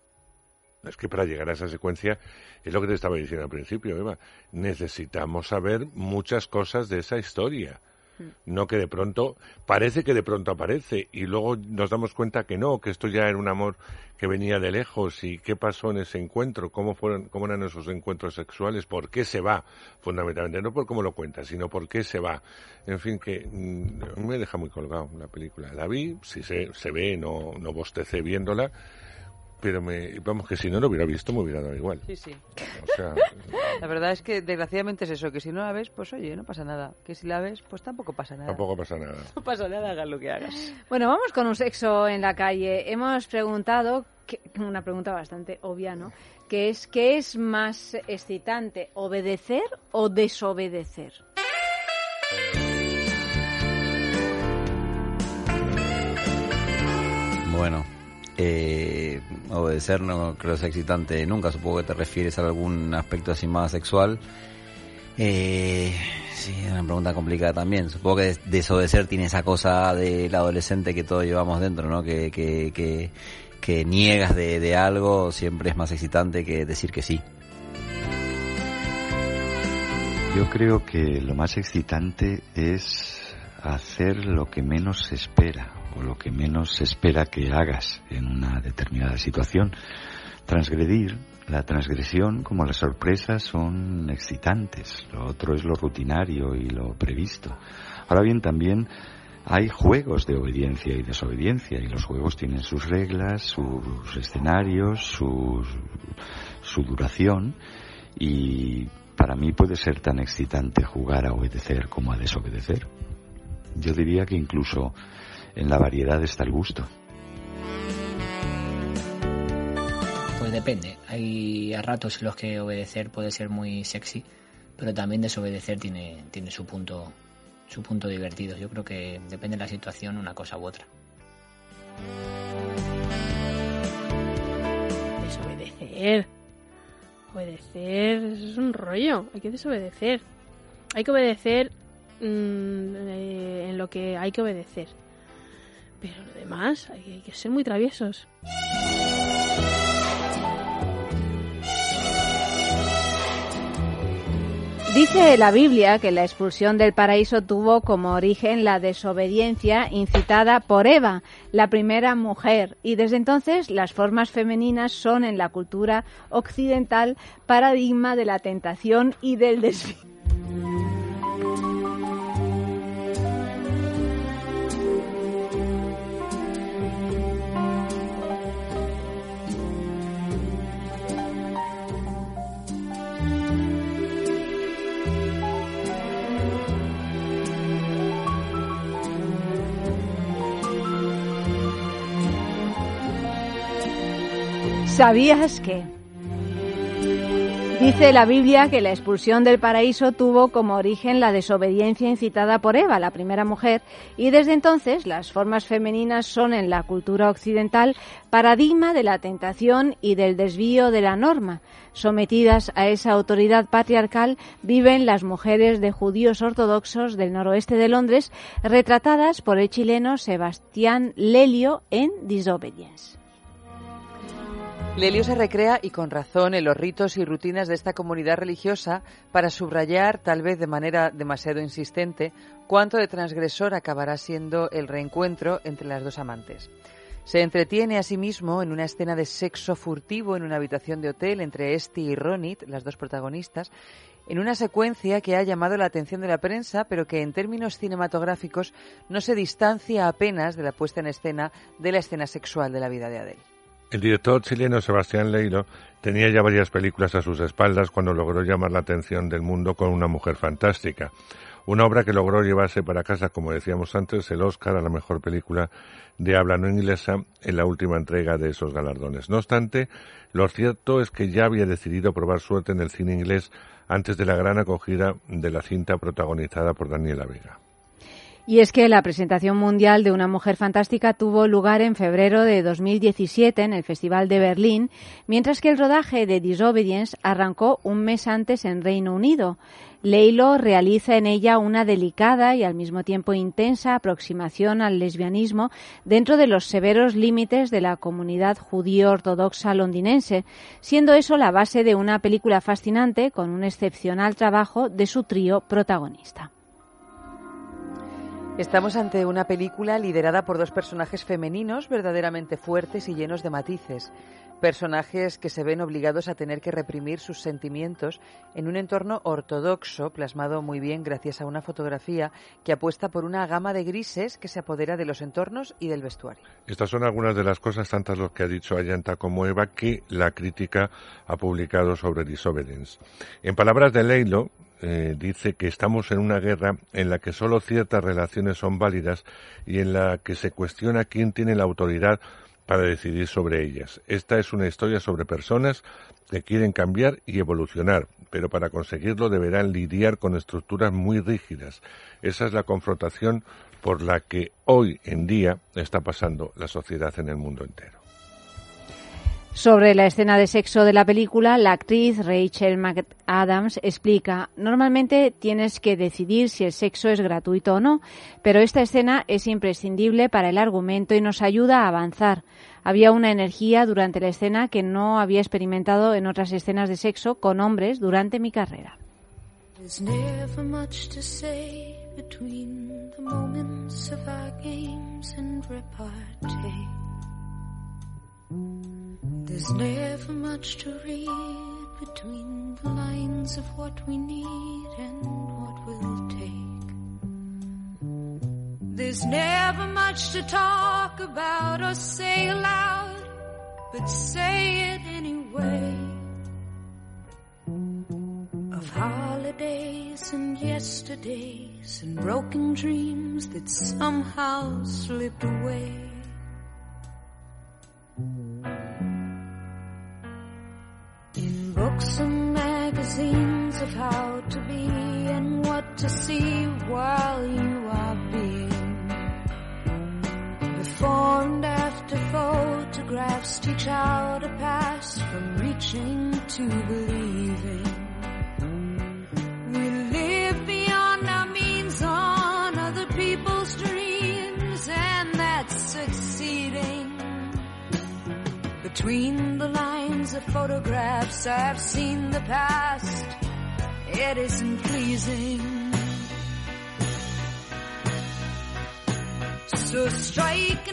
Es que para llegar a esa secuencia, es lo que te estaba diciendo al principio, Eva, necesitamos saber muchas cosas de esa historia. No que de pronto, parece que de pronto aparece y luego nos damos cuenta que no, que esto ya era un amor que venía de lejos y qué pasó en ese encuentro, cómo fueron, cómo eran esos encuentros sexuales, por qué se va, fundamentalmente, no por cómo lo cuenta, sino por qué se va. En fin, que mm, me deja muy colgado la película. La vi, si se, se ve, no, no bostecé viéndola, pero me, vamos, que si no lo hubiera visto me hubiera dado igual. Sí, sí. O sea, La verdad es que desgraciadamente es eso, que si no la ves, pues oye, no pasa nada. Que si la ves, pues tampoco pasa nada. tampoco pasa nada. No pasa nada, hagas lo que hagas. Bueno, vamos con un sexo en la calle. Hemos preguntado, que- una pregunta bastante obvia, ¿no? Que es, ¿qué es más excitante, obedecer o desobedecer? Bueno, eh, obedecer no creo sea excitante nunca. Supongo que te refieres a algún aspecto así más sexual. Eh, sí, es una pregunta complicada también. Supongo que des- desobedecer tiene esa cosa del adolescente que todos llevamos dentro, ¿no? Que, que, que, que niegas de, de algo siempre es más excitante que decir que sí. Yo creo que lo más excitante es hacer lo que menos se espera o lo que menos se espera que hagas en una determinada situación. Transgredir, la transgresión como la sorpresa son excitantes. Lo otro es lo rutinario y lo previsto. Ahora bien, también hay juegos de obediencia y desobediencia y los juegos tienen sus reglas, sus escenarios, sus- su duración y para mí puede ser tan excitante jugar a obedecer como a desobedecer. Yo diría que incluso en la variedad está el gusto. Pues depende. Hay a ratos en los que obedecer puede ser muy sexy, pero también desobedecer tiene, tiene su punto su punto divertido. Yo creo que depende de la situación una cosa u otra. Desobedecer. Obedecer es un rollo. Hay que desobedecer. Hay que obedecer mm, eh, en lo que hay que obedecer. Pero lo demás, hay, que ser muy traviesos. Dice la Biblia que la expulsión del paraíso tuvo como origen la desobediencia incitada por Eva, la primera mujer, y desde entonces las formas femeninas son en la cultura occidental paradigma de la tentación y del desvío. ¿Sabías que? Dice la Biblia que la expulsión del paraíso tuvo como origen la desobediencia incitada por Eva, la primera mujer, y desde entonces las formas femeninas son en la cultura occidental paradigma de la tentación y del desvío de la norma. Sometidas a esa autoridad patriarcal viven las mujeres de judíos ortodoxos del noroeste de Londres, retratadas por el chileno Sebastián Lelio en Disobedience. Lelio se recrea, y con razón, en los ritos y rutinas de esta comunidad religiosa para subrayar, tal vez de manera demasiado insistente, cuánto de transgresor acabará siendo el reencuentro entre las dos amantes. Se entretiene asimismo en una escena de sexo furtivo en una habitación de hotel entre Esti y Ronit, las dos protagonistas, en una secuencia que ha llamado la atención de la prensa, pero que en términos cinematográficos no se distancia apenas de la puesta en escena de la escena sexual de la vida de Adele. El director chileno Sebastián Leiro tenía ya varias películas a sus espaldas cuando logró llamar la atención del mundo con Una mujer fantástica. Una obra que logró llevarse para casa, como decíamos antes, el Oscar a la mejor película de habla no inglesa en la última entrega de esos galardones. No obstante, lo cierto es que ya había decidido probar suerte en el cine inglés antes de la gran acogida de la cinta protagonizada por Daniela Vega. Y es que la presentación mundial de Una Mujer Fantástica tuvo lugar en febrero de 2017 en el Festival de Berlín, mientras que el rodaje de Disobedience arrancó un mes antes en Reino Unido. Leilo realiza en ella una delicada y al mismo tiempo intensa aproximación al lesbianismo dentro de los severos límites de la comunidad judío ortodoxa londinense, siendo eso la base de una película fascinante con un excepcional trabajo de su trío protagonista. Estamos ante una película liderada por dos personajes femeninos verdaderamente fuertes y llenos de matices. Personajes que se ven obligados a tener que reprimir sus sentimientos en un entorno ortodoxo, plasmado muy bien gracias a una fotografía que apuesta por una gama de grises que se apodera de los entornos y del vestuario. Estas son algunas de las cosas, tantas lo que ha dicho Ayanta como Eva, que la crítica ha publicado sobre Disobedience. En palabras de Leilo, eh, dice que estamos en una guerra en la que solo ciertas relaciones son válidas y en la que se cuestiona quién tiene la autoridad para decidir sobre ellas. Esta es una historia sobre personas que quieren cambiar y evolucionar, pero para conseguirlo deberán lidiar con estructuras muy rígidas. Esa es la confrontación por la que hoy en día está pasando la sociedad en el mundo entero. Sobre la escena de sexo de la película, la actriz Rachel McAdams explica, normalmente tienes que decidir si el sexo es gratuito o no, pero esta escena es imprescindible para el argumento y nos ayuda a avanzar. Había una energía durante la escena que no había experimentado en otras escenas de sexo con hombres durante mi carrera. There's never much to read between the lines of what we need and what we'll take. There's never much to talk about or say aloud, but say it anyway. Of holidays and yesterdays and broken dreams that somehow slipped away. Books and magazines of how to be and what to see while you are being. Before and after photographs teach how to pass from reaching to believing. We live beyond our means on other people's dreams and that's succeeding. Between the lines of photographs, I've seen the past it isn't pleasing. So strike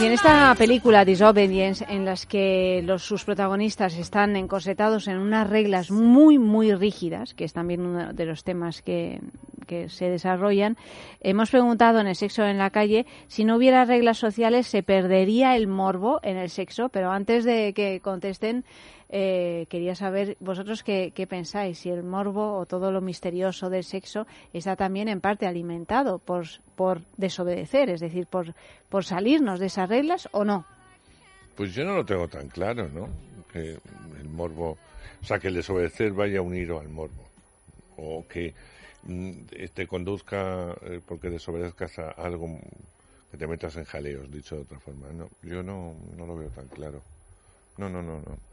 Y en esta película Disobedience, en las que los, sus protagonistas están encorsetados en unas reglas muy, muy rígidas, que es también uno de los temas que, que se desarrollan, hemos preguntado en el sexo en la calle si no hubiera reglas sociales se perdería el morbo en el sexo, pero antes de que contesten, eh, quería saber vosotros qué, qué pensáis, si el morbo o todo lo misterioso del sexo está también en parte alimentado por, por desobedecer, es decir, por, por salirnos de esas reglas o no. Pues yo no lo tengo tan claro, ¿no? Que el morbo, o sea, que el desobedecer vaya unido al morbo. O que mm, te conduzca eh, porque desobedezcas a algo que te metas en jaleos, dicho de otra forma. No, yo no, no lo veo tan claro. No, no, no, no.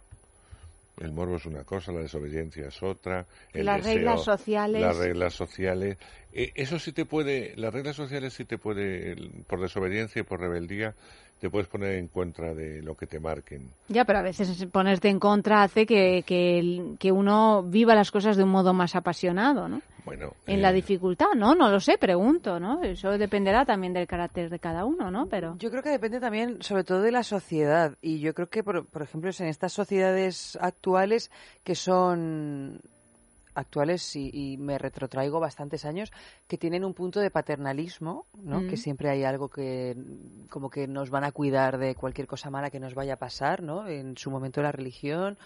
El morbo es una cosa, la desobediencia es otra. el Las deseo- reglas sociales. Las reglas sociales. Eh, eso sí te puede, las reglas sociales sí te puede, por desobediencia y por rebeldía, te puedes poner en contra de lo que te marquen. Ya, pero a veces ponerte en contra hace que, que, que uno viva las cosas de un modo más apasionado, ¿no? Bueno, En eh, la dificultad, ¿no? No lo sé, pregunto, ¿no? Eso dependerá también del carácter de cada uno, ¿no? Pero Yo creo que depende también, sobre todo, de la sociedad. Y yo creo que, por, por ejemplo, es en estas sociedades actuales que son actuales y, y me retrotraigo bastantes años que tienen un punto de paternalismo, ¿no? Mm. Que siempre hay algo que como que nos van a cuidar de cualquier cosa mala que nos vaya a pasar, ¿no? En su momento la religión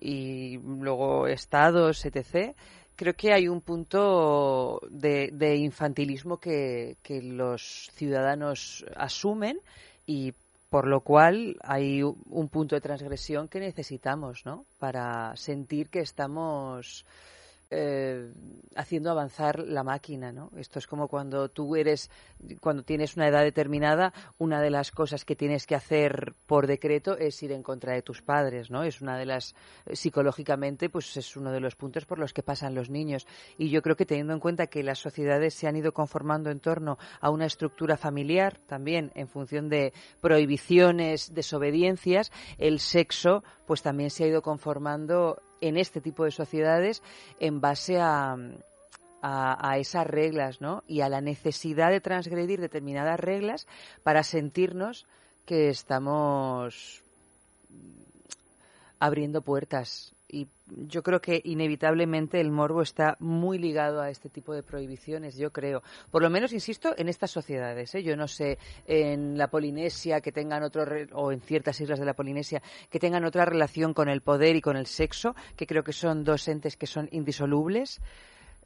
y luego estados, etc. Creo que hay un punto de, de infantilismo que, que los ciudadanos asumen y por lo cual hay un punto de transgresión que necesitamos, ¿no? Para sentir que estamos eh, haciendo avanzar la máquina, ¿no? Esto es como cuando tú eres, cuando tienes una edad determinada, una de las cosas que tienes que hacer por decreto es ir en contra de tus padres, ¿no? Es una de las, eh, psicológicamente, pues es uno de los puntos por los que pasan los niños. Y yo creo que teniendo en cuenta que las sociedades se han ido conformando en torno a una estructura familiar, también en función de prohibiciones, desobediencias, el sexo, pues también se ha ido conformando en este tipo de sociedades en base a, a, esas reglas, ¿no? Y a la necesidad de transgredir determinadas reglas para sentirnos que estamos abriendo puertas. Y yo creo que inevitablemente el morbo está muy ligado a este tipo de prohibiciones, yo creo. Por lo menos, insisto, en estas sociedades. ¿eh? Yo no sé en la Polinesia que tengan otro, re- o en ciertas islas de la Polinesia, que tengan otra relación con el poder y con el sexo, que creo que son dos entes que son indisolubles.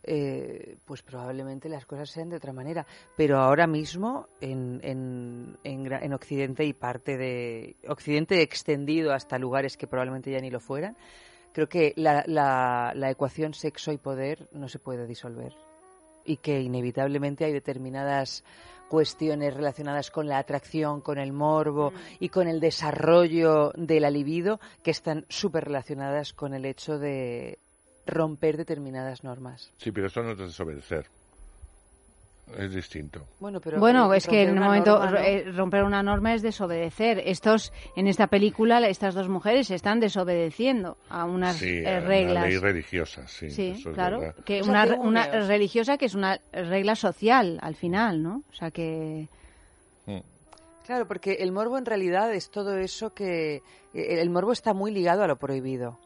eh, pues probablemente las cosas sean de otra manera. Pero ahora mismo en, en, en, Occidente y parte de Occidente extendido hasta lugares que probablemente ya ni lo fueran, creo que la, la, la ecuación sexo y poder no se puede disolver y que inevitablemente hay determinadas cuestiones relacionadas con la atracción, con el morbo y con el desarrollo de la libido que están súper relacionadas con el hecho de romper determinadas normas. Sí, pero eso no es desobedecer. Es distinto. Bueno, pero bueno, eh, es que en un romper una momento norma, ¿no? eh, romper una norma es desobedecer. Estos, en esta película, estas dos mujeres están desobedeciendo a unas Sí, eh, reglas. ley religiosa, sí. Sí, eso es claro. verdad. Que O sea, una, que una religiosa que es una regla social al final, ¿no? O sea que. Claro, porque el morbo en realidad es todo eso que el morbo está muy ligado a lo prohibido.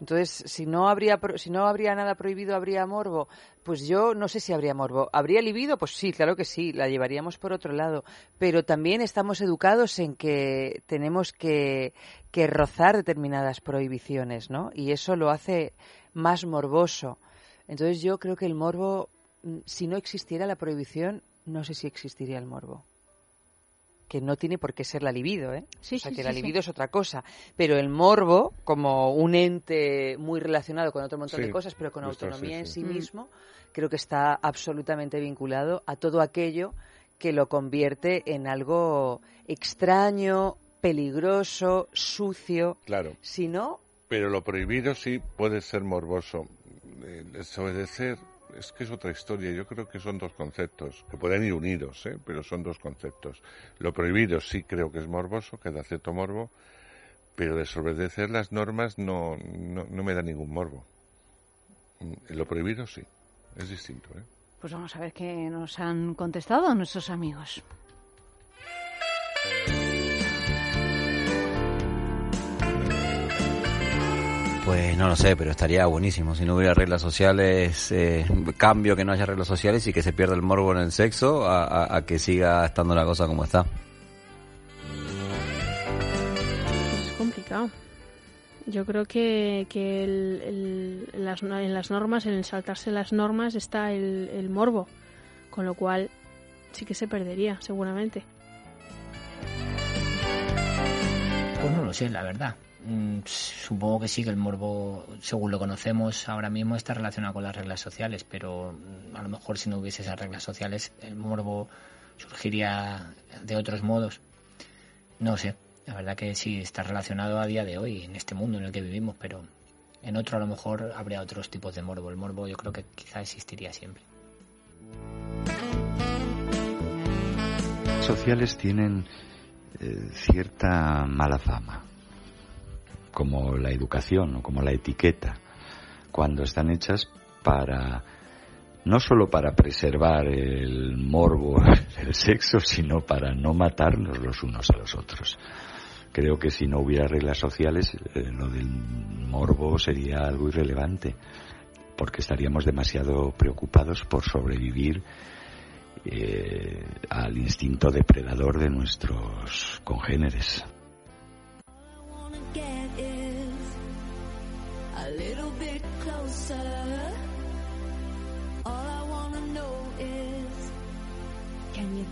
Entonces, si no habría si no habría nada prohibido, habría morbo. Pues yo no sé si habría morbo. ¿Habría libido? Pues sí, claro que sí, la llevaríamos por otro lado. Pero también estamos educados en que tenemos que, que rozar determinadas prohibiciones, ¿no? Y eso lo hace más morboso. Entonces yo creo que el morbo, mm, si no existiera la prohibición, no sé si existiría el morbo que no tiene por qué ser la libido, ¿eh? Sí, o sea, sí, que sí, la sí. libido es otra cosa. Pero el morbo, como un ente muy relacionado con otro montón Sí, de cosas, pero con autonomía en sí. sí Mm. mismo, creo que está absolutamente vinculado a todo aquello que lo convierte en algo extraño, peligroso, sucio. Claro. Si no, Pero lo prohibido sí puede ser morboso. Eh, Desobedecer es que es otra historia. Yo creo que son dos conceptos que pueden ir unidos, ¿eh? pero son dos conceptos. Lo prohibido sí creo que es morboso, que da cierto morbo, pero desobedecer las normas no, no, no me da ningún morbo. Mm, Lo prohibido sí, es distinto. ¿eh? Pues vamos a ver qué nos han contestado nuestros amigos. Pues no lo sé, pero estaría buenísimo. Si no hubiera reglas sociales, eh, cambio que no haya reglas sociales y que se pierda el morbo en el sexo a, a- a que siga estando la cosa como está. Es complicado. Yo creo que, que el- las, en las normas, en el saltarse las normas, está el, el morbo. Con lo cual sí que se perdería, seguramente. Pues no lo sé, la verdad. Mm, Supongo que sí que el morbo, según lo conocemos ahora mismo, está relacionado con las reglas sociales, pero mm, a lo mejor si no hubiese esas reglas sociales, el morbo surgiría de otros modos. No sé, la verdad que sí está relacionado a día de hoy, en este mundo en el que vivimos, pero en otro a lo mejor habría otros tipos de morbo. El morbo yo creo que quizá existiría siempre. sociales tienen eh, cierta mala fama, como la educación o como la etiqueta, cuando están hechas para no solo para preservar el morbo del sexo, sino para no matarnos los unos a los otros. Creo que si no hubiera reglas sociales, eh, lo del morbo sería algo irrelevante, porque estaríamos demasiado preocupados por sobrevivir eh, al instinto depredador de nuestros congéneres.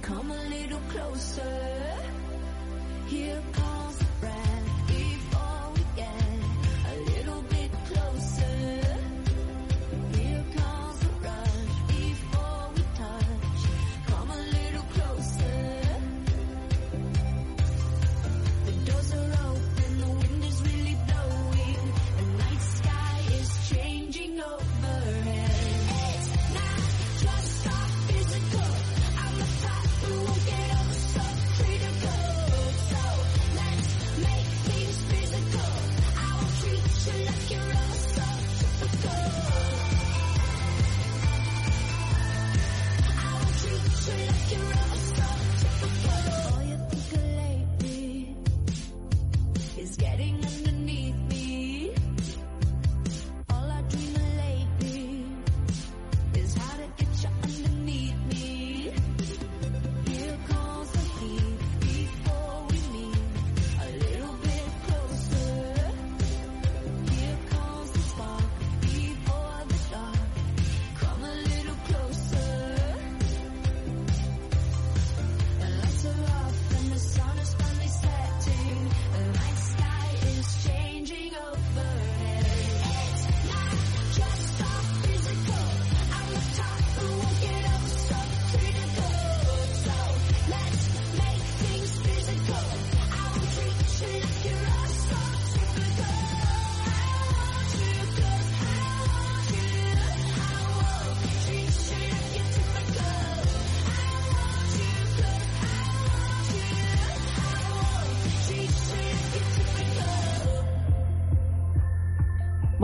Come a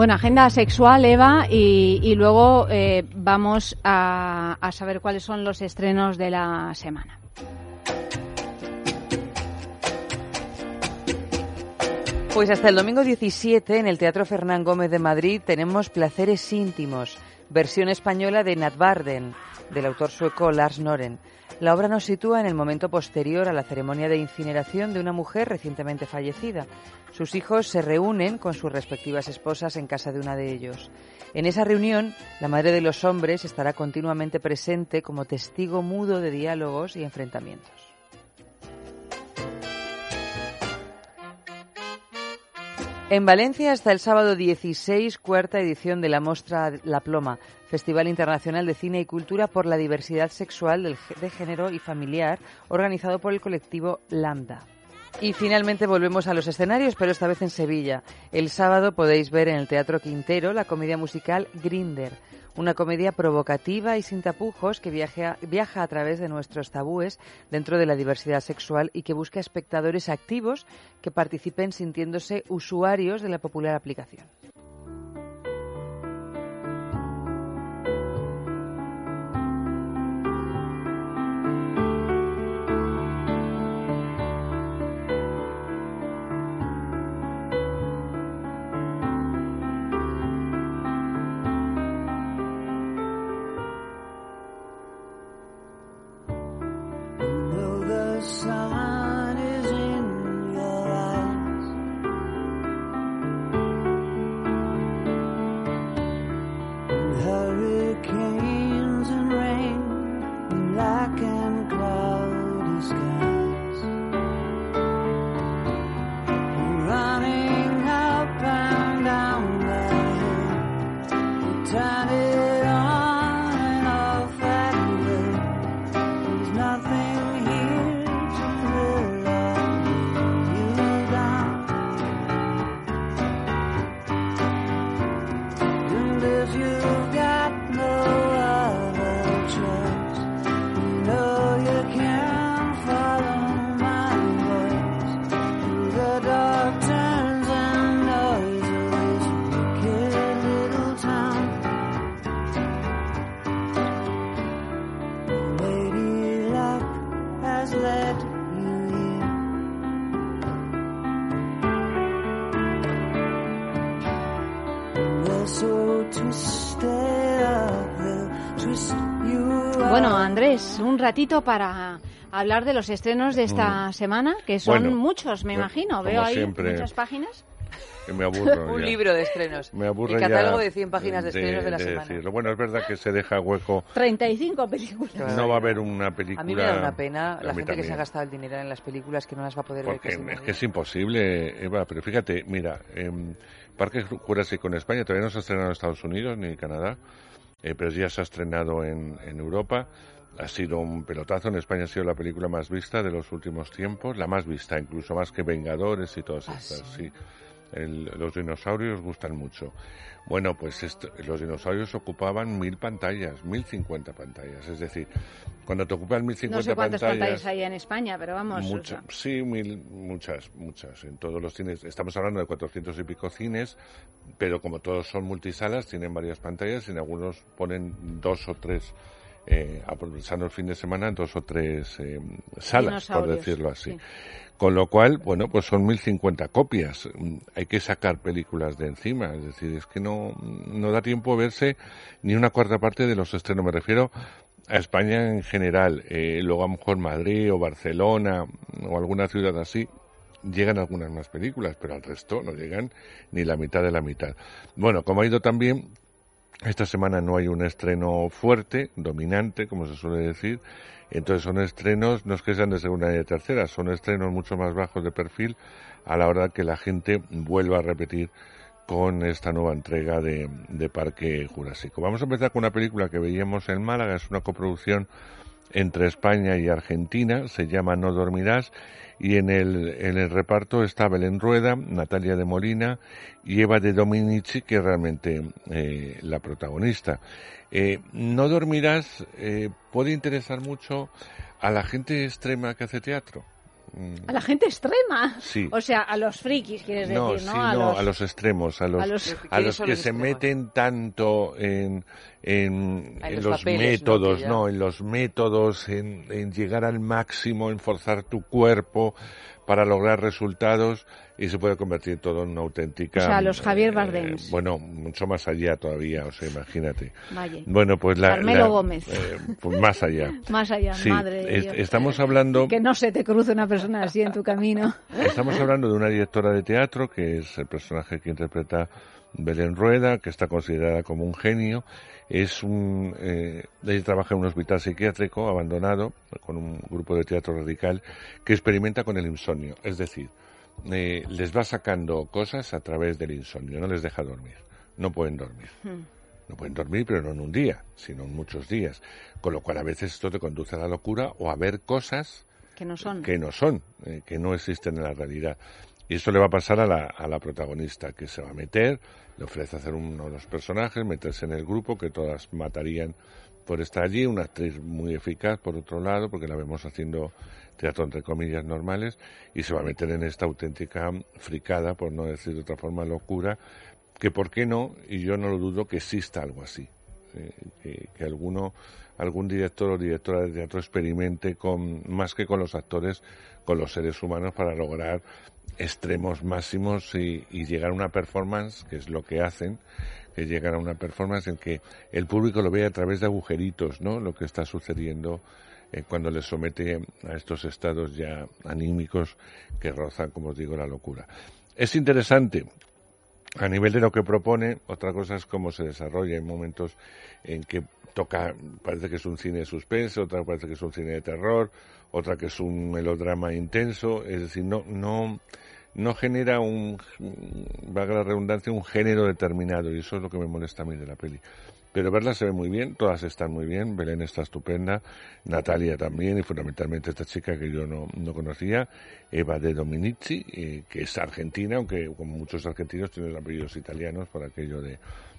Bueno, agenda sexual, Eva, y, luego eh, vamos a, a saber cuáles son los estrenos de la semana. Pues hasta el domingo 17 en el Teatro Fernán Gómez de Madrid tenemos Placeres íntimos, versión española de Nat Barden, del autor sueco Lars Noren. La obra nos sitúa en el momento posterior a la ceremonia de incineración de una mujer recientemente fallecida. Sus hijos se reúnen con sus respectivas esposas en casa de una de ellos. En esa reunión, la madre de los hombres estará continuamente presente como testigo mudo de diálogos y enfrentamientos. En Valencia hasta el sábado 16, cuarta edición de la Mostra La Ploma, Festival Internacional de Cine y Cultura por la Diversidad Sexual de Género y Familiar, organizado por el colectivo Lambda. Y finalmente volvemos a los escenarios, pero esta vez en Sevilla. El sábado podéis ver en el Teatro Quintero la comedia musical Grinder, una comedia provocativa y sin tapujos que viaja, viaja a través de nuestros tabúes dentro de la diversidad sexual y que busca espectadores activos que participen sintiéndose usuarios de la popular aplicación. Un ratito para hablar de los estrenos de esta semana, que son Bueno, muchos, me imagino. como Veo ahí siempre. muchas páginas. Que me aburro Un ya. libro de estrenos. Me aburre El catálogo ya de 100 páginas de estrenos de la semana. decirlo. Bueno, es verdad que se deja hueco. 35 películas. No va a haber una película. A mí me da una pena la gente que se también. ha gastado el dinero en las películas que no las va a poder Porque ver. es que es imposible, Eva. Pero fíjate, mira, en Parque Jurásico en España todavía no se ha estrenado en Estados Unidos ni en Canadá, eh, pero ya se ha estrenado en, en Europa. Ha sido un pelotazo. En España ha sido la película más vista de los últimos tiempos, la más vista, incluso más que Vengadores y todas estas. sí. El- los dinosaurios gustan mucho. Bueno, pues esto- los dinosaurios ocupaban mil pantallas, mil cincuenta pantallas. Es decir, cuando te ocupan mil No cincuenta sé cuántas pantallas pantallas, hay en España, pero vamos. sea, sí, mil, muchas, muchas. En todos los cines, estamos hablando de 400 y pico cines, pero como todos son multisalas, tienen varias pantallas y en algunos ponen dos o tres, eh, aprovechando el fin de semana, dos o tres eh, salas, por decirlo así. sí. Con lo cual, bueno, pues son 1050 copias. Mm, Hay que sacar películas de encima. Es decir, es que no, no da tiempo a verse ni una cuarta parte de los estrenos. Me refiero a España en general. Eh, luego a lo mejor Madrid o Barcelona o alguna ciudad así llegan algunas más películas, pero al resto no llegan ni la mitad de la mitad. Bueno, como ha ido también, esta semana no hay un estreno fuerte, dominante, como se suele decir. Entonces son estrenos, no es que sean de segunda y de tercera, son estrenos mucho más bajos de perfil a la hora que la gente vuelva a repetir con esta nueva entrega de, de Parque Jurásico. Vamos a empezar con una película que veíamos en Málaga, es una coproducción entre España y Argentina, se llama No dormirás y en el, en el reparto está Belén Rueda, Natalia de Molina y Eva de Dominici, que es realmente eh, la protagonista. Eh, no dormirás eh, puede interesar mucho a la gente extrema que hace teatro. Mm, A la gente extrema. Sí. O sea, a los frikis, quieres no, decir, ¿no? sí, a, no, los... a los extremos, a los, a los- a ¿Quiénes los son que se extremos? meten tanto en, en, los los, papeles, ¿no? Que métodos, ya- ¿no? En los métodos, en, en llegar al máximo, en forzar tu cuerpo para lograr resultados y se puede convertir todo en una auténtica... O sea, los Javier eh, Bardems. bueno, mucho más allá todavía, o sea, imagínate. Vaya. Bueno, pues la... Carmelo la- Gómez. eh, pues más allá. Más allá, Sí, madre de es- Dios. estamos hablando... Que no se te cruce una persona así en tu camino. Estamos hablando de una directora de teatro, que es el personaje que interpreta Belén Rueda, que está considerada como un genio. Es un, eh, ella trabaja en un hospital psiquiátrico abandonado, con un grupo de teatro radical, que experimenta con el insomnio. Es decir, eh, les va sacando cosas a través del insomnio, no les deja dormir. No pueden dormir. No pueden dormir, pero no en un día, sino en muchos días. Con lo cual a veces esto te conduce a la locura o a ver cosas que no son. que no son, eh, que no existen en la realidad. Y eso le va a pasar a la, a la protagonista, que se va a meter, le ofrece hacer uno de los personajes, meterse en el grupo, que todas matarían por estar allí, una actriz muy eficaz, por otro lado, porque la vemos haciendo teatro entre comillas normales, y se va a meter en esta auténtica fricada, por no decir de otra forma locura, que por qué no, y yo no lo dudo que exista algo así. eh, que, que alguno, algún director o directora de teatro experimente con, más que con los actores, con los seres humanos para lograr extremos máximos y, y llegar a una performance, que es lo que hacen, que llegan a una performance en que el público lo ve a través de agujeritos, ¿no? Lo que está sucediendo eh, cuando les somete a estos estados ya anímicos que rozan, como os digo, la locura. Es interesante, a nivel de lo que propone, otra cosa es cómo se desarrolla. Hay momentos en que toca, parece que es un cine de suspense, otra parece que es un cine de terror, otra que es un melodrama intenso, es decir, no, no, no genera un, valga la redundancia, un género determinado, y eso es lo que me molesta a mí de la peli. Pero verla se ve muy bien, todas están muy bien, Belén está estupenda, Natalia también, y fundamentalmente esta chica que yo no, no conocía, Eva de Dominici, eh, que es argentina, aunque como muchos argentinos tienen apellidos italianos por aquello de,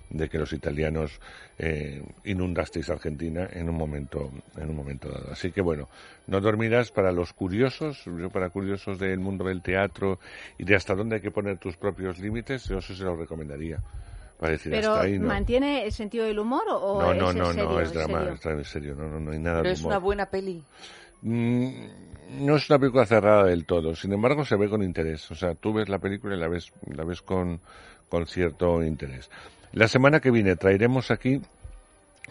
de que los italianos eh, inundasteis Argentina en un momento en un momento dado. Así que bueno, no dormirás para los curiosos, yo para curiosos del mundo del teatro y de hasta dónde hay que poner tus propios límites, yo eso se lo recomendaría. Para decir Pero hasta ahí no. ¿mantiene el sentido del humor o, No, es no, en no, serio, no, es drama, serio? es drama en serio, no, no, no hay nada Pero de es humor. una buena peli. Mm, no es una película cerrada del todo, sin embargo se ve con interés. O sea, tú ves la película y la ves, la ves con, con cierto interés. La semana que viene traeremos aquí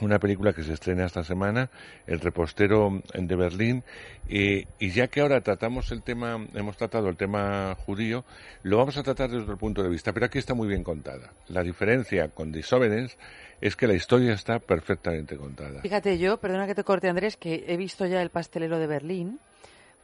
una película que se estrena esta semana, El repostero de Berlín, eh, y ya que ahora tratamos el tema, hemos tratado el tema judío, lo vamos a tratar desde otro punto de vista, pero aquí está muy bien contada. La diferencia con Disobedience es que la historia está perfectamente contada. Fíjate, yo, perdona que te corte Andrés, que he visto ya el pastelero de Berlín.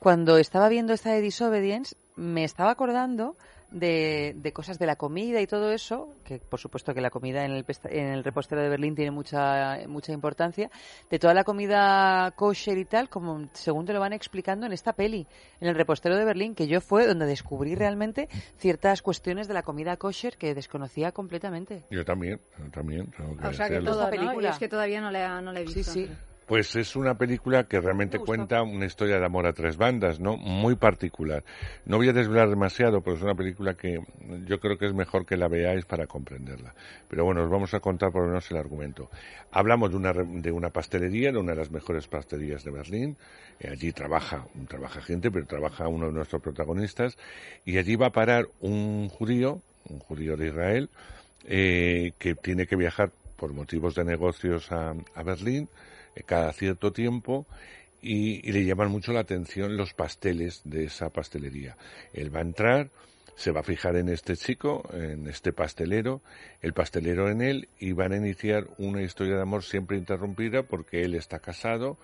Cuando estaba viendo esta de Disobedience, me estaba acordando de, de cosas de la comida y todo eso, que por supuesto que la comida en el, pesta- en el repostero de Berlín tiene mucha, mucha importancia, de toda la comida kosher y tal, como según te lo van explicando en esta peli, en el repostero de Berlín, que yo fue donde descubrí realmente ciertas cuestiones de la comida kosher que desconocía completamente. Yo también, yo también. tengo que O sea que ¿no? película. Y es que todavía no la, no la he visto. Sí, sí. Pues es una película que realmente cuenta una historia de amor a tres bandas, ¿no? Muy particular. No voy a desvelar demasiado, pero es una película que yo creo que es mejor que la veáis para comprenderla. Pero bueno, os vamos a contar por lo menos el argumento. Hablamos de una, de una pastelería, de una de las mejores pastelerías de Berlín. Eh, allí trabaja, trabaja gente, pero trabaja uno de nuestros protagonistas. Y allí va a parar un judío, un judío de Israel, eh, que tiene que viajar por motivos de negocios a, a Berlín cada cierto tiempo y, le llaman mucho la atención los pasteles de esa pastelería. Él va a entrar, se va a fijar en este chico, en este pastelero, el pastelero en él, y van a iniciar una historia de amor siempre interrumpida porque él está casado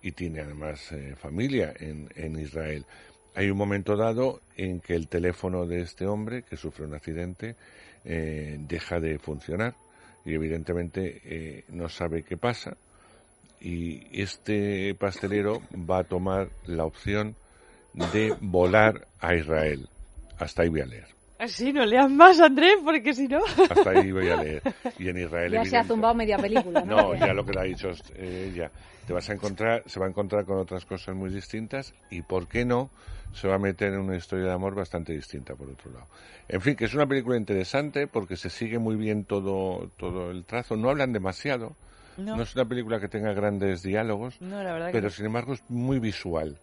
y tiene además eh, familia en, en Israel. Hay un momento dado en que el teléfono de este hombre, que sufre un accidente, eh, deja de funcionar y evidentemente eh, no sabe qué pasa y este pastelero va a tomar la opción de volar a Israel. Hasta ahí voy a leer. Así, no leas más, Andrés, porque si no... Hasta ahí voy a leer. Y en Israel Ya se ha zumbado media película, ¿no? No, ya lo que le ha dicho eh, ella. Te vas a encontrar, se va a encontrar con otras cosas muy distintas y, ¿por qué no? Se va a meter en una historia de amor bastante distinta, por otro lado. En fin, que es una película interesante porque se sigue muy bien todo, todo el trazo. No hablan demasiado. No. No, es una película que tenga grandes diálogos, No, la verdad que pero sin embargo es muy visual.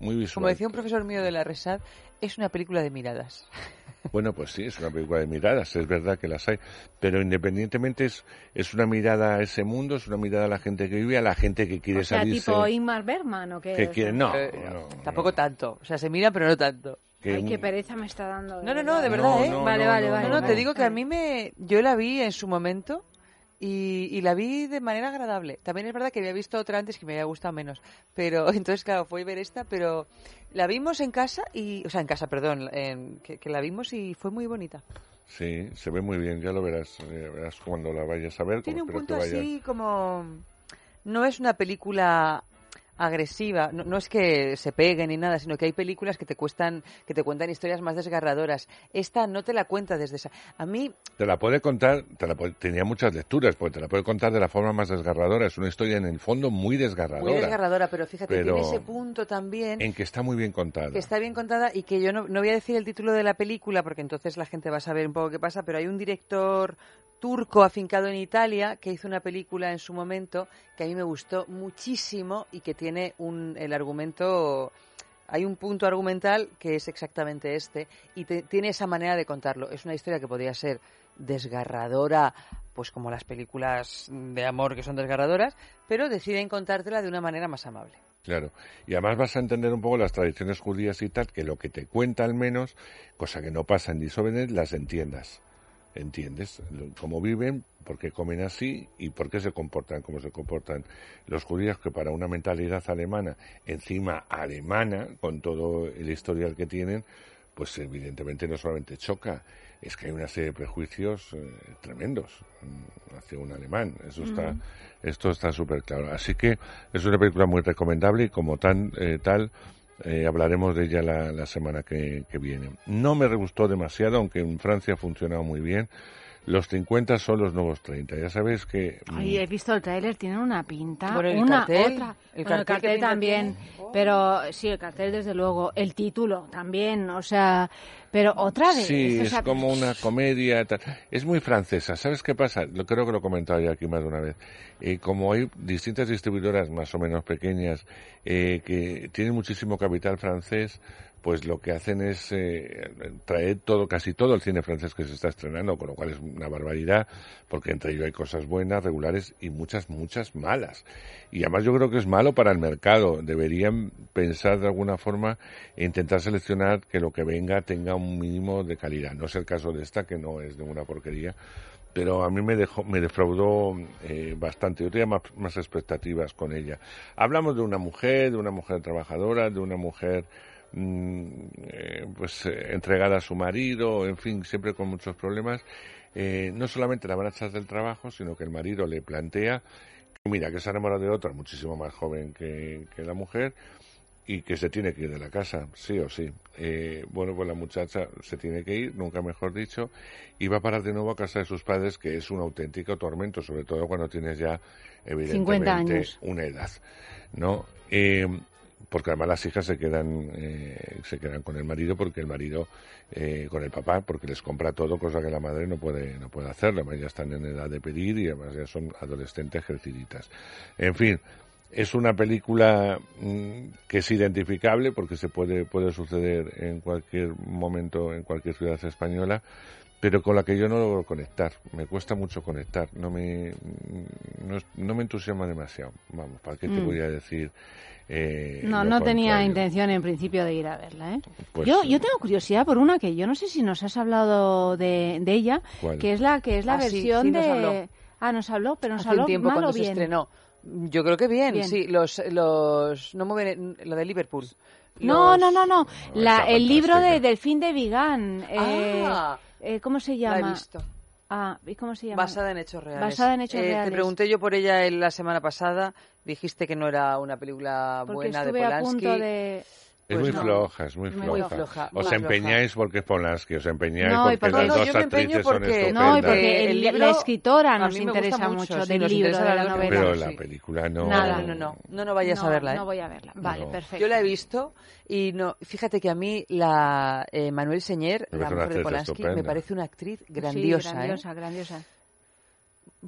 Muy visual. Como decía un profesor mío de la Resad, es una película de miradas. Bueno, pues sí, es una película de miradas, es verdad que las hay, pero independientemente es, es una mirada a ese mundo, es una mirada a la gente que vive, a la gente que quiere O sea, salirse. tipo Ingmar Bergman o qué. que quiere, no, Eh, no, Tampoco tanto. O sea, se mira, pero no tanto. que Ay, qué pereza me está dando. No, no, no, de verdad, No, ¿eh? no, vale, no, vale, vale. No, te digo que a mí me... Yo la vi en su momento y, y la vi de manera agradable. También es verdad que había visto otra antes que me había gustado menos. Pero entonces, claro, fue ver esta, pero la vimos en casa y... O sea, en casa, perdón, en- que, que la vimos y fue muy bonita. Sí, se ve muy bien, ya lo verás, eh, verás cuando la vayas a ver. Tiene un como punto así como... No es una película agresiva. No, no es que se peguen ni nada, sino que hay películas que te cuestan, que te cuentan historias más desgarradoras. Esta no te la cuenta desde esa. A mí Te la puede contar, te la puede- tenía muchas lecturas, porque te la puede contar de la forma más desgarradora. Es una historia en el fondo muy desgarradora. muy desgarradora, pero fíjate, Pero tiene ese punto también. En que está muy bien contada. que está bien contada y que yo no, no voy a decir el título de la película porque entonces la gente va a saber un poco qué pasa, pero hay un director turco afincado en Italia que hizo una película en su momento que a mí me gustó muchísimo y que tiene un, el argumento hay un punto argumental que es exactamente este y te- tiene esa manera de contarlo. Es una historia que podría ser desgarradora, pues como las películas de amor que son desgarradoras, pero deciden contártela de una manera más amable. Claro. Y además vas a entender un poco las tradiciones judías y tal, que lo que te cuenta al menos, cosa que no pasa en Disóvenes, las entiendas. ¿Entiendes? Cómo viven, por qué comen así y por qué se comportan como se comportan los judíos, que para una mentalidad alemana, encima alemana, con todo el historial que tienen, pues evidentemente no solamente choca, es que hay una serie de prejuicios eh, tremendos mm, hacia un alemán. Eso está, esto está súper claro. Así que es una película muy recomendable y como tan, eh, tal eh, hablaremos de ella la, la semana que, que viene. No me gustó demasiado, aunque en Francia ha funcionado muy bien. Los 50 son los nuevos 30. Ya sabéis que... mm, Ay, he visto el tráiler, tienen una pinta, Bueno, el una, cartel, otra. el Bueno, cartel, ¿qué pinta también, pero sí, el cartel desde luego, el título también, o sea, pero otra vez. Sí, o es sea, como una comedia. tal. Es muy francesa. ¿Sabes qué pasa? Lo creo que lo he comentado ya aquí más de una vez. Eh, como hay distintas distribuidoras más o menos pequeñas eh, que tienen muchísimo capital francés, pues lo que hacen es eh, traer todo, casi todo el cine francés que se está estrenando, con lo cual es una barbaridad, porque entre ellos hay cosas buenas, regulares y muchas, muchas malas. Y además yo creo que es malo para el mercado. Deberían pensar de alguna forma e intentar seleccionar que lo que venga tenga un mínimo de calidad. No es el caso de esta, que no es de una porquería, pero a mí me dejó, me defraudó eh, bastante. Yo tenía más, más expectativas con ella. Hablamos de una mujer, de una mujer trabajadora, de una mujer pues eh, entregada a su marido, en fin, siempre con muchos problemas. Eh, no solamente la van a echar del trabajo, sino que el marido le plantea que mira, que se ha enamorado de otra muchísimo más joven que, que la mujer y que se tiene que ir de la casa, sí o sí. Eh, bueno, pues la muchacha se tiene que ir, nunca mejor dicho, y va a parar de nuevo a casa de sus padres, que es un auténtico tormento, sobre todo cuando tienes ya, evidentemente, años. una edad, ¿no? Eh, porque además las hijas se quedan eh, se quedan con el marido porque el marido eh, con el papá porque les compra todo cosa que la madre no puede no puede hacerlo además ya están en edad de pedir y además ya son adolescentes creciditas. En fin es una película mm, que es identificable porque se puede puede suceder en cualquier momento en cualquier ciudad española pero con la que yo no logro conectar. Me cuesta mucho conectar. No me no, no me entusiasma demasiado. Vamos para qué te Mm. voy a decir eh, No, no tenía intención en principio de ir a verla, ¿eh? Pues, yo, yo tengo curiosidad por una que yo no sé si nos has hablado de, de ella, ¿Cuál? que es la que es la Ah, versión sí, de habló. ah nos habló, pero nos Hace habló un tiempo mal cuando o se bien. estrenó. Yo creo que bien, Bien. sí. Los, los, no mueven, lo de Liverpool. No, Los- no, no, no. La, está el libro de. Delfín de Vigan. Eh, Ah. eh, ¿Cómo se La llama? he visto. Ah, ¿y cómo se llama? Basada en hechos reales. Basada en hechos Eh, reales. Te pregunté yo por ella la semana pasada. Dijiste que no era una película Porque buena de estuve a Polanski. punto de... Es Pues muy no. floja, es muy Muy floja. floja, muy os floja. empeñáis porque es Polanski, os empeñáis No, porque porque- las No, dos yo me empeño actrices son porque- estupendas. No, porque el el- libro la escritora nos interesa mucho, mucho, sí, del nos libro, de la la novela. novela. Pero la sí. película no... Nada. No, no, no, no, no vayas No, a verla. ¿eh? no voy a verla. Vale, No. perfecto. Yo la he visto y no, fíjate que a mí la eh, Manuel Señer, Me la mujer de Polanski, estupenda. me parece una actriz Sí, grandiosa, grandiosa, ¿eh? grandiosa.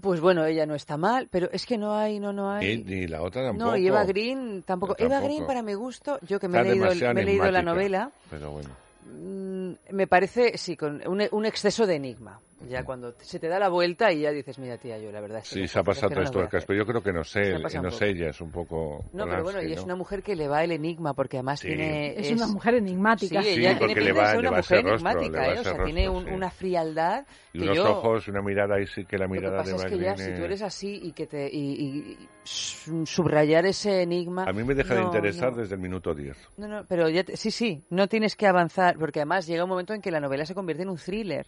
Pues bueno, ella no está mal, pero es que no hay, no, no hay. Y, ni la otra tampoco. No, y Eva Green tampoco. Eva. Green, para mi gusto, yo que me he leído, el- me he leído la novela, Pero bueno. mm, me parece, sí, con un, un exceso de enigma. Ya cuando se te da la vuelta y ya dices, mira, tía, yo la verdad es que Sí, no se ha es pasado tres tuercas, hacer". pero yo creo que no sé, no sé ella, es un poco... No, pero bueno, y es ¿no? una mujer que le va el enigma, porque además Sí. tiene... Es una mujer enigmática. Sí, Sí, ella porque tiene le de va- una va ese mujer rostro, le enigmática, va ¿eh? O sea, tiene un- sí. una frialdad Y unos yo... ojos, una mirada ahí sí que la Lo que mirada pasa de es que ya, si tú es- eres así y que te... Y, subrayar ese enigma... A mí me deja de interesar desde el minuto 10. No, no, pero ya te- sí, sí, no tienes que avanzar, porque además llega un momento en que la novela se convierte en un thriller.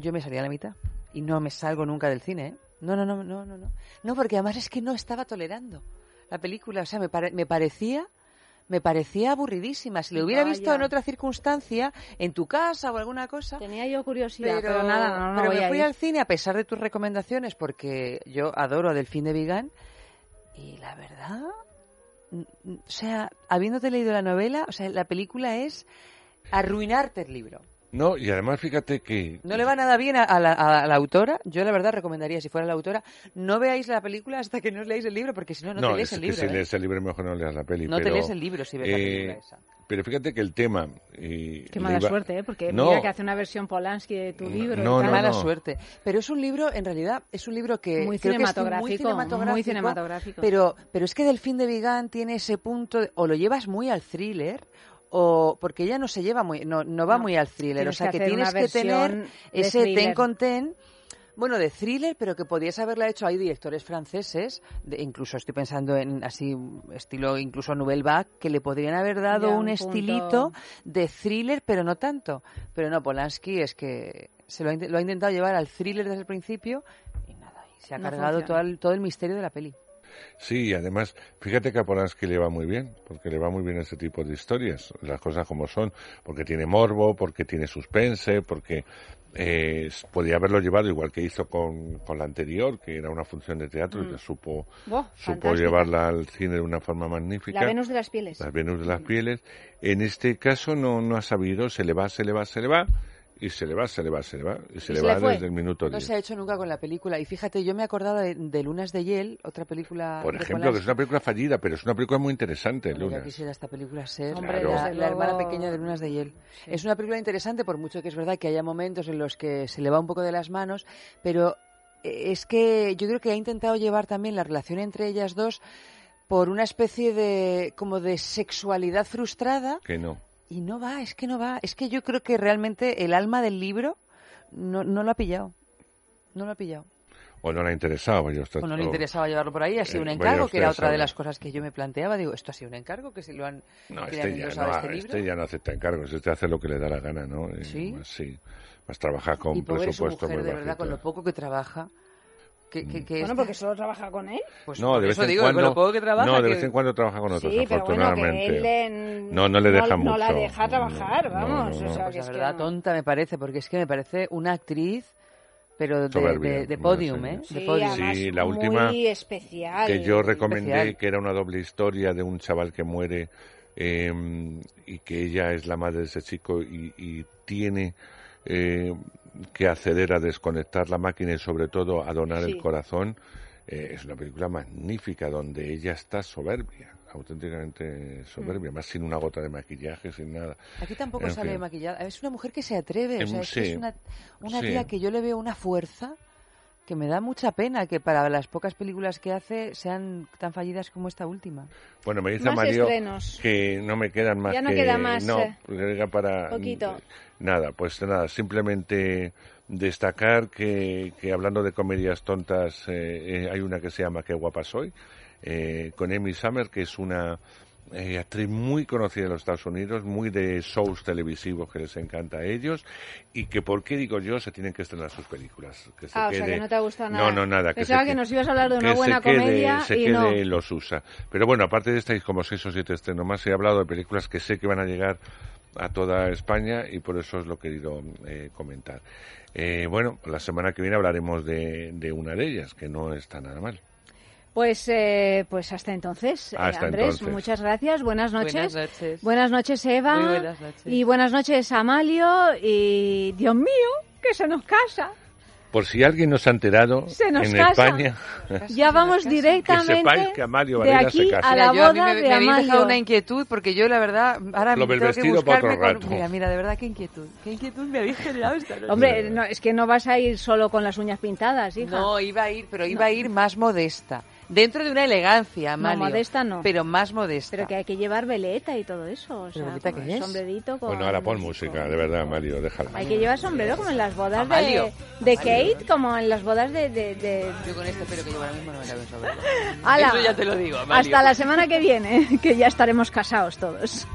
Yo me salí a la mitad y no me salgo nunca del cine, ¿eh? No, no, no, no, no, no. No, porque además es que no estaba tolerando la película. O sea, me, pare- me parecía me parecía aburridísima. Si lo hubiera visto en otra circunstancia, en tu casa o alguna cosa. Tenía yo curiosidad, pero, nada, no, no pero voy me a fui ir. al cine a pesar de tus recomendaciones, porque yo adoro a Delfín de Vigan. Y la verdad, o sea, habiéndote leído la novela, o sea, la película es arruinarte el libro. No, y además fíjate que No le va nada bien a, a la, a la autora. Yo la verdad recomendaría, si fuera la autora, no veáis la película hasta que no os leáis el libro, porque si no, no, te lees es el que libro. si ¿eh? lees el libro mejor no leas la peli. No te pero, lees el libro si ves la película esa. Pero fíjate que el tema... y Qué mala iba- suerte, ¿eh? Porque No, mira que hace una versión Polanski de tu libro. no, no, mala no. suerte. Pero es un libro, en realidad, es un libro que Muy creo que es cinematográfico, muy cinematográfico. Pero, pero es que Delfín de Vigan tiene ese punto, de- o lo llevas muy al thriller, o porque ella no se lleva muy, no, no va No, muy al thriller, o sea que tienes que tener ese ten con ten. Bueno, de thriller, pero que podías haberla hecho. Hay directores franceses, de- incluso estoy pensando en así, estilo incluso Nouvelle Vague, que le podrían haber dado Ya, un, un estilito de thriller, pero no tanto. Pero no, Polanski es que se lo ha, lo ha intentado llevar al thriller desde el principio y nada, y se ha No cargado todo el, todo el misterio de la peli. Sí, y además, fíjate que a Polanski le va muy bien, porque le va muy bien ese tipo de historias, las cosas como son, porque tiene morbo, porque tiene suspense, porque eh, podía haberlo llevado igual que hizo con, con la anterior, que era una función de teatro, y Mm. que supo, supo llevarla al cine de una forma magnífica. La Venus de las pieles. Venus de las pieles. En este caso no, no ha sabido, se le va, se le va, se le va, y se le va, se le va, se le va, y se Y le se va le desde el minuto No 10. se ha hecho nunca con la película. Y fíjate, yo me acordaba de, de Lunas de Hiel, otra película. Por ejemplo, que es una película fallida, pero es una película muy interesante, Bueno, ya Luna. quisiera esta película ser Hombre, la, hermana pequeña de Lunas de Hiel. Es una película interesante, por mucho que es verdad que haya momentos en los que se le va un poco de las manos, pero eh, es que yo creo que ha intentado llevar también la relación entre ellas dos por una especie de como de sexualidad frustrada Que no. Y no va, es que no va. Es que yo creo que realmente el alma del libro no, no lo ha pillado. No lo ha pillado. O no le ha interesado, vaya usted. O no le interesaba llevarlo por ahí, ha sido un Eh, vaya encargo, que era otra de sabe. las cosas que yo me planteaba. Digo, ¿esto ha sido un encargo? Que si lo han, No, le este han ya, no, este libro. este ya no acepta encargos, este hace lo que le da la gana, ¿no? ¿Sí? más, sí. Más trabajar con y presupuesto mujer, muy de verdad, bajito. con lo poco que trabaja. Que, que, que Bueno, esta- porque solo trabaja con él. pues No, de vez eso en digo, cuando. con lo poco que trabaja. no, de vez en cuando trabaja con otros, Sí, pero bueno, que afortunadamente. él en- No, no le deja no, mucho. No la deja trabajar, vamos. no, no. O sea, Pues que la es que verdad, no. tonta me parece, porque es que me parece una actriz, pero de, Soberbia, de, de no podium. ¿eh? Sí, de podium. Sí, la muy última especial. que yo recomendé, especial. que era una doble historia de un chaval que muere eh, y que ella es la madre de ese chico y, y tiene eh, que acceder a desconectar la máquina y sobre todo a donar Sí. el corazón. Eh, es una película magnífica donde ella está soberbia, auténticamente soberbia, más sin una gota de maquillaje, sin nada. Aquí tampoco En sale fin. maquillada. Es una mujer que se atreve. O Em, sea, es, sí. es una, una Sí. tía que yo le veo una fuerza que me da mucha pena que para las pocas películas que hace sean tan fallidas como esta última. Bueno, me dice Más Mario estrenos. que no me quedan más Ya no que... queda más, No, eh, para... poquito. Nada, pues nada, simplemente destacar que, que hablando de comedias tontas, eh, eh, hay una que se llama Qué guapa soy, eh, con Amy Summer, que es una eh, actriz muy conocida en los Estados Unidos, muy de shows televisivos que les encanta a ellos, y que, ¿por qué digo yo? Se tienen que estrenar sus películas. Que se Ah, o sea, quede- que no te ha gustado nada. No, no, nada. Pensaba se que que- nos ibas a hablar de una que buena se quede- comedia se y quede no. los USA. Pero bueno, aparte de esta, hay como seis o siete estrenos más. He hablado de películas que sé que van a llegar a toda España y por eso os lo he querido eh, comentar. Eh, bueno, la semana que viene hablaremos de, de una de ellas, que no está nada mal. Pues, eh, pues hasta entonces, eh, Hasta Andrés, entonces. muchas gracias. Buenas noches. Buenas noches. Buenas noches, Eva. Muy buenas noches. Y buenas noches, Amalio. Y Dios mío, que se nos casa. Por si alguien no se ha enterado, Se nos en casa. España, Ya vamos que directamente sepáis que Amalio de Varela se aquí casa. a Mira, la yo a mí boda me, de me habéis dejado Amalio. una inquietud porque yo la verdad ahora Lo del tengo que vestido para buscarme otro con- rato. Mira, mira, de verdad qué inquietud. Qué inquietud me habéis generado esta noche. Hombre, no, es que no vas a ir solo con las uñas pintadas, hija. No, iba a ir, pero iba a ir más modesta. Dentro de una elegancia, No, Amalio. modesta no. Pero más modesta. Pero que hay que llevar veleta y todo eso. O sea, veleta qué es? sombrerito con... Bueno, ahora pon música, de verdad, Mario, déjala. Hay que llevar sombrero como en las bodas Amalio. de, de Amalio. Kate, como en las bodas de... de, de- Yo con este pelo que llevo ahora mismo no me cabe un sombrero. Eso ya te lo digo, Amalio. Hasta la semana que viene, que ya estaremos casados todos.